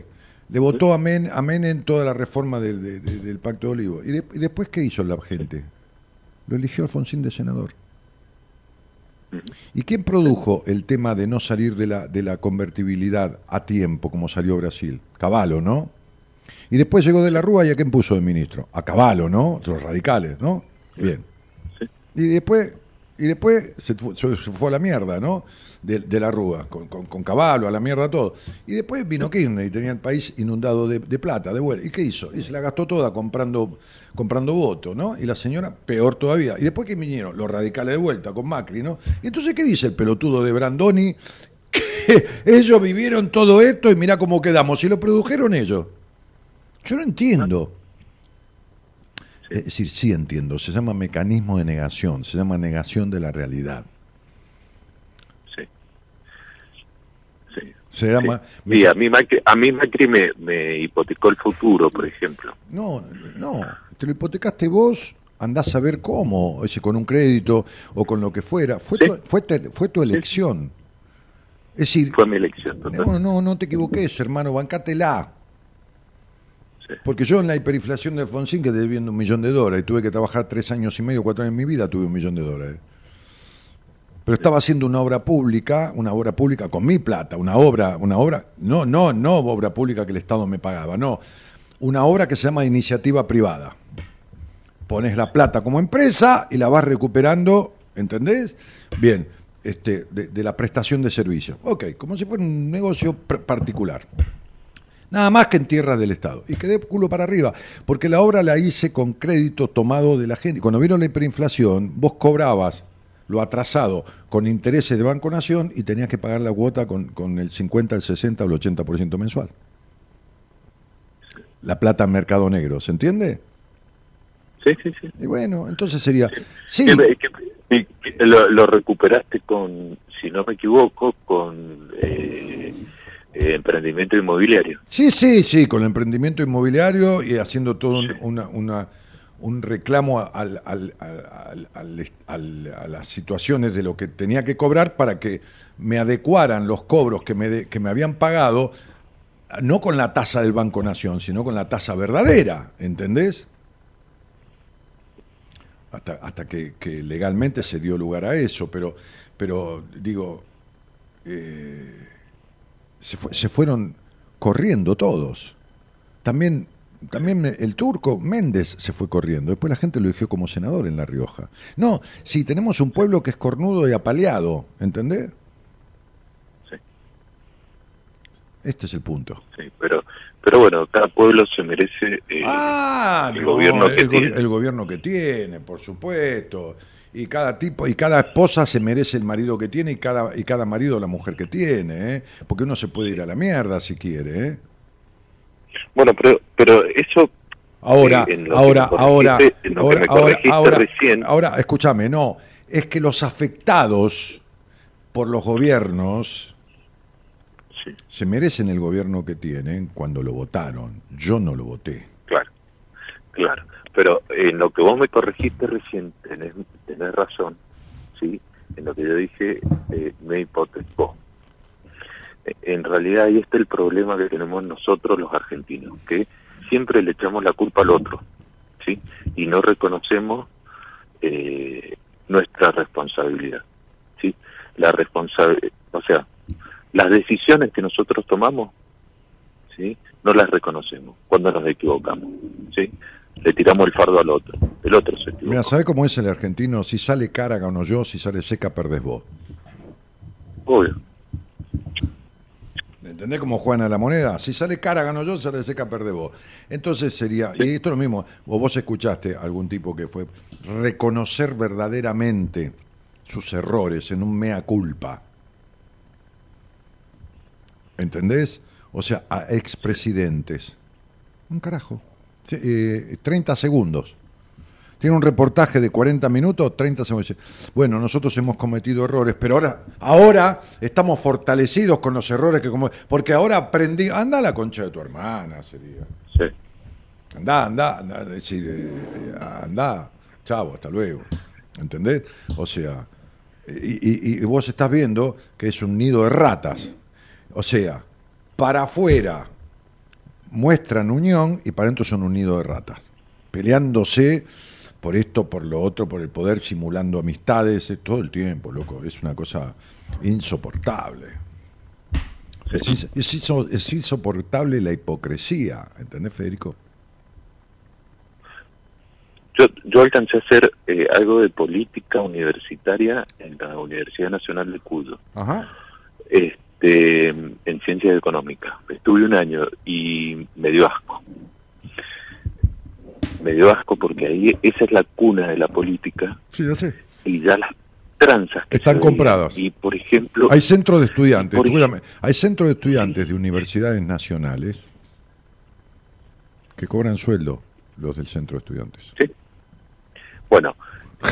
Le votó amén, amén en toda la reforma del, de- de- del Pacto de Olivo. ¿Y, de- y después qué hizo la gente? Lo eligió Alfonsín de senador. ¿Y quién produjo el tema de no salir de la, de la convertibilidad a tiempo, como salió Brasil? Caballo, ¿no? Y después llegó de la Rúa y a quién puso de ministro? A Caballo, ¿no? Los radicales, ¿no? Bien. Y después, y después se, fu- se fue a la mierda, ¿no? De, la Rúa, con, Caballo, a la mierda todo. Y después vino Kirchner y tenía el país inundado de, de plata, de vuelta. ¿Y qué hizo? Y se la gastó toda comprando, comprando votos, ¿no? Y la señora, peor todavía. Y después que vinieron los radicales de vuelta con Macri, ¿no? Y entonces, ¿qué dice el pelotudo de Brandoni? (laughs) Que ellos vivieron todo esto y mirá cómo quedamos. Y lo produjeron ellos. Yo no entiendo. Es decir, sí entiendo. Se llama mecanismo de negación. Se llama negación de la realidad. Sí. Sí. Se llama. Sí, a mí Macri, a mí Macri me, me hipotecó el futuro, por ejemplo. No, no. Te lo hipotecaste vos. Andás a ver cómo, ese con un crédito o con lo que fuera. Fue, tu, fue, fue tu elección. Es decir, Fue mi elección. total. no, no, no te equivoques, hermano, bancátela. Porque yo en la hiperinflación de Alfonsín quedé debiendo un millón de dólares y tuve que trabajar tres años y medio, cuatro años en mi vida, tuve un millón de dólares. Pero estaba haciendo una obra pública, una obra pública con mi plata, una obra, una obra, no, no, no obra pública que el Estado me pagaba, no, una obra que se llama iniciativa privada. Pones la plata como empresa y la vas recuperando, ¿entendés? Bien, este, de, la prestación de servicios. Ok, como si fuera un negocio particular. Nada más que en tierras del Estado. Y quedé culo para arriba, porque la obra la hice con crédito tomado de la gente. Cuando vino la hiperinflación, vos cobrabas lo atrasado con intereses de Banco Nación y tenías que pagar la cuota con, con el 50, el 60 o el 80% mensual. La plata en mercado negro, ¿se entiende? Sí, sí, sí. Y bueno, entonces sería... Sí, lo, lo recuperaste con, si no me equivoco, con eh, eh, emprendimiento inmobiliario. Sí, sí, sí, con el emprendimiento inmobiliario y haciendo todo un, una, una- un reclamo al- al- al- al- al- a las situaciones de lo que tenía que cobrar para que me adecuaran los cobros que me, de- que me habían pagado, no con la tasa del Banco Nación, sino con la tasa verdadera, ¿entendés? Hasta, hasta que, que legalmente se dio lugar a eso, pero, pero digo, eh, se, fue- se fueron corriendo todos. También, también el turco Méndez se fue corriendo. Después la gente lo eligió como senador en La Rioja. No, sí, tenemos un pueblo que es cornudo y apaleado, ¿entendés? Sí. Este es el punto. Sí, pero, pero bueno, cada pueblo se merece eh, Ah, el no, gobierno que el, tiene. el gobierno que tiene, por supuesto. Y cada tipo y cada esposa se merece el marido que tiene y cada y cada marido la mujer que tiene, ¿eh? Porque uno se puede ir a la mierda si quiere, ¿eh? Bueno, pero, pero eso... Ahora, eh, ahora, ahora, ahora, ahora, recién, ahora, escúchame, no, es que los afectados por los gobiernos se merecen el gobierno que tienen cuando lo votaron. Yo no lo voté. Claro, claro. Pero en lo que vos me corregiste recién, tenés, tenés razón, ¿sí? En lo que yo dije, eh, me hipotecó. En realidad ahí está el problema que tenemos nosotros los argentinos, que siempre le echamos la culpa al otro, ¿sí? Y no reconocemos eh, nuestra responsabilidad, ¿sí? La responsabilidad, o sea, las decisiones que nosotros tomamos, ¿sí? No las reconocemos cuando nos equivocamos, ¿sí? Le tiramos el fardo al otro, el otro se equivoca. Mira, ¿sabe cómo es el argentino? Si sale cara gano yo, si sale seca perdés vos. Obvio. ¿Entendés cómo juegan a la moneda? Si sale cara gano yo, si sale seca perdés vos. Entonces sería, y esto es lo mismo, o vos escuchaste a algún tipo que fue reconocer verdaderamente sus errores en un mea culpa. ¿Entendés? O sea, a expresidentes. Un carajo. Eh, 30 segundos. Tiene un reportaje de 40 minutos, 30 segundos. Bueno, nosotros hemos cometido errores, pero ahora, ahora estamos fortalecidos con los errores que como porque ahora aprendí, anda a la concha de tu hermana, sería. Sí. Anda, anda, anda, decir, eh, anda, chavo, hasta luego. ¿Entendés? O sea, y, y- y vos estás viendo que es un nido de ratas. O sea, para afuera muestran unión y para adentro son un nido de ratas. Peleándose por esto, por lo otro, por el poder, simulando amistades, es todo el tiempo, loco. Es una cosa insoportable. Es, ins- es inso- es insoportable la hipocresía, ¿entendés, Federico? Yo, yo alcancé a hacer eh, algo de política universitaria en la Universidad Nacional de Cuyo, Ajá. Este, en ciencias económicas. Estuve un año y me dio asco. Me dio asco porque ahí esa es la cuna de la política Sí, yo sé. y ya las tranzas que Están compradas. Y por ejemplo, Hay centros de estudiantes, por hay centros de estudiantes de universidades nacionales que cobran sueldo los del centro de estudiantes. Bueno,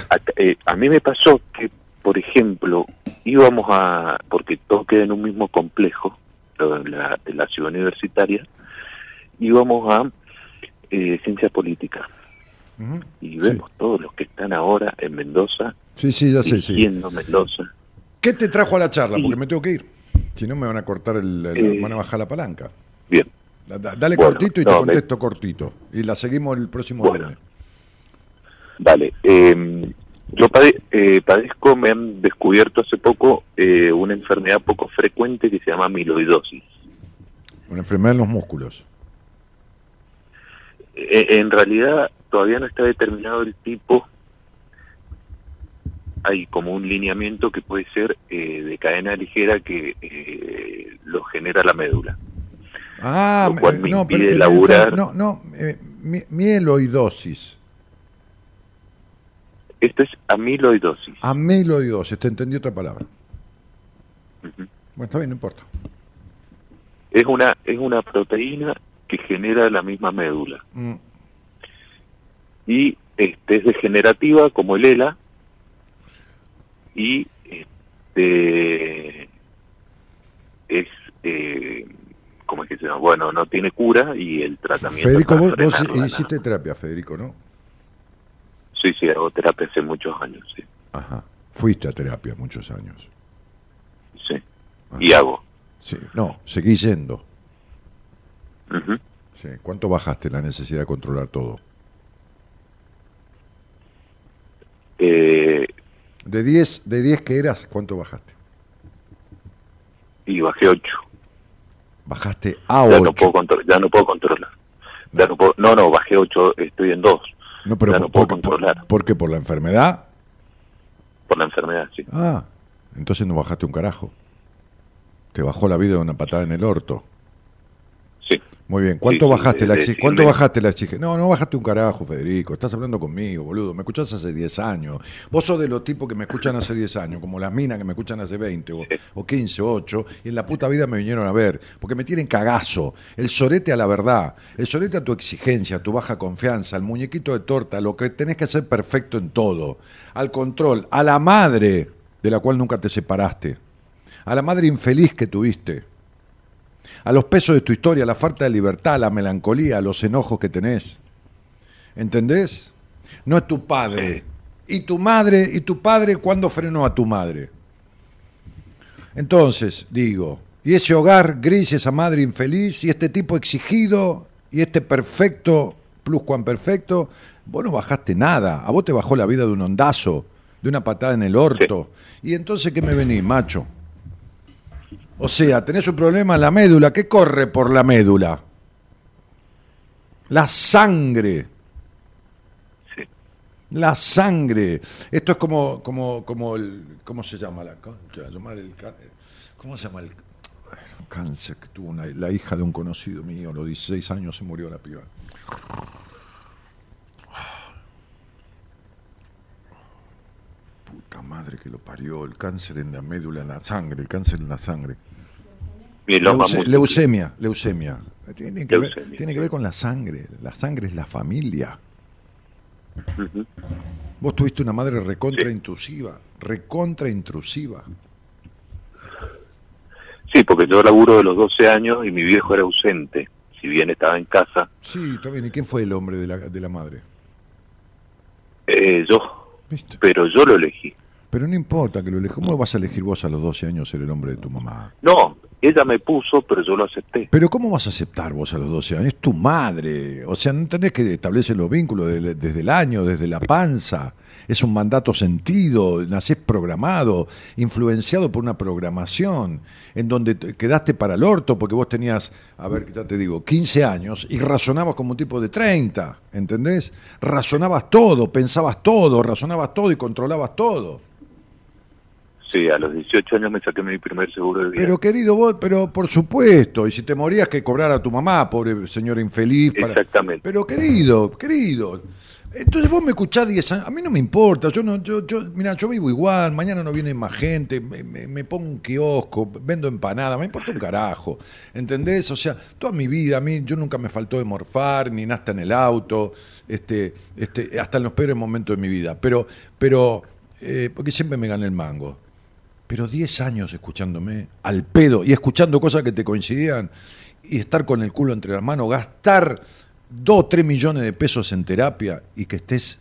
a, eh, a mí me pasó que, por ejemplo, íbamos a, porque todo queda en un mismo complejo, la, de la ciudad universitaria, íbamos a eh, ciencia política y vemos todos los que están ahora en Mendoza, Sí, sí, ya sé, sí. Mendoza. ¿Qué te trajo a la charla? Porque me tengo que ir. Si no, me van a cortar el, el- Eh, van a bajar la palanca. Bien. Da- da- Dale Bueno, cortito y no, te me- contesto cortito. Y la seguimos el próximo Bueno. lunes. Vale, eh, yo pade- eh, padezco, me han descubierto hace poco eh, una enfermedad poco frecuente que se llama amiloidosis. Una enfermedad en los músculos. Eh, en realidad todavía no está determinado el tipo. Hay como un lineamiento que puede ser eh, de cadena ligera que lo genera la médula. Ah, Lo cual me no, impide pero, laburar. no, no, mi- mieloidosis. Esto es amiloidosis. Amiloidosis, te entendí otra palabra. Bueno, está bien, no importa. Es una es una proteína que genera la misma médula Mm. y este es degenerativa como el ELA y este es eh, ¿cómo es que se llama? Bueno, no tiene cura y el tratamiento Federico, vos, vos hiciste terapia, Federico, ¿no? Sí, sí, hago terapia hace muchos años, sí. Ajá. Fuiste a terapia muchos años. Sí. Y hago. Sí, no, seguí yendo. Ujú. Sí. ¿Cuánto bajaste la necesidad de controlar todo? Eh, De 10, de 10 que eras, ¿cuánto bajaste? y bajé 8. Bajaste a Ya 8. no puedo controlar, ya no puedo controlar. Ya no, puedo- no, no, bajé 8, estoy en 2 No, pero ya por, no puedo porque, por- controlar. porque por la enfermedad. por la enfermedad, sí. Ah, entonces no bajaste un carajo. Te bajó la vida de una patada en el orto. Muy bien. ¿Cuánto Sí, bajaste la de- exi- de ¿Cuánto bajaste la exigiencia? No, no bajaste un carajo, Federico. Estás hablando conmigo, boludo. Me escuchás hace 10 años. Vos sos de los tipos que me escuchan hace 10 años, como las minas que me escuchan hace 20 o, o 15 o 8, y en la puta vida me vinieron a ver, porque me tienen cagazo. El sorete a la verdad, el sorete a tu exigencia, a tu baja confianza, al muñequito de torta, lo que tenés que hacer perfecto en todo, al control, a la madre de la cual nunca te separaste, a la madre infeliz que tuviste a los pesos de tu historia, a la falta de libertad, a la melancolía, a los enojos que tenés. ¿Entendés? No es tu padre. ¿Y tu madre? ¿Y tu padre cuándo frenó a tu madre? Entonces, digo, y ese hogar gris, esa madre infeliz, y este tipo exigido, y este perfecto, plus cuan perfecto, vos no bajaste nada. A vos te bajó la vida de un ondazo, de una patada en el orto. Y entonces, ¿qué me venís, macho? O sea, tenés un problema en la médula. ¿Qué corre por la médula? La sangre. La sangre. Esto es como, como, como el, ¿cómo se llama la concha? ¿Cómo se llama el cáncer que tuvo una- la hija de un conocido mío? A los 16 años se murió la piba. Puta madre que lo parió. El cáncer en la médula, en la sangre. El cáncer en la sangre. Leuce- leucemia, leucemia. Tiene que, ver, Leucemia, tiene que ver con la sangre. La sangre es la familia. Vos tuviste una madre recontra intrusiva, recontra intrusiva. Sí, porque yo laburo de los 12 años y mi viejo era ausente. Si bien estaba en casa, Sí, está bien. ¿Y quién fue el hombre de la, de la madre? eh, yo. Pero yo lo elegí. Pero no importa que lo elijas. ¿Cómo vas a elegir vos a los 12 años ser el hombre de tu mamá? No, ella me puso, pero yo lo acepté. Pero ¿cómo vas a aceptar vos a los 12 años? Es tu madre. O sea, no tenés que establecer los vínculos de- desde el año, desde la panza. Es un mandato sentido, nacés programado, influenciado por una programación, en donde te quedaste para el orto porque vos tenías, a ver, ya te digo, 15 años y razonabas como un tipo de 30, ¿entendés? Razonabas todo, pensabas todo, razonabas todo y controlabas todo. Sí, a los 18 años me saqué mi primer seguro de vida. Pero querido vos, pero por supuesto, y si te morías que cobrar a tu mamá, pobre señora infeliz. para- Exactamente. Pero querido, querido, entonces vos me escuchás 10 años, a mí no me importa, yo no, yo, yo, mira, yo vivo igual, mañana no viene más gente, me, pongo un kiosco, vendo empanadas, me importa un carajo, ¿entendés? O sea, toda mi vida, a mí, yo nunca me faltó de morfar, ni nasta en el auto, este, este, hasta en los peores momentos de mi vida, pero, pero, eh, porque siempre me gané el mango. Pero 10 años escuchándome al pedo y escuchando cosas que te coincidían y estar con el culo entre las manos, gastar 2 o 3 millones de pesos en terapia y que estés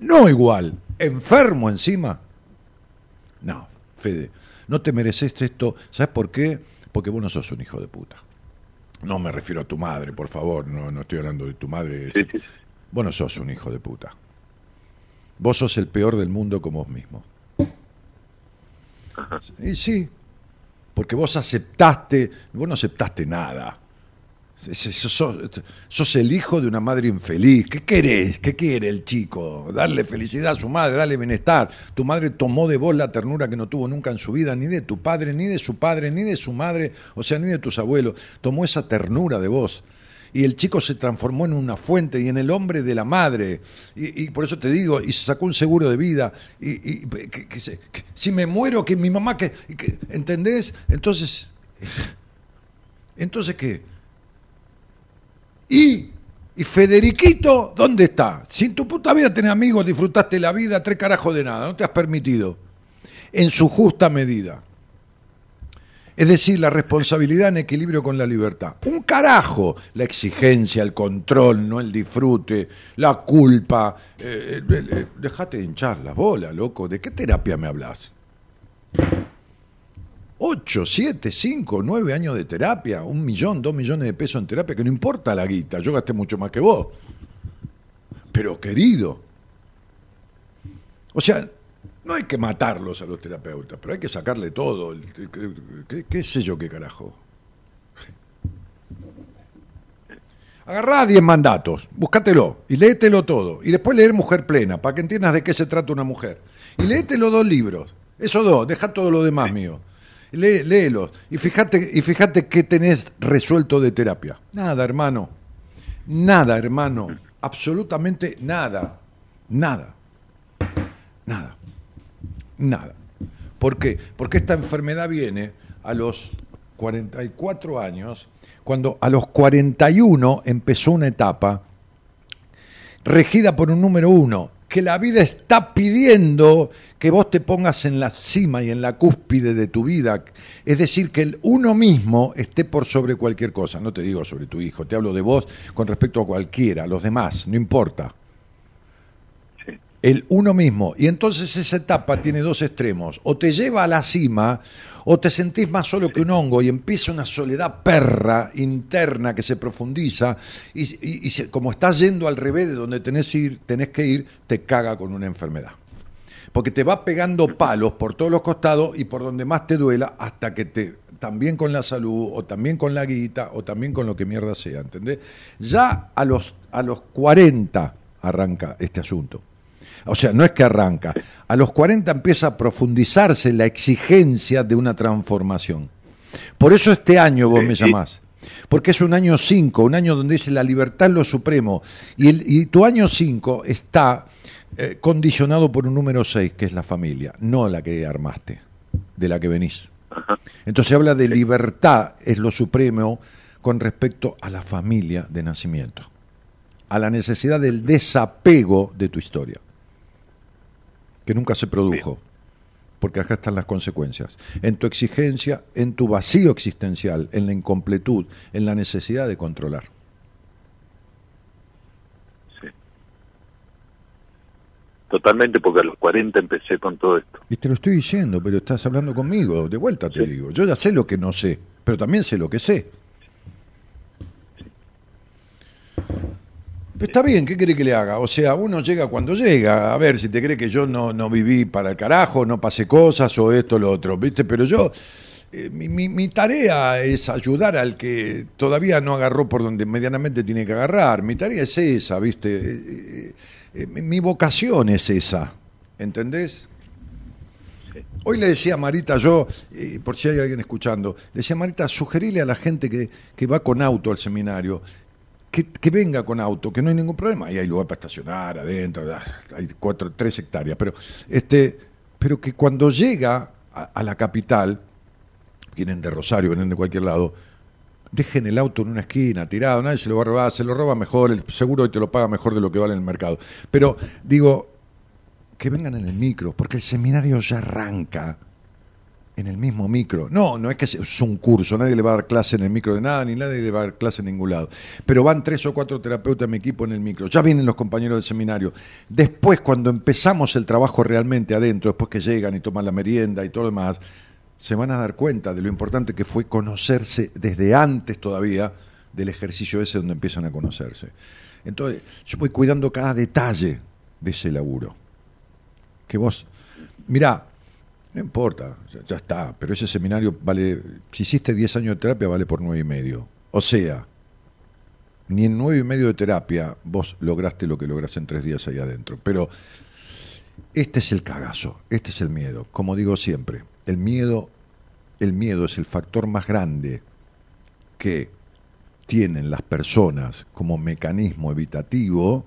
no igual, enfermo encima. No, Fede, no te mereces esto. ¿Sabes por qué? Porque vos no sos un hijo de puta. No me refiero a tu madre, por favor, no, no estoy hablando de tu madre. Vos no sos un hijo de puta. Vos sos el peor del mundo como vos mismo. Y sí, porque vos aceptaste, vos no aceptaste nada. Sos, sos el hijo de una madre infeliz. ¿Qué querés? ¿Qué quiere el chico? Darle felicidad a su madre, darle bienestar. Tu madre tomó de vos la ternura que no tuvo nunca en su vida, ni de tu padre, ni de su padre, ni de su madre, o sea, ni de tus abuelos. Tomó esa ternura de vos. Y el chico se transformó en una fuente y en el hombre de la madre. Y, por eso te digo, y se sacó un seguro de vida. Y, si me muero, que mi mamá, que- ¿entendés? Entonces, (laughs) entonces qué? Y, Federiquito, ¿dónde está? Si en tu puta vida tenés amigos, disfrutaste la vida, tres carajos de nada, no te has permitido. En su justa medida. Es decir, la responsabilidad en equilibrio con la libertad. Un carajo, la exigencia, el control, no el disfrute, la culpa. Eh, eh, eh, dejate de hinchar las bolas, loco. ¿De qué terapia me hablas? Ocho, siete, cinco, nueve años de terapia, un millón, dos millones de pesos en terapia, que no importa la guita, yo gasté mucho más que vos. Pero querido, o sea, no hay que matarlos a los terapeutas, pero hay que sacarle todo. el- ¿Qué, qué- qué- qué sé yo qué carajo? Agarrá 10 mandatos, búscatelo y léetelo todo. Y después leer Mujer Plena, para que entiendas de qué se trata una mujer. Y léete los dos libros, esos dos, deja todo lo demás mío. Lé- léelos. Y fíjate, y fíjate qué tenés resuelto de terapia. Nada, hermano. Nada, hermano. Absolutamente nada. Nada. Nada. Nada. ¿Por qué? Porque esta enfermedad viene a los 44 años, cuando a los 41 empezó una etapa regida por un número uno, que la vida está pidiendo que vos te pongas en la cima y en la cúspide de tu vida. Es decir, que el uno mismo esté por sobre cualquier cosa. No te digo sobre tu hijo, te hablo de vos con respecto a cualquiera, los demás, no importa. El uno mismo. Y entonces esa etapa tiene dos extremos. O te lleva a la cima, o te sentís más solo que un hongo y empieza una soledad perra interna que se profundiza y, y- y se- como estás yendo al revés de donde tenés, ir, tenés que ir, te caga con una enfermedad. Porque te va pegando palos por todos los costados y por donde más te duela hasta que te también con la salud o también con la guita o también con lo que mierda sea, ¿entendés? Ya a los a los 40 arranca este asunto. O sea, no es que arranca. A los 40 empieza a profundizarse la exigencia de una transformación. Por eso este año vos me llamás. Porque es un año 5, un año donde dice la libertad es lo supremo. Y, el- y tu año 5 está eh, condicionado por un número 6, que es la familia, no la que armaste, de la que venís. Entonces habla de libertad es lo supremo con respecto a la familia de nacimiento, a la necesidad del desapego de tu historia, que nunca se produjo, porque acá están las consecuencias, en tu exigencia, en tu vacío existencial, en la incompletud, en la necesidad de controlar. Totalmente, porque a los 40 empecé con todo esto. Y te lo estoy diciendo, pero estás hablando conmigo, de vuelta te digo. Yo ya sé lo que no sé, pero también sé lo que sé. Está bien, ¿qué quiere que le haga? O sea, uno llega cuando llega. A ver, si te cree que yo no, no viví para el carajo, no pasé cosas o esto o lo otro, ¿viste? Pero yo, eh, mi, mi- mi tarea es ayudar al que todavía no agarró por donde medianamente tiene que agarrar. Mi tarea es esa, ¿viste? Eh, eh, eh, mi- mi vocación es esa, ¿entendés? Hoy le decía a Marita, yo, eh, por si hay alguien escuchando, le decía a Marita, sugerirle a la gente que, que va con auto al seminario, que, venga con auto, que no hay ningún problema. Ahí hay lugar para estacionar adentro, ah, hay cuatro, tres hectáreas, pero, este, pero que cuando llega a, a la capital, vienen de Rosario, vienen de cualquier lado, dejen el auto en una esquina, tirado, nadie se lo va a robar, se lo roba mejor, el seguro hoy te lo paga mejor de lo que vale en el mercado. Pero digo, que vengan en el micro, porque el seminario ya arranca en el mismo micro. No, no es que es un curso, nadie le va a dar clase en el micro de nada, ni nadie le va a dar clase en ningún lado. Pero van tres o cuatro terapeutas de mi equipo en el micro. Ya vienen los compañeros del seminario. Después, cuando empezamos el trabajo realmente adentro, después que llegan y toman la merienda y todo lo demás, se van a dar cuenta de lo importante que fue conocerse desde antes todavía del ejercicio ese donde empiezan a conocerse. Entonces, yo voy cuidando cada detalle de ese laburo. Que vos, mirá, no importa, ya, está, pero ese seminario vale, si hiciste 10 años de terapia, vale por nueve y medio. O sea, ni en nueve y medio de terapia vos lograste lo que lograste en tres días ahí adentro. Pero este es el cagazo, este es el miedo. Como digo siempre, el miedo, el miedo es el factor más grande que tienen las personas como mecanismo evitativo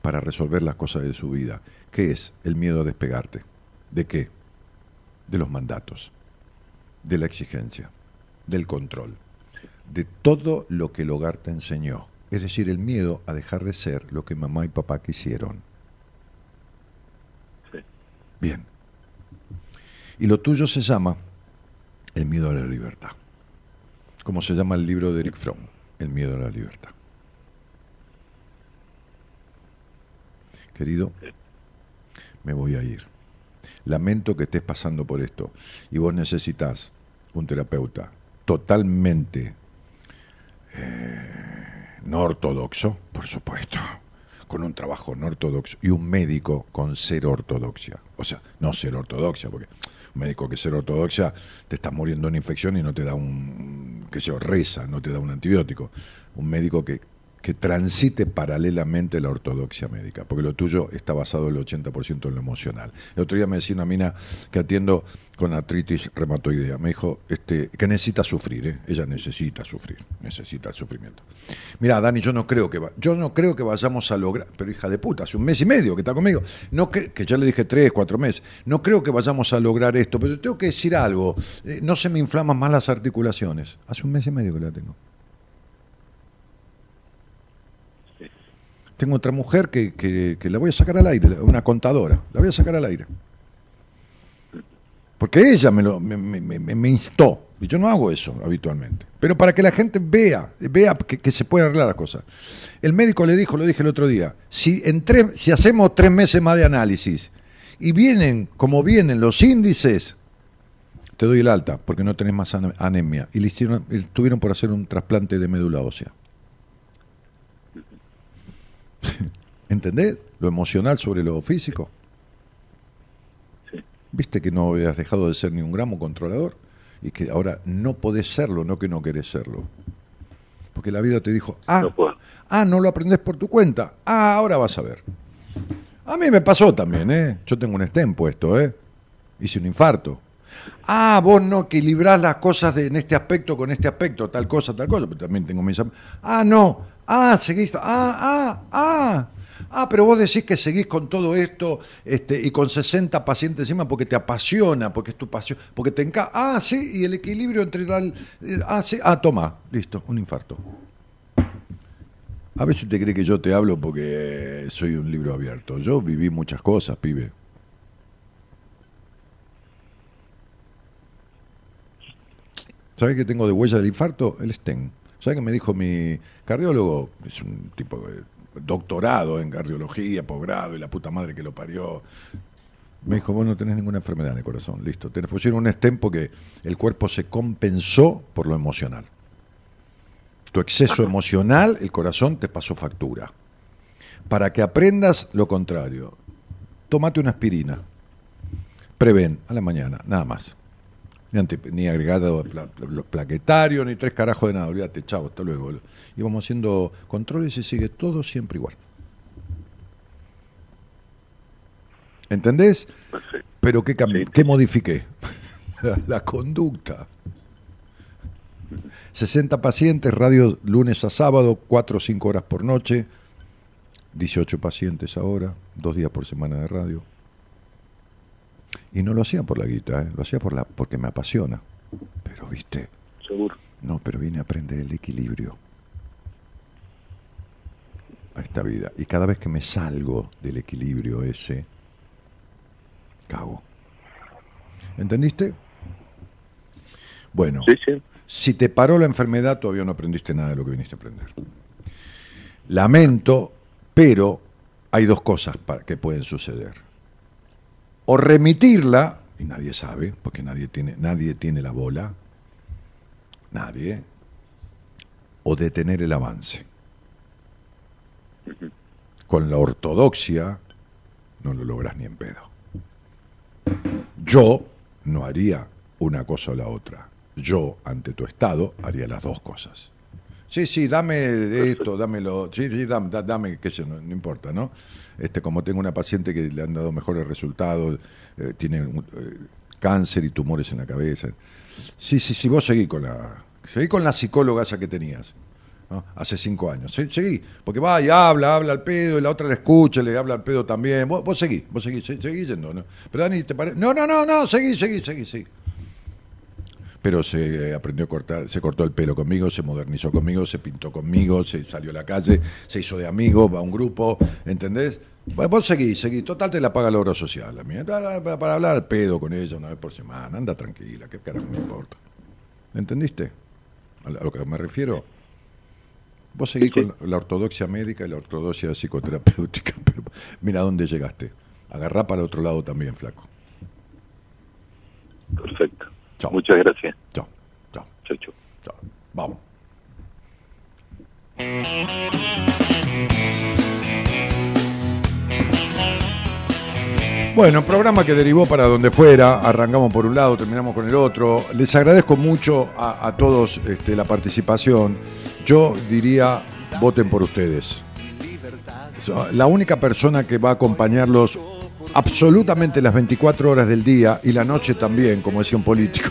para resolver las cosas de su vida. ¿Qué es el miedo a despegarte? ¿De qué? De los mandatos, de la exigencia, del control, de todo lo que el hogar te enseñó. Es decir, el miedo a dejar de ser lo que mamá y papá quisieron. Bien. Y lo tuyo se llama el miedo a la libertad. Como se llama el libro de Eric Fromm, El miedo a la libertad. Querido, me voy a ir. Lamento que estés pasando por esto y vos necesitas un terapeuta totalmente eh, no ortodoxo, por supuesto, con un trabajo no ortodoxo y un médico con cero ortodoxia. O sea, no cero ortodoxia, porque un médico que cero ortodoxia te está muriendo una infección y no te da un, que se reza, no te da un antibiótico. Un médico que que transite paralelamente la ortodoxia médica, porque lo tuyo está basado el 80% en lo emocional. El otro día me decía una mina que atiendo con artritis reumatoidea, me dijo este, que necesita sufrir, ¿eh? ella necesita sufrir, necesita el sufrimiento. Mira, Dani, yo no creo que va- yo no creo que vayamos a lograr, pero hija de puta, hace un mes y medio que está conmigo, no que ya le dije tres, cuatro meses, no creo que vayamos a lograr esto, pero tengo que decir algo, eh, no se me inflaman más las articulaciones. Hace un mes y medio que la tengo. Tengo otra mujer que, que- la voy a sacar al aire, una contadora, la voy a sacar al aire. Porque ella me, lo, instó, y yo no hago eso habitualmente. Pero para que la gente vea, vea que, se pueden arreglar las cosas. El médico le dijo, lo dije el otro día, si, en si hacemos tres meses más de análisis y vienen como vienen los índices, te doy el alta, porque no tenés más ane- anemia. Y le hicieron, tuvieron por hacer un trasplante de médula ósea. (laughs) ¿Entendés? Lo emocional sobre lo físico. ¿Viste que no habías dejado de ser ni un gramo controlador? Y que ahora no podés serlo, no que no querés serlo. Porque la vida te dijo, ah, ah, no lo aprendés por tu cuenta. Ah, ahora vas a ver. A mí me pasó también, ¿eh? Yo tengo un stem puesto, ¿eh? Hice un infarto. Ah, vos no equilibrás las cosas de, en este aspecto con este aspecto, tal cosa, tal cosa, pero también tengo mis... Ah, no. Ah, seguís... Ah, ah, ah. Ah, pero vos decís que seguís con todo esto este, y con 60 pacientes encima porque te apasiona, porque es tu pasión, porque te encanta. Ah, sí, y el equilibrio entre tal... eh, Ah, sí, ah, toma, listo, un infarto. A veces te cree que yo te hablo porque soy un libro abierto. Yo viví muchas cosas, pibe. ¿Sabes qué tengo de huella del infarto? El STEM. ¿Sabes qué me dijo mi cardiólogo? Es un tipo de doctorado en cardiología, posgrado y la puta madre que lo parió. Me dijo, vos no tenés ninguna enfermedad en el corazón, listo. Te pusieron un stem porque el cuerpo se compensó por lo emocional. Tu exceso emocional, el corazón te pasó factura. Para que aprendas lo contrario, tómate una aspirina. Preven a la mañana, nada más. Ni, agregado pla- pla- plaquetario, ni tres carajos de nada. Olvídate, chao, hasta luego. Y vamos haciendo controles y sigue todo siempre igual. ¿Entendés? Pero ¿qué, cam- qué modifiqué? (laughs) la, la conducta. 60 pacientes, radio lunes a sábado, 4 o 5 horas por noche, 18 pacientes ahora, dos días por semana de radio. Y no lo hacía por la guita, ¿eh? lo hacía por la, porque me apasiona. Pero, viste, Seguro. no, pero vine a aprender el equilibrio a esta vida. Y cada vez que me salgo del equilibrio ese, cago. ¿Entendiste? Bueno, si te paró la enfermedad, todavía no aprendiste nada de lo que viniste a aprender. Lamento, pero hay dos cosas que pueden suceder. O remitirla, y nadie sabe, porque nadie tiene, nadie tiene la bola, nadie, o detener el avance. Con la ortodoxia no lo logras ni en pedo. Yo no haría una cosa o la otra. Yo, ante tu estado, haría las dos cosas. Sí, sí, dame esto, dámelo. Sí, sí, dame, da- dame qué sé, no, no importa, ¿no? Este, como tengo una paciente que le han dado mejores resultados, eh, tiene eh, cáncer y tumores en la cabeza. Sí, sí, sí, vos seguí con la, seguí con la psicóloga esa que tenías. Hace cinco años. Se- Seguí, porque va y habla, habla al pedo, y la otra le escucha, le habla al pedo también. Vos, vos seguí, vos seguí, se- seguí yendo. ¿no? Pero Dani, ¿te parece? No, no, no, no, seguí, seguí, seguí, seguí. Pero se aprendió a cortar, se cortó el pelo conmigo, se modernizó conmigo, se pintó conmigo, se salió a la calle, se hizo de amigo, va a un grupo, ¿entendés? Vos vos seguí, seguí, total te la paga el oro social. A mí, para, hablar al pedo con ella una vez por semana, anda tranquila, qué carajo me importa. ¿Entendiste? A lo a lo que me refiero. Vos seguís con la ortodoxia médica y la ortodoxia psicoterapéutica, (laughs) pero mira dónde llegaste. Agarrá para el otro lado también, flaco. Perfecto. Muchas gracias. Chao. Chao. Chao, chao. Chao. Vamos. Bueno, programa que derivó para donde fuera, arrancamos por un lado, terminamos con el otro. Les agradezco mucho a, a todos este, la participación. Yo diría voten por ustedes. La única persona que va a acompañarlos absolutamente las 24 horas del día y la noche también, como decía un político.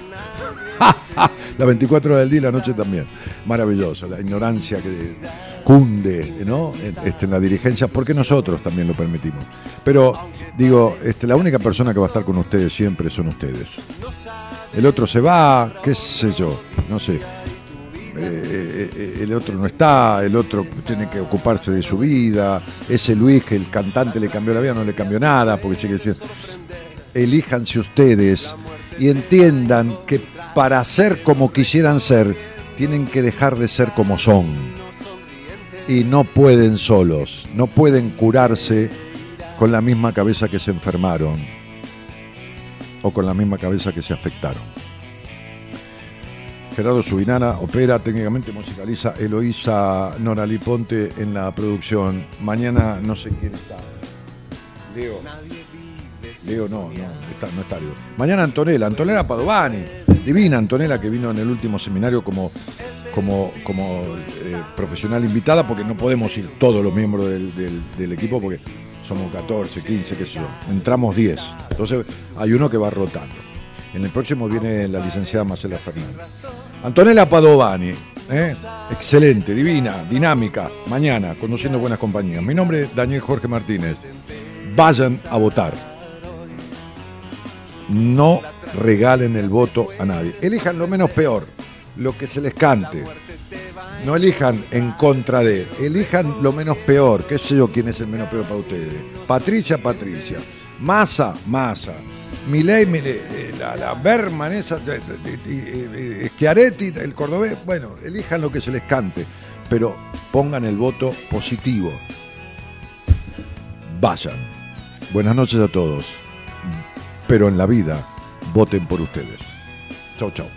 (laughs) las 24 horas del día y la noche también. Maravilloso, la ignorancia que cunde ¿no? Este, en la dirigencia, porque nosotros también lo permitimos. Pero digo, este, la única persona que va a estar con ustedes siempre son ustedes. El otro se va, qué sé yo, no sé. Eh, eh, el otro no está, el otro tiene que ocuparse de su vida, ese Luis que el cantante le cambió la vida, no le cambió nada, porque sigue diciendo, elíjanse ustedes y entiendan que para ser como quisieran ser, tienen que dejar de ser como son. Y no pueden solos, no pueden curarse con la misma cabeza que se enfermaron o con la misma cabeza que se afectaron. Gerardo Subinana opera, técnicamente musicaliza Eloísa Norali Ponte en la producción. Mañana no sé quién está. Leo. Leo no, no, está, no está Leo. Mañana Antonella, Antonella Padovani, divina Antonella que vino en el último seminario como, como, como eh, profesional invitada, porque no podemos ir todos los miembros del, del- del equipo porque somos 14, 15, qué sé yo. Entramos 10. Entonces hay uno que va rotando. En el próximo viene la licenciada Marcela Fernández. Antonella Padovani, ¿eh? excelente, divina, dinámica, mañana, conduciendo buenas compañías. Mi nombre es Daniel Jorge Martínez. Vayan a votar. No regalen el voto a nadie. Elijan lo menos peor, lo que se les cante. No elijan en contra de, elijan lo menos peor. ¿Qué sé yo quién es el menos peor para ustedes? Patricia, Patricia. Massa, Massa. Milei, eh, La, la Berman, esa, de- eh, Schiaretti, el cordobés. Bueno, elijan lo que se les cante, pero pongan el voto positivo. Vayan. Buenas noches a todos. Pero en la vida, voten por ustedes. Chau, chau.